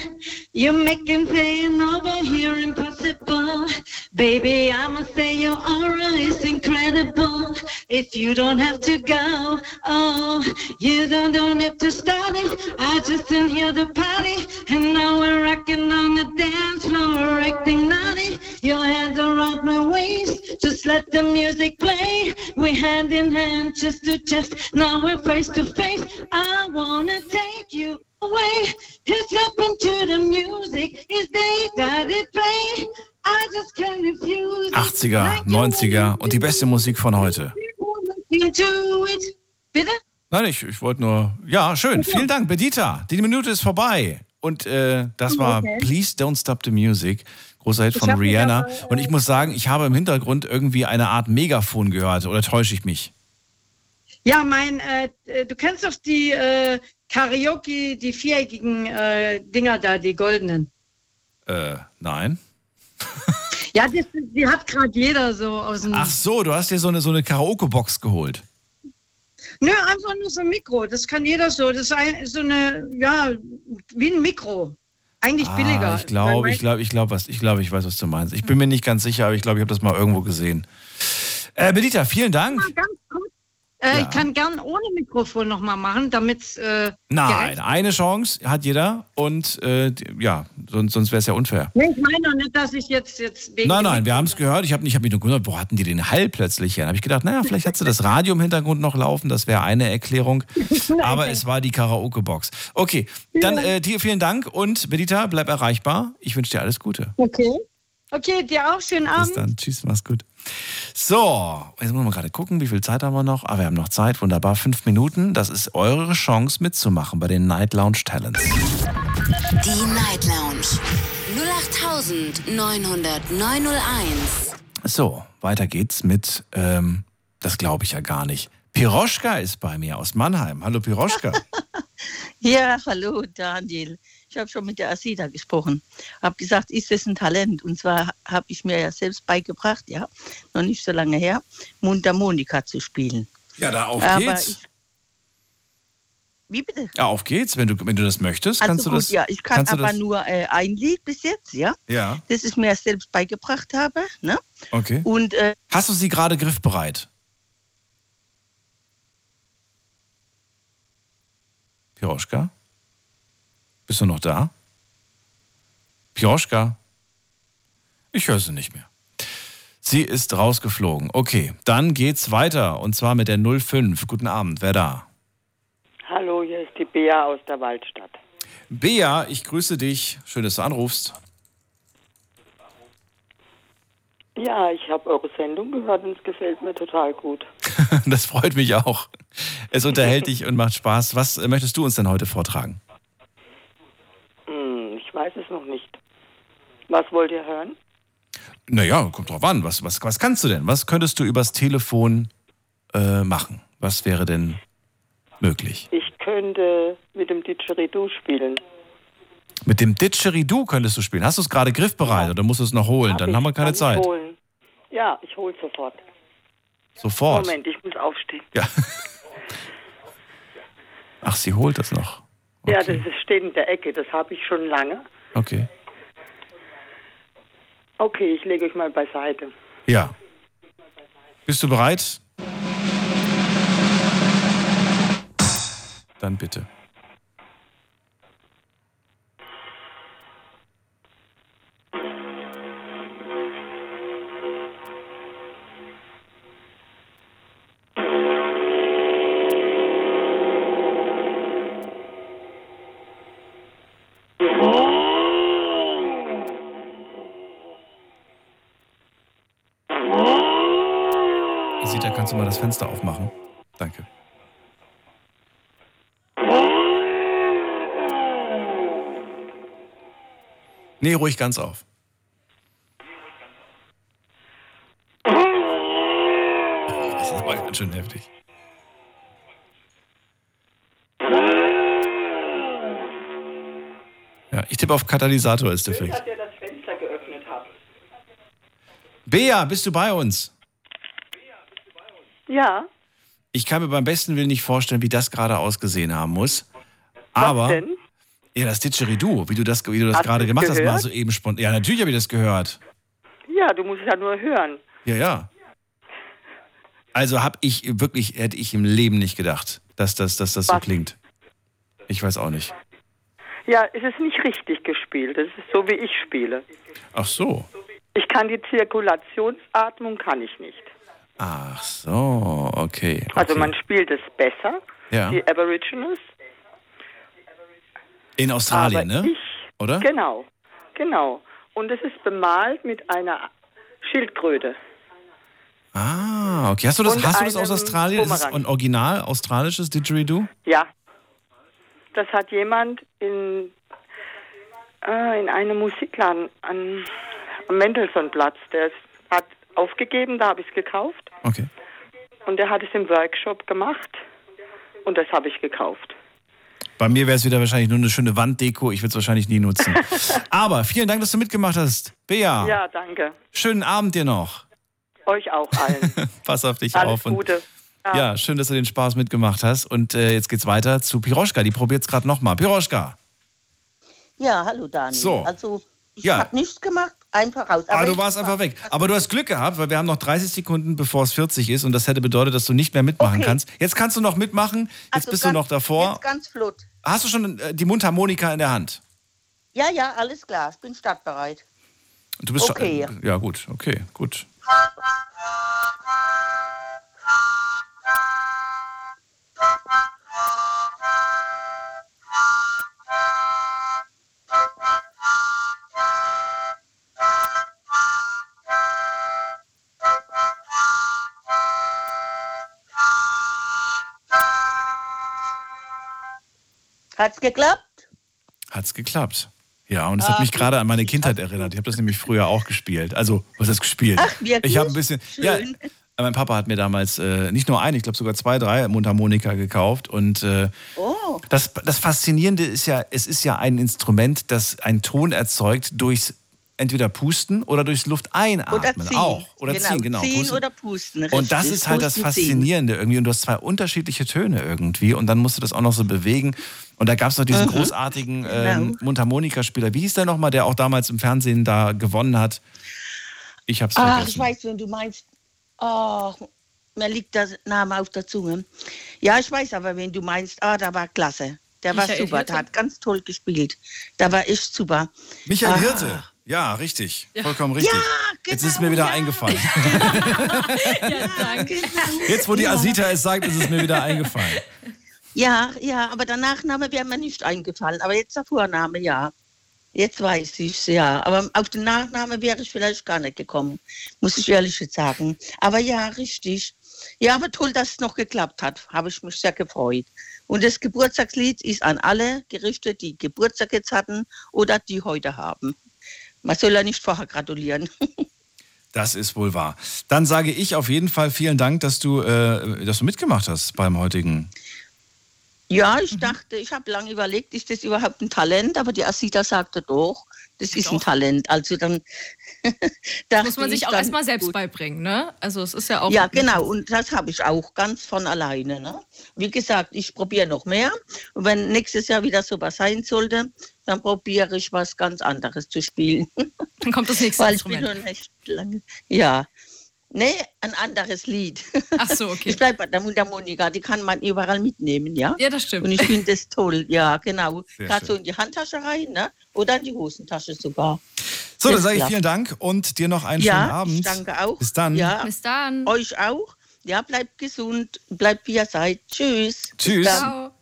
You're making paying over here impossible. Baby, I'ma say your aura is incredible. If you don't have to go, oh, you don't, don't have to start it. I just in here the party. And now we're rocking on the dance floor, acting naughty. Your hands around my waist. Just let the music play. We're hand in hand, chest to chest. Now we're face to face. I wanna take you away. It's up into the music. Is they that it play? I just can't refuse it.
80er, 90er und die beste Musik von heute.
Bitte?
Nein, ich, ich wollte nur. Ja, schön. Vielen Dank, Bedita. Die Minute ist vorbei. Und äh, das war
Okay.
Please Don't Stop the Music. Großer Hit von Rihanna.
aber, äh,
Und ich muss sagen, ich habe im Hintergrund irgendwie eine Art Megafon gehört. Oder täusche ich mich?
Ja, mein, äh, äh, du kennst doch die äh, Karaoke, die viereckigen äh, Dinger da, die goldenen.
Äh, nein.
Ja, das, die hat gerade jeder so aus dem.
Ach so, du hast dir so eine, so eine Karaoke-Box geholt.
Nö, einfach nur so ein Mikro. Das kann jeder so. Das ist ein, so eine, ja, wie ein Mikro. Eigentlich billiger.
Ah, ich glaube, ich glaube, ich glaube, was, ich glaube, ich weiß, was du meinst. Ich bin mir nicht ganz sicher, aber ich glaube, ich habe das mal irgendwo gesehen. Äh, Benita, vielen Dank.
Ganz Äh, Ich kann gern ohne Mikrofon nochmal machen, damit. Äh,
Nein, eine Chance hat jeder und äh, ja, sonst, sonst wäre es ja unfair.
Nee, ich meine doch nicht, dass ich jetzt, jetzt wegen.
Nein, nein, wir haben es gehört. Ich habe hab mich nur gewundert, wo hatten die den Hall plötzlich her? Dann habe ich gedacht, naja, vielleicht hat sie das Radio im Hintergrund noch laufen, das wäre eine Erklärung. Aber es war die Karaoke-Box. Okay, dann äh, dir vielen Dank und Benita, bleib erreichbar. Ich wünsche dir alles Gute.
Okay. Okay, dir auch schönen
Bis
Abend.
dann. Tschüss, mach's gut. So, jetzt müssen wir gerade gucken, wie viel Zeit haben wir noch? Ah, wir haben noch Zeit. Wunderbar, fünf Minuten. Das ist eure Chance mitzumachen bei den Night Lounge Talents.
Die Night Lounge 0890901.
So, weiter geht's mit, ähm, das glaube ich ja gar nicht. Piroschka ist bei mir aus Mannheim. Hallo Piroschka.
Ja, hallo Daniel. Ich habe schon mit der Asida gesprochen. Habe gesagt, ist das ein Talent? Und zwar habe ich mir ja selbst beigebracht, ja, noch nicht so lange her, Mundharmonika zu spielen.
Ja, da auf
Aber
geht's.
ich, wie bitte?
Ja, auf geht's. Wenn du, wenn du das möchtest, kannst
also
du
gut,
das.
ja, ich kann
kannst du
aber nur äh, ein Lied bis jetzt, ja,
Ja,
das ich mir selbst beigebracht habe, ne?
okay.
Und äh,
Hast du sie gerade griffbereit? Piroschka? Bist du noch da? Piroschka? Ich höre sie nicht mehr. Sie ist rausgeflogen. Okay, dann geht's weiter und zwar mit der 05. Guten Abend, wer da?
Hallo, hier ist die Bea aus der Waldstadt.
Bea, ich grüße dich. Schön, dass du anrufst.
Ja, ich habe eure Sendung gehört und es gefällt mir total gut.
Das freut mich auch. Es unterhält dich und macht Spaß. Was möchtest du uns denn heute vortragen?
Ich weiß es noch nicht. Was wollt ihr hören?
Naja, kommt drauf an. Was, was, was kannst du denn? Was könntest du übers Telefon äh, machen? Was wäre denn möglich?
Ich könnte mit dem Didgeridoo spielen.
Mit dem Didgeridoo könntest du spielen. Hast du es gerade griffbereit oder musst du es noch holen?
Hab
Dann
ich,
haben wir keine
kann ich
Zeit.
Holen. Ja, ich hole sofort.
Sofort.
Moment, ich muss aufstehen.
Ja. Ach, sie holt das noch.
Ja, das steht in der Ecke, das habe ich schon lange.
Okay.
Okay, ich lege euch mal beiseite.
Ja. Bist du bereit? Dann bitte. Mal das Fenster aufmachen? Danke. Nee, ruhig ganz auf. Das ist aber ganz schön heftig. Ja, ich tippe auf Katalysator ist defekt. Bea, bist du bei uns?
Ja,
Ich kann mir beim besten Willen nicht vorstellen, wie das gerade ausgesehen haben muss. Aber
denn?
ja, das Didgeridoo, wie du das, wie du das
Hast
gerade gemacht hast, mal
gehört?
so eben spontan. Ja, natürlich habe ich das gehört.
ja, du musst es ja nur hören.
Ja, ja. Also habe ich wirklich, hätte ich im Leben nicht gedacht, dass das, dass das so
Was?
klingt. Ich weiß auch nicht.
Ja, es ist nicht richtig gespielt. Es ist so, wie ich spiele.
Ach so.
Ich kann die Zirkulationsatmung kann ich nicht.
Ach so, okay.
Also
okay.
man spielt es besser,
Ja.
die Aboriginals.
In Australien,
aber
ne?
Ich,
Oder?
Genau, genau. Und es ist bemalt mit einer Schildkröte.
Ah, okay. Hast du das,
Und
hast du das aus Australien? Ist es
Bumerang.
ein original australisches Didgeridoo?
Ja. Das hat jemand in, äh, in einem Musikladen an, am Mendelssohnplatz, der ist, hat aufgegeben, da habe ich es gekauft.
Okay.
Und der hat es im Workshop gemacht und das habe ich gekauft.
Bei mir wäre es wieder wahrscheinlich nur eine schöne Wanddeko. Ich würde es wahrscheinlich nie nutzen. Aber vielen Dank, dass du mitgemacht hast. Bea.
Ja, danke.
Schönen Abend dir noch.
Euch auch allen.
Pass auf dich
Alles
auf. Und
Gute.
ja. schön, dass du den Spaß mitgemacht hast. Und äh, jetzt geht's weiter zu Piroschka. Die probiert es gerade nochmal. Piroschka.
Ja, hallo Daniel.
So.
Also, ich
Ja.
habe nichts gemacht, einfach raus.
Aber
ich
du warst einfach weg. Aber du hast Glück gehabt, weil wir haben noch 30 Sekunden, bevor es 40 ist. Und das hätte bedeutet, dass du nicht mehr mitmachen
Okay.
kannst. Jetzt kannst du noch mitmachen. Jetzt
Also
bist du
ganz-
noch davor.
Jetzt ganz flott.
Hast du schon äh, die Mundharmonika in der Hand?
Ja, ja, alles klar. Ich bin startbereit.
Du bist
Okay.
Ja, gut. Okay, gut.
Hat's geklappt?
Hat's geklappt. Ja, und es hat
Ah,
mich gerade an meine Kindheit erinnert. Ich habe das nämlich früher auch gespielt. Also, was heißt gespielt?
Ach, wirklich?
Ich habe ein bisschen. Ja,
Schön.
mein Papa hat mir damals äh, nicht nur eine, ich glaube sogar zwei, drei Mundharmonika gekauft. Und äh,
Oh.
das, das Faszinierende ist ja, es ist ja ein Instrument, das einen Ton erzeugt durchs entweder Pusten oder durchs Luft einatmen
Oder ziehen.
auch. Oder
genau,
ziehen, genau.
Ziehen
Pusten.
oder pusten.
Und das
richtig.
ist halt das
Pusten, ziehen.
Faszinierende irgendwie. Und du hast zwei unterschiedliche Töne irgendwie. Und dann musst du das auch noch so bewegen. Und da gab es noch diesen
Mhm.
großartigen
Genau.
ähm, Mundharmonikaspieler. Wie hieß der nochmal, der auch damals im Fernsehen da gewonnen hat? Ich hab's
Ach,
vergessen.
ich weiß, wenn du meinst. Oh, mir liegt der Name auf der Zunge. Ja, ich weiß aber, wen du meinst. Ah, der war klasse. Der war
Michael
super,
Hirte?
der hat ganz toll gespielt. Der war echt super.
Michael
Ah.
Hirte. Ja, richtig. Vollkommen richtig.
Ja,
Jetzt ist mir wieder eingefallen.
ja, danke.
Jetzt, wo die Asita es sagt, ist es mir wieder eingefallen.
Ja, ja, aber der Nachname wäre mir nicht eingefallen. Aber jetzt der Vorname, ja. Jetzt weiß ich es, ja. Aber auf den Nachname wäre ich vielleicht gar nicht gekommen, muss ich ehrlich jetzt sagen. Aber ja, richtig. Ja, aber toll, dass es noch geklappt hat. Habe ich mich sehr gefreut. Und das Geburtstagslied ist an alle gerichtet, die Geburtstag jetzt hatten oder die heute haben. Man soll ja nicht vorher gratulieren.
Das ist wohl wahr. Dann sage ich auf jeden Fall vielen Dank, dass du, äh, dass du mitgemacht hast beim heutigen.
Ja, ich dachte, ich habe lange überlegt, ist das überhaupt ein Talent? Aber die Asita sagte doch, das ist ein Talent. Also dann
Das muss man
ich
sich auch erstmal selbst
gut.
beibringen, ne? Also es ist ja auch.
Ja, genau. Und das habe ich auch ganz von alleine. Ne? Wie gesagt, ich probiere noch mehr. Und wenn nächstes Jahr wieder sowas sein sollte, dann probiere ich was ganz anderes zu spielen.
Dann kommt das nächste
Weil ich bin
Instrument.
noch nicht lange. Ja. Nee, ein anderes Lied.
Ach so, okay.
Ich bleibe bei der Mundharmonika, die kann man überall mitnehmen, ja?
Ja, das stimmt.
Und ich finde das toll, ja, genau.
Sehr
Gerade so in die Handtasche rein, ne? Oder in die Hosentasche sogar.
So, dann sage ich vielen Dank und dir noch einen
ja,
schönen Abend.
ich danke auch.
Bis dann.
Ja,
Bis dann.
euch auch. Ja, bleibt gesund, bleibt wie ihr seid. Tschüss. Bis
Tschüss.
dann.
Ciao.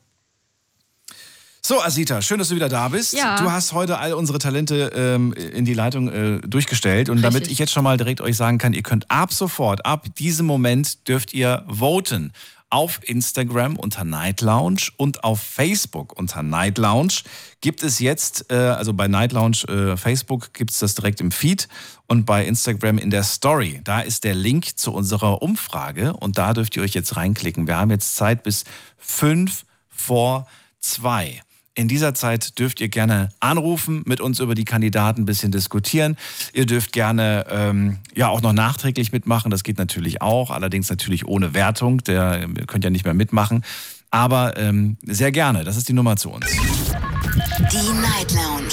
So, Asita, schön, dass du wieder da bist.
Ja.
Du hast heute all unsere Talente ähm, in die Leitung äh, durchgestellt. Und damit
Richtig.
ich jetzt schon mal direkt euch sagen kann, ihr könnt ab sofort, ab diesem Moment dürft ihr voten. Auf Instagram unter Night Lounge und auf Facebook unter Night Lounge gibt es jetzt, äh, also bei Night Lounge äh, Facebook gibt es das direkt im Feed und bei Instagram in der Story. Da ist der Link zu unserer Umfrage und da dürft ihr euch jetzt reinklicken. Wir haben jetzt Zeit bis fünf vor zwei. In dieser Zeit dürft ihr gerne anrufen, mit uns über die Kandidaten ein bisschen diskutieren. Ihr dürft gerne ähm, ja auch noch nachträglich mitmachen. Das geht natürlich auch, allerdings natürlich ohne Wertung. Der ihr könnt ja nicht mehr mitmachen. Aber ähm, sehr gerne. Das ist die Nummer zu uns.
Die Night Lounge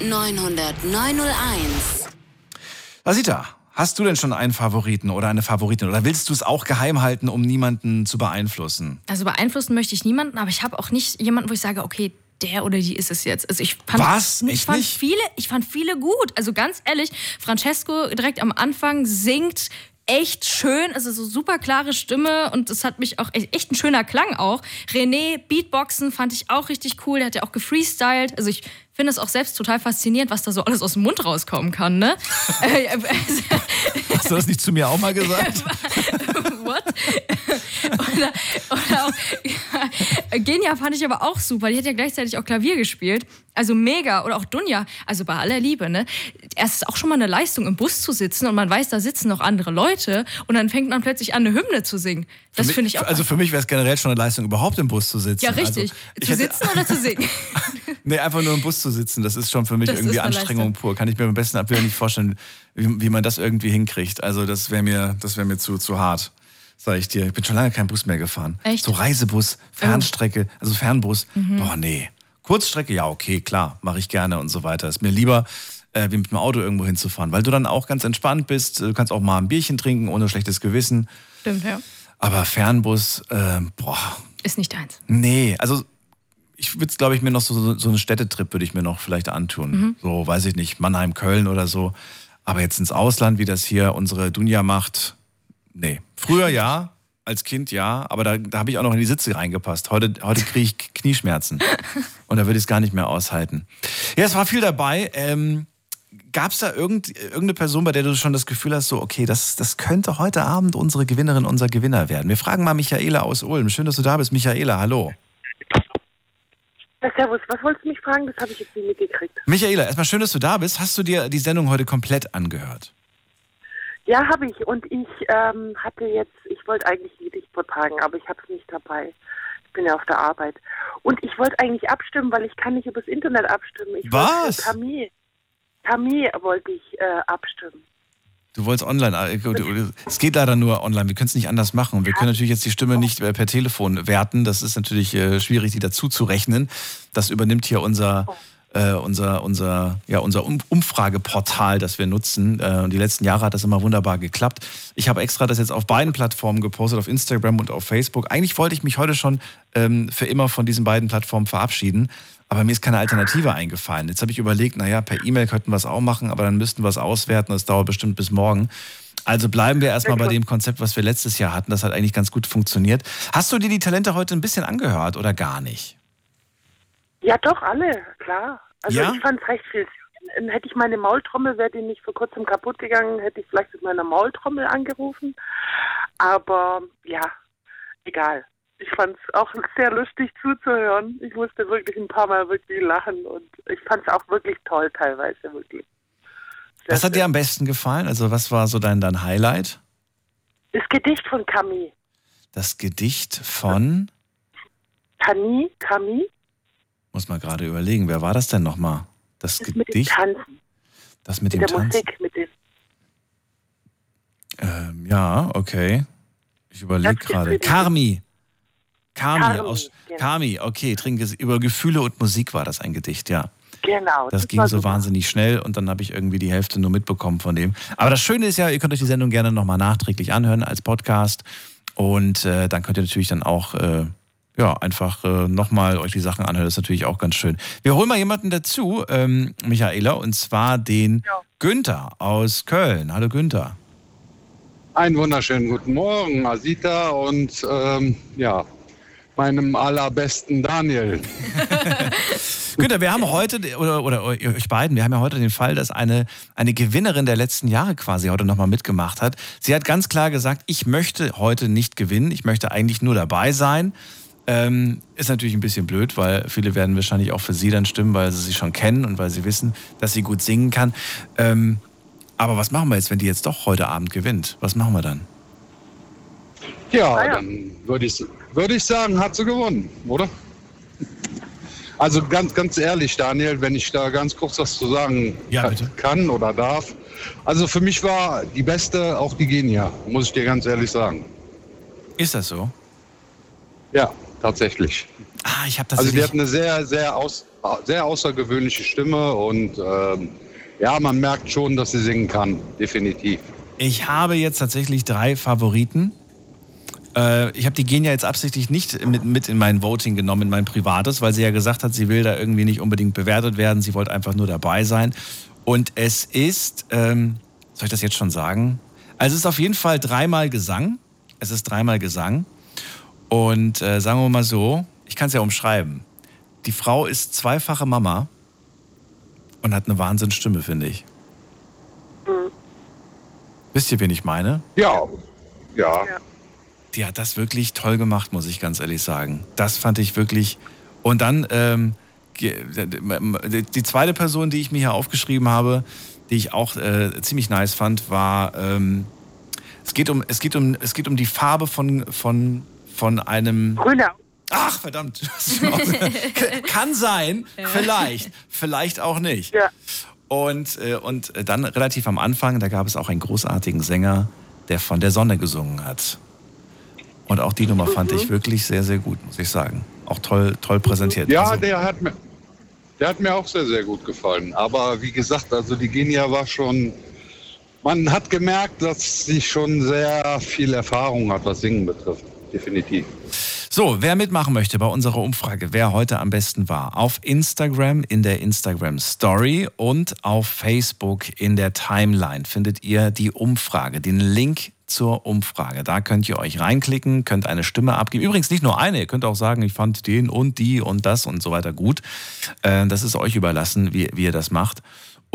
0890901.
Asita, hast du denn schon einen Favoriten oder eine Favoritin? Oder willst du es auch geheim halten, um niemanden zu beeinflussen?
Also beeinflussen möchte ich niemanden, aber ich habe auch nicht jemanden, wo ich sage, okay, der oder die ist es jetzt. Also ich fand,
Was?
Ich
Echt
fand
nicht?
viele, ich fand viele gut. Also ganz ehrlich, Francesco direkt am Anfang singt echt schön, also so super klare Stimme und es hat mich auch echt, echt ein schöner Klang auch. René Beatboxen fand ich auch richtig cool, der hat ja auch gefreestylt. Also ich finde es auch selbst total faszinierend, was da so alles aus dem Mund rauskommen kann, ne? Äh,
Hast du das nicht zu mir auch mal gesagt?
What? oder, oder auch Genia fand ich aber auch super. Die hat ja gleichzeitig auch Klavier gespielt. Also mega. Oder auch Dunja. Also bei aller Liebe, ne? Es ist auch schon mal eine Leistung, im Bus zu sitzen und man weiß, da sitzen noch andere Leute und dann fängt man plötzlich an, eine Hymne zu singen. Das finde ich auch.
Also für mich wäre es generell schon eine Leistung, überhaupt im Bus zu sitzen.
ja, richtig.
Also,
zu sitzen oder zu singen?
nee, einfach nur im Bus zu sitzen, das ist schon für mich
Das
irgendwie Anstrengung pur. Kann ich mir am besten Willen nicht vorstellen, wie, wie man das irgendwie hinkriegt. Also das wäre mir, das wäre mir zu, zu hart. Sag ich dir. Ich bin schon lange kein Bus mehr gefahren.
Echt?
So Reisebus, Fernstrecke, also Fernbus.
Mhm.
Boah, nee. Kurzstrecke, ja, okay, klar, mache ich gerne und so weiter. Ist mir lieber, äh, wie mit dem Auto irgendwo hinzufahren, weil du dann auch ganz entspannt bist. Du kannst auch mal ein Bierchen trinken ohne schlechtes Gewissen.
Stimmt, ja.
Aber Fernbus, äh, boah,
Ist nicht deins.
nee. Also ich würde, glaube ich, mir noch so, so einen Städtetrip würde ich mir noch vielleicht antun.
Mhm.
So, weiß ich nicht, Mannheim, Köln oder so. Aber jetzt ins Ausland, wie das hier unsere Dunja macht, nee. Früher ja, als Kind ja, aber da, da habe ich auch noch in die Sitze reingepasst. Heute, heute kriege ich Knieschmerzen. Und da würde ich es gar nicht mehr aushalten. Ja, es war viel dabei. Ähm, Gab es da irgend, irgendeine Person, bei der du schon das Gefühl hast, so, okay, das, das könnte heute Abend unsere Gewinnerin, unser Gewinner werden? Wir fragen mal Michaela aus Ulm. Schön, dass du da bist. Michaela, hallo.
Ja, servus, was wolltest du mich fragen? Das habe ich jetzt nicht mitgekriegt.
Michaela, erstmal schön, dass du da bist. Hast du dir die Sendung heute komplett angehört?
Ja, habe ich. Und ich ähm, hatte jetzt, ich wollte eigentlich ein Gedicht vortragen, aber ich habe es nicht dabei. Ich bin ja auf der Arbeit. Und ich wollte eigentlich abstimmen, weil ich kann nicht übers Internet abstimmen. Ich
Was?
Camille. Camille wollte ich äh, abstimmen.
Du wolltest online. äh, Es geht leider nur online. Wir können es nicht anders machen. Und wir können natürlich jetzt die Stimme nicht äh, per Telefon werten. Das ist natürlich äh, schwierig, die dazu zu rechnen. Das übernimmt hier unser, äh, unser, unser, ja, unser um Umfrageportal, das wir nutzen. Äh, die letzten Jahre hat das immer wunderbar geklappt. Ich habe extra das jetzt auf beiden Plattformen gepostet, auf Instagram und auf Facebook. Eigentlich wollte ich mich heute schon ähm, für immer von diesen beiden Plattformen verabschieden. Aber mir ist keine Alternative eingefallen. Jetzt habe ich überlegt, naja, per E-Mail könnten wir es auch machen, aber dann müssten wir es auswerten. Das dauert bestimmt bis morgen. Also bleiben wir erstmal bei dem Konzept, was wir letztes Jahr hatten. Das hat eigentlich ganz gut funktioniert. Hast du dir die Talente heute ein bisschen angehört oder gar nicht?
Ja, doch, alle, klar. Also
Ja?
ich fand es recht viel. Ähm, Hätte ich meine Maultrommel, wäre die nicht vor kurzem kaputt gegangen, hätte ich vielleicht mit meiner Maultrommel angerufen. Aber ja, egal. Ich fand es auch sehr lustig zuzuhören. Ich musste wirklich ein paar Mal wirklich lachen und ich fand es auch wirklich toll teilweise, wirklich.
was hat dir am besten gefallen? Also was war so dein, dein Highlight?
Das Gedicht von Camille.
Das Gedicht von,
Camille, Camille,
muss man gerade überlegen, wer war das denn nochmal? Das
das mit dem
Gedicht,
Tanzen,
das mit
mit
dem
der
Tanz.
Musik, mit dem
Ähm, ja, okay. Ich überlege
Das
gerade.
Gedicht.
Karmi. Karmi,
Karmi,
aus
genau.
Karmi, okay, trinke über Gefühle und Musik war das ein Gedicht, ja.
Genau.
Das ging
war
so
super.
wahnsinnig schnell und dann habe ich irgendwie die Hälfte nur mitbekommen von dem. Aber das Schöne ist ja, ihr könnt euch die Sendung gerne nochmal nachträglich anhören als Podcast und äh, dann könnt ihr natürlich dann auch äh, ja, einfach äh, nochmal euch die Sachen anhören. Das ist natürlich auch ganz schön. Wir holen mal jemanden dazu, ähm, Michaela, und zwar den Günther aus Köln. Hallo Günther.
Einen wunderschönen guten Morgen, Asita und ähm, ja, meinem allerbesten Daniel.
Günther, wir haben heute, oder, oder euch beiden, wir haben ja heute den Fall, dass eine, eine Gewinnerin der letzten Jahre quasi heute nochmal mitgemacht hat. Sie hat ganz klar gesagt, ich möchte heute nicht gewinnen, ich möchte eigentlich nur dabei sein. Ähm, ist natürlich ein bisschen blöd, weil viele werden wahrscheinlich auch für sie dann stimmen, weil sie sie schon kennen und weil sie wissen, dass sie gut singen kann. Ähm, aber was machen wir jetzt, wenn die jetzt doch heute Abend gewinnt? Was machen wir dann?
Ja, dann würde ich, würde ich sagen, hat sie gewonnen, oder? Also ganz, ganz ehrlich, Daniel, wenn ich da ganz kurz was zu sagen kann oder darf. Also für mich war die beste auch die Genia, muss ich dir ganz ehrlich sagen.
Ist das so?
Ja, tatsächlich.
Ah, ich habe
Also die hat eine sehr, sehr, aus, sehr außergewöhnliche Stimme und ähm, ja, man merkt schon, dass sie singen kann, definitiv.
Ich habe jetzt tatsächlich drei Favoriten. Äh, ich habe die Genia jetzt absichtlich nicht mit, mit in mein Voting genommen, in mein privates, weil sie ja gesagt hat, sie will da irgendwie nicht unbedingt bewertet werden. Sie wollte einfach nur dabei sein. Und es ist, ähm, soll ich das jetzt schon sagen? Also es ist auf jeden Fall dreimal Gesang. Es ist dreimal Gesang. Und äh, sagen wir mal so, ich kann es ja umschreiben. Die Frau ist zweifache Mama und hat eine Wahnsinnsstimme, finde ich. Wisst ihr, wen ich meine?
Ja, ja.
die hat das wirklich toll gemacht, muss ich ganz ehrlich sagen. Das fand ich wirklich. Und dann ähm, die, die zweite Person, die ich mir hier aufgeschrieben habe, die ich auch äh, ziemlich nice fand, war ähm, es geht um es geht um es geht um die Farbe von von von einem
Grüner.
Ach verdammt, kann sein,
Ja.
vielleicht, vielleicht auch nicht.
Ja.
Und äh, und dann relativ am Anfang, da gab es auch einen großartigen Sänger, der von der Sonne gesungen hat. Und auch die Nummer fand ich wirklich sehr sehr gut, muss ich sagen. Auch toll toll präsentiert.
Ja,
Also-
der hat mir, der hat mir auch sehr, sehr gut gefallen. Aber wie gesagt, also die Genia war schon. Man hat gemerkt, dass sie schon sehr viel Erfahrung hat, was Singen betrifft. Definitiv.
So, wer mitmachen möchte bei unserer Umfrage, wer heute am besten war, auf Instagram in der Instagram Story und auf Facebook in der Timeline findet ihr die Umfrage, den Link zur Umfrage. Da könnt ihr euch reinklicken, könnt eine Stimme abgeben. Übrigens nicht nur eine, ihr könnt auch sagen, ich fand den und die und das und so weiter gut. Äh, Das ist euch überlassen, wie, wie ihr das macht.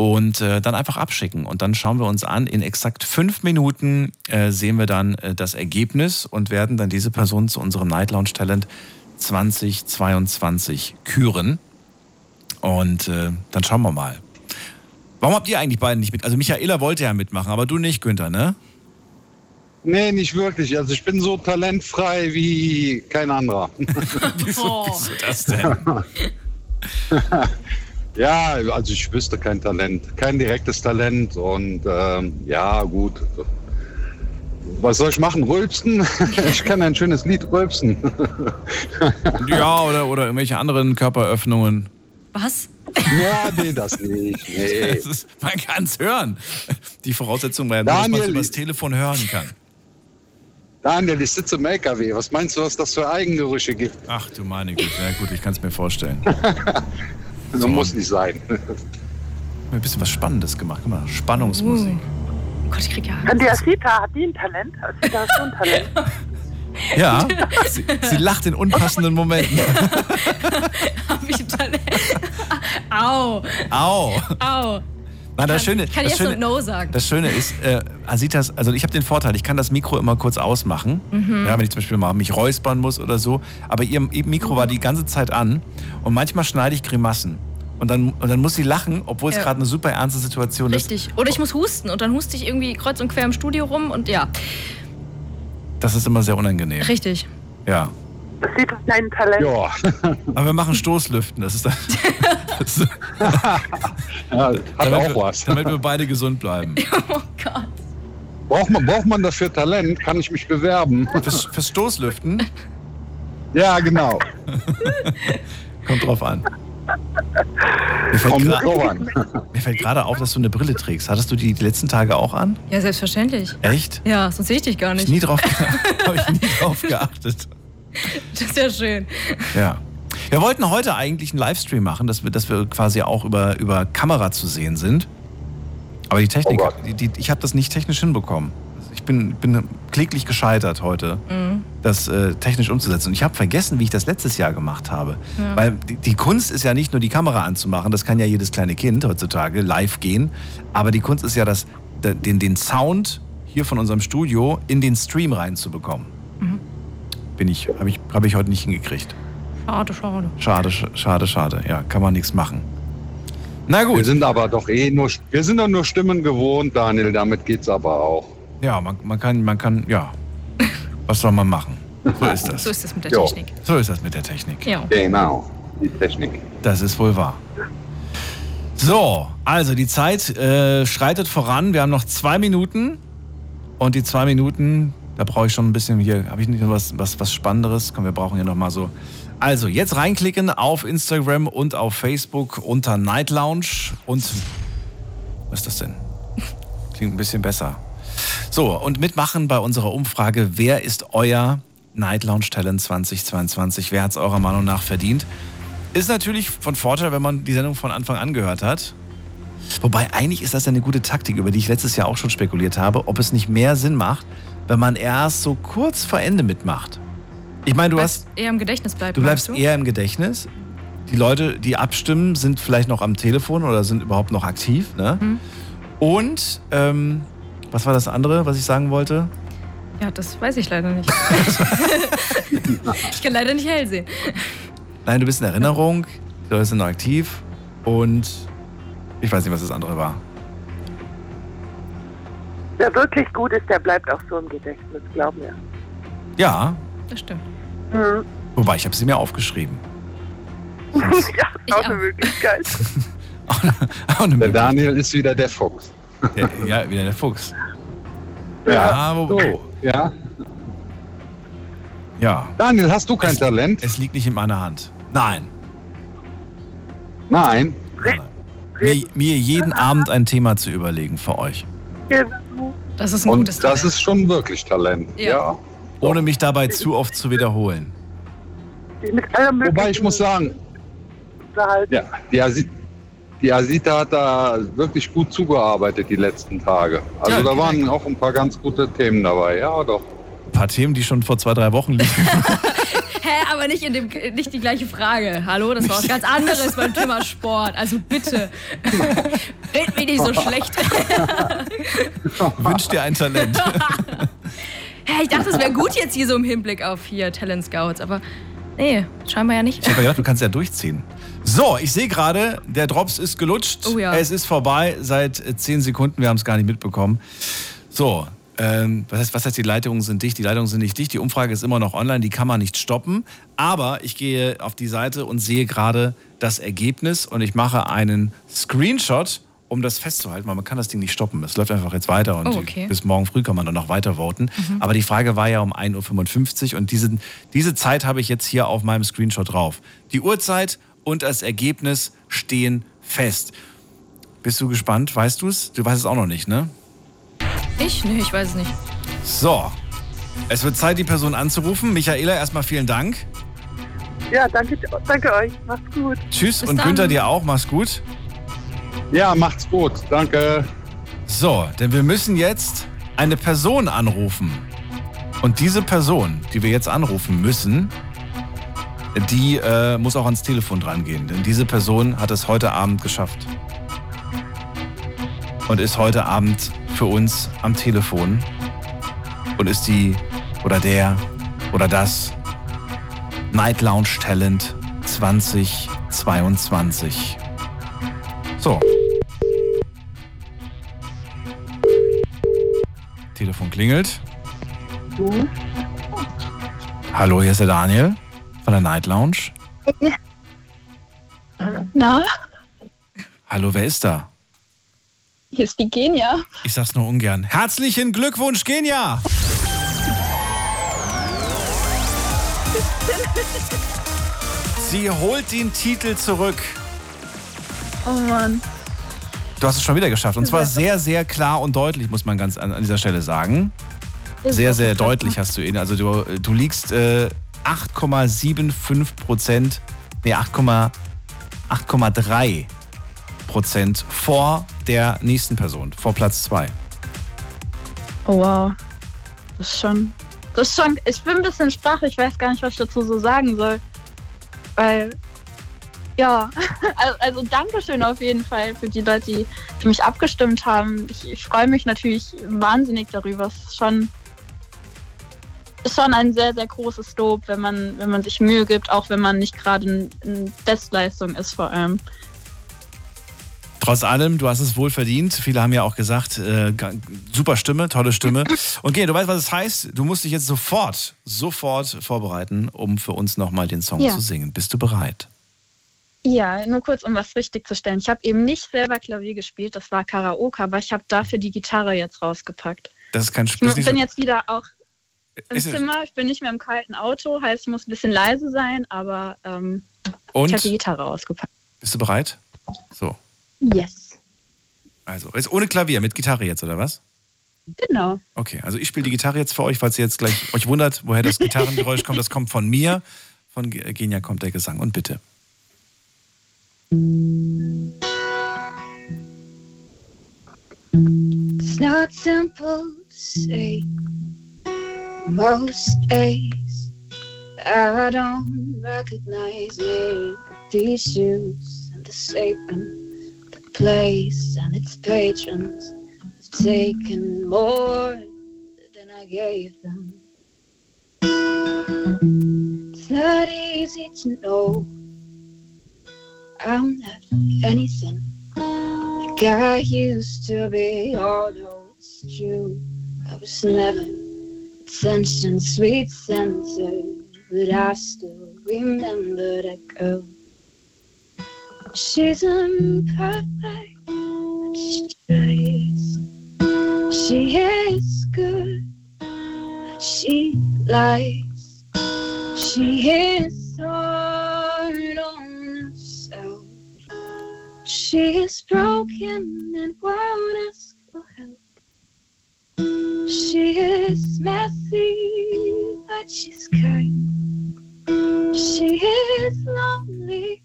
Und äh, dann einfach abschicken. Und dann schauen wir uns an. In exakt fünf Minuten äh, sehen wir dann äh, das Ergebnis und werden dann diese Person zu unserem Night Lounge Talent 2022 küren. Und äh, dann schauen wir mal. Warum habt ihr eigentlich beiden nicht mit? Also Michaela wollte ja mitmachen, aber du nicht, Günther, ne?
Nee, nicht wirklich. Also ich bin so talentfrei wie kein anderer.
wieso, wieso das denn?
ja, also ich wüsste kein Talent, kein direktes Talent und ähm, ja, gut. Was soll ich machen? Rülpsen? Ich kann ein schönes Lied rülpsen.
Ja, oder, oder irgendwelche anderen Körperöffnungen.
Was?
Ja, nee, das nicht. Nee.
Das ist, man kann es hören. Die Voraussetzung war ja nur, dass man es übers Telefon hören kann.
Daniel, ich sitze im LKW. Was meinst du, was das für Eigengerüche gibt?
Ach du meine Güte, ja gut, ich kann es mir vorstellen.
So muss nicht sein.
Ein bisschen was Spannendes gemacht. Guck mal, Spannungsmusik.
Oh Gott, ich krieg ja
Und die Asita, hat die ein Talent? Asita hat schon ein Talent.
Ja, sie, sie lacht in unpassenden Momenten.
Hab ich ein Talent? Au.
Au.
Au.
Na, das Schöne,
kann
das Schöne,
no sagen.
Das Schöne ist, äh, Asitas, also ich habe den Vorteil, ich kann das Mikro immer kurz ausmachen,
Mhm.
ja, wenn ich zum Beispiel mal mich räuspern muss oder so. Aber ihr, ihr Mikro war die ganze Zeit an und manchmal schneide ich Grimassen. Und dann, und dann muss sie lachen, obwohl es
Ja.
gerade eine super ernste Situation ist.
Richtig. Oder ich muss husten und dann huste ich irgendwie kreuz und quer im Studio rum und ja.
Das ist immer sehr unangenehm.
Richtig.
Ja.
Asita hat ein Talent.
Ja.
Aber wir machen Stoßlüften. Das ist dann, das ist,
ja, hat
damit
auch
wir,
was.
Damit wir beide gesund bleiben.
Oh Gott.
Braucht man, braucht man dafür Talent? Kann ich mich bewerben?
Fürs, fürs Stoßlüften?
Ja, genau.
Kommt drauf an. Mir fällt
Kommt
gra-
drauf an.
Mir fällt gerade auf, dass du eine Brille trägst. Hattest du die die letzten Tage auch an?
Ja, selbstverständlich.
Echt?
Ja, sonst sehe ich dich gar nicht.
ich nie drauf, hab ich nie drauf geachtet.
Das ist ja schön.
Ja. Wir wollten heute eigentlich einen Livestream machen, dass wir, dass wir quasi auch über, über Kamera zu sehen sind. Aber die Technik, die, die, ich habe das nicht technisch hinbekommen. Ich bin, bin kläglich gescheitert heute,
Mhm.
das äh, technisch umzusetzen. Und ich habe vergessen, wie ich das letztes Jahr gemacht habe.
Ja.
Weil die, die Kunst ist ja nicht nur die Kamera anzumachen, das kann ja jedes kleine Kind heutzutage live gehen. Aber die Kunst ist ja, das, den, den Sound hier von unserem Studio in den Stream reinzubekommen. Bin ich, habe ich, hab ich heute nicht hingekriegt.
Schade, schade.
Schade, sch- schade, schade. Ja, kann man nichts machen. Na gut.
Wir sind aber doch eh nur, wir sind doch nur Stimmen gewohnt, Daniel. Damit geht's aber auch.
Ja, man, man kann, man kann, ja. Was soll man machen? So ist das.
So ist das mit der
Jo.
Technik.
So ist das mit der Technik.
Ja.
Genau, die Technik.
Das ist wohl wahr. So, also die Zeit äh, schreitet voran. Wir haben noch zwei Minuten. Und die zwei Minuten, da brauche ich schon ein bisschen hier. Habe ich nicht noch was, was, was Spannenderes? Komm, wir brauchen hier noch mal so. Also, jetzt reinklicken auf Instagram und auf Facebook unter Night Lounge. Und. Was ist das denn? Klingt ein bisschen besser. So, und mitmachen bei unserer Umfrage. Wer ist euer Night Lounge Talent 2022? Wer hat es eurer Meinung nach verdient? Ist natürlich von Vorteil, wenn man die Sendung von Anfang an gehört hat. Wobei eigentlich ist das ja eine gute Taktik, über die ich letztes Jahr auch schon spekuliert habe, ob es nicht mehr Sinn macht, wenn man erst so kurz vor Ende mitmacht. Ich meine, du hast,
Eher im Gedächtnis bleiben.
du bleibst
meinst
eher im Gedächtnis. Die Leute, die abstimmen, sind vielleicht noch am Telefon oder sind überhaupt noch aktiv. Ne?
Mhm.
Und ähm, was war das andere, was ich sagen wollte?
Ja, das weiß ich leider nicht. ich kann leider nicht hell sehen.
Nein, du bist in Erinnerung, du bist noch aktiv und ich weiß nicht, was das andere war.
Wer wirklich gut ist, der bleibt auch so im Gedächtnis, glaub mir.
Ja,
Das stimmt.
Mhm.
wobei ich habe sie mir aufgeschrieben.
ja, ist auch eine Möglichkeit.
Der Daniel ist wieder der Fuchs.
Der, ja, wieder der Fuchs.
Ja,
Ja, wo,
so, ja.
ja.
Daniel, hast du kein Talent?
Es liegt nicht in meiner Hand. Nein.
Nein.
Mir, mir jeden Abend ein Thema zu überlegen für euch.
Das ist
Und das ist schon wirklich Talent.
Ja.
Ja.
Ohne mich dabei zu oft zu wiederholen.
Wobei ich muss sagen, ja, die, Asi die Asita hat da wirklich gut zugearbeitet die letzten Tage. Also
Ja,
da waren auch ein paar ganz gute Themen dabei. Ja, doch.
Ein paar Themen, die schon vor zwei, drei Wochen liegen.
Hä, aber nicht, in dem, nicht die gleiche Frage. Hallo, das war was ganz anderes beim Thema Sport. Also bitte. Red mir nicht so schlecht.
Wünsch dir ein Talent.
Hä, ich dachte, es wäre gut jetzt hier so im Hinblick auf hier Talent Scouts, aber nee, scheinbar ja nicht.
Ich habe gedacht, du kannst ja durchziehen. So, ich sehe gerade, der Drops ist gelutscht.
Oh ja.
Es ist vorbei seit äh, 10 Sekunden. Wir haben es gar nicht mitbekommen. So, ähm, was, heißt, was heißt, die Leitungen sind dicht? Die Leitungen sind nicht dicht. Die Umfrage ist immer noch online. Die kann man nicht stoppen. Aber ich gehe auf die Seite und sehe gerade das Ergebnis und ich mache einen Screenshot, um das festzuhalten, weil man kann das Ding nicht stoppen. Es läuft einfach jetzt weiter und
Oh, okay.
bis morgen früh kann man dann noch weiter voten.
Mhm.
Aber die Frage war ja um 1.55 Uhr und diese, diese Zeit habe ich jetzt hier auf meinem Screenshot drauf. Die Uhrzeit und das Ergebnis stehen fest. Bist du gespannt? Weißt du es? Du weißt es auch noch nicht, ne?
Ich? Nee, ich weiß es nicht.
So. Es wird Zeit, die Person anzurufen. Michaela, erstmal vielen Dank.
Ja, danke, danke euch. Macht's gut.
Tschüss und Günther dir auch. Mach's gut.
Ja, macht's gut. Danke.
So, denn wir müssen jetzt eine Person anrufen. Und diese Person, die wir jetzt anrufen müssen, die äh, muss auch ans Telefon drangehen. Denn diese Person hat es heute Abend geschafft. Und ist heute Abend für uns am Telefon. Und ist die oder der oder das Night Lounge Talent 2022. So. Telefon klingelt. Hallo, hier ist der Daniel von der Night Lounge.
Na,
Hallo, wer ist da?
Hier ist die Genia.
Ich sag's nur ungern. Herzlichen Glückwunsch, Genia! Sie holt den Titel zurück.
Oh Mann.
Du hast es schon wieder geschafft. Und zwar sehr, sehr klar und deutlich, muss man ganz an, an dieser Stelle sagen. Sehr, sehr deutlich hast du ihn. Also du, du liegst äh, 8,75 Prozent, nee, 8,3 8,3 Prozent vor der nächsten Person, vor Platz 2.
Oh wow. Das ist schon. Das ist schon. Ich bin ein bisschen sprachlich, ich weiß gar nicht, was ich dazu so sagen soll. Weil. Ja, also, also Dankeschön auf jeden Fall für die Leute, die für mich abgestimmt haben. Ich, ich freue mich natürlich wahnsinnig darüber. Es ist schon, ist schon ein sehr, sehr großes Lob, wenn man, wenn man sich Mühe gibt, auch wenn man nicht gerade in, in Bestleistung ist vor allem.
Trotz allem, du hast es wohl verdient. Viele haben ja auch gesagt, äh, super Stimme, tolle Stimme. Und Gene, du weißt, was es heißt. Du musst dich jetzt sofort, sofort vorbereiten, um für uns nochmal den Song
Ja.
zu singen. Bist du bereit?
Ja, nur kurz, um was richtig zu stellen. Ich habe eben nicht selber Klavier gespielt, das war Karaoke, aber ich habe dafür die Gitarre jetzt rausgepackt.
Das ist kein
Ich
Spiel.
bin jetzt wieder auch im
Ist
Zimmer, ich bin nicht mehr im kalten Auto, heißt, ich muss ein bisschen leise sein, aber ähm,
Und?
ich habe die Gitarre ausgepackt.
Bist du bereit? So.
Yes.
Also, ist ohne Klavier, mit Gitarre jetzt, oder was?
Genau.
Okay, also ich spiele die Gitarre jetzt für euch, falls ihr jetzt gleich euch wundert, woher das Gitarrengeräusch kommt. Das kommt von mir. Von Ge- Genia kommt der Gesang. Und bitte.
It's not simple to say. Most days I don't recognize me. These shoes and the apron, place and its patrons have taken more than I gave them. It's not easy to know I'm not anything like I used to be, although it's true. I was never attention, sweet center, but I still remember that girl. She's imperfect, but she tries. She is good, she lies. She is hard on herself. She is broken and won't ask for help. She is messy, but she's kind. She is lonely.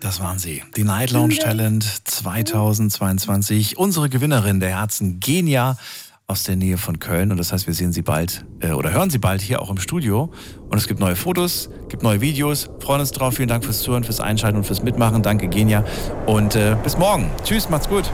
Das waren sie. Die Night Lounge Talent 2022. Unsere Gewinnerin der Herzen, Genia aus der Nähe von Köln. Und das heißt, wir sehen sie bald äh, oder hören sie bald hier auch im Studio. Und es gibt neue Fotos, gibt neue Videos. Freuen uns drauf. Vielen Dank fürs Zuhören, fürs Einschalten und fürs Mitmachen. Danke, Genia. Und äh, bis morgen. Tschüss, macht's gut.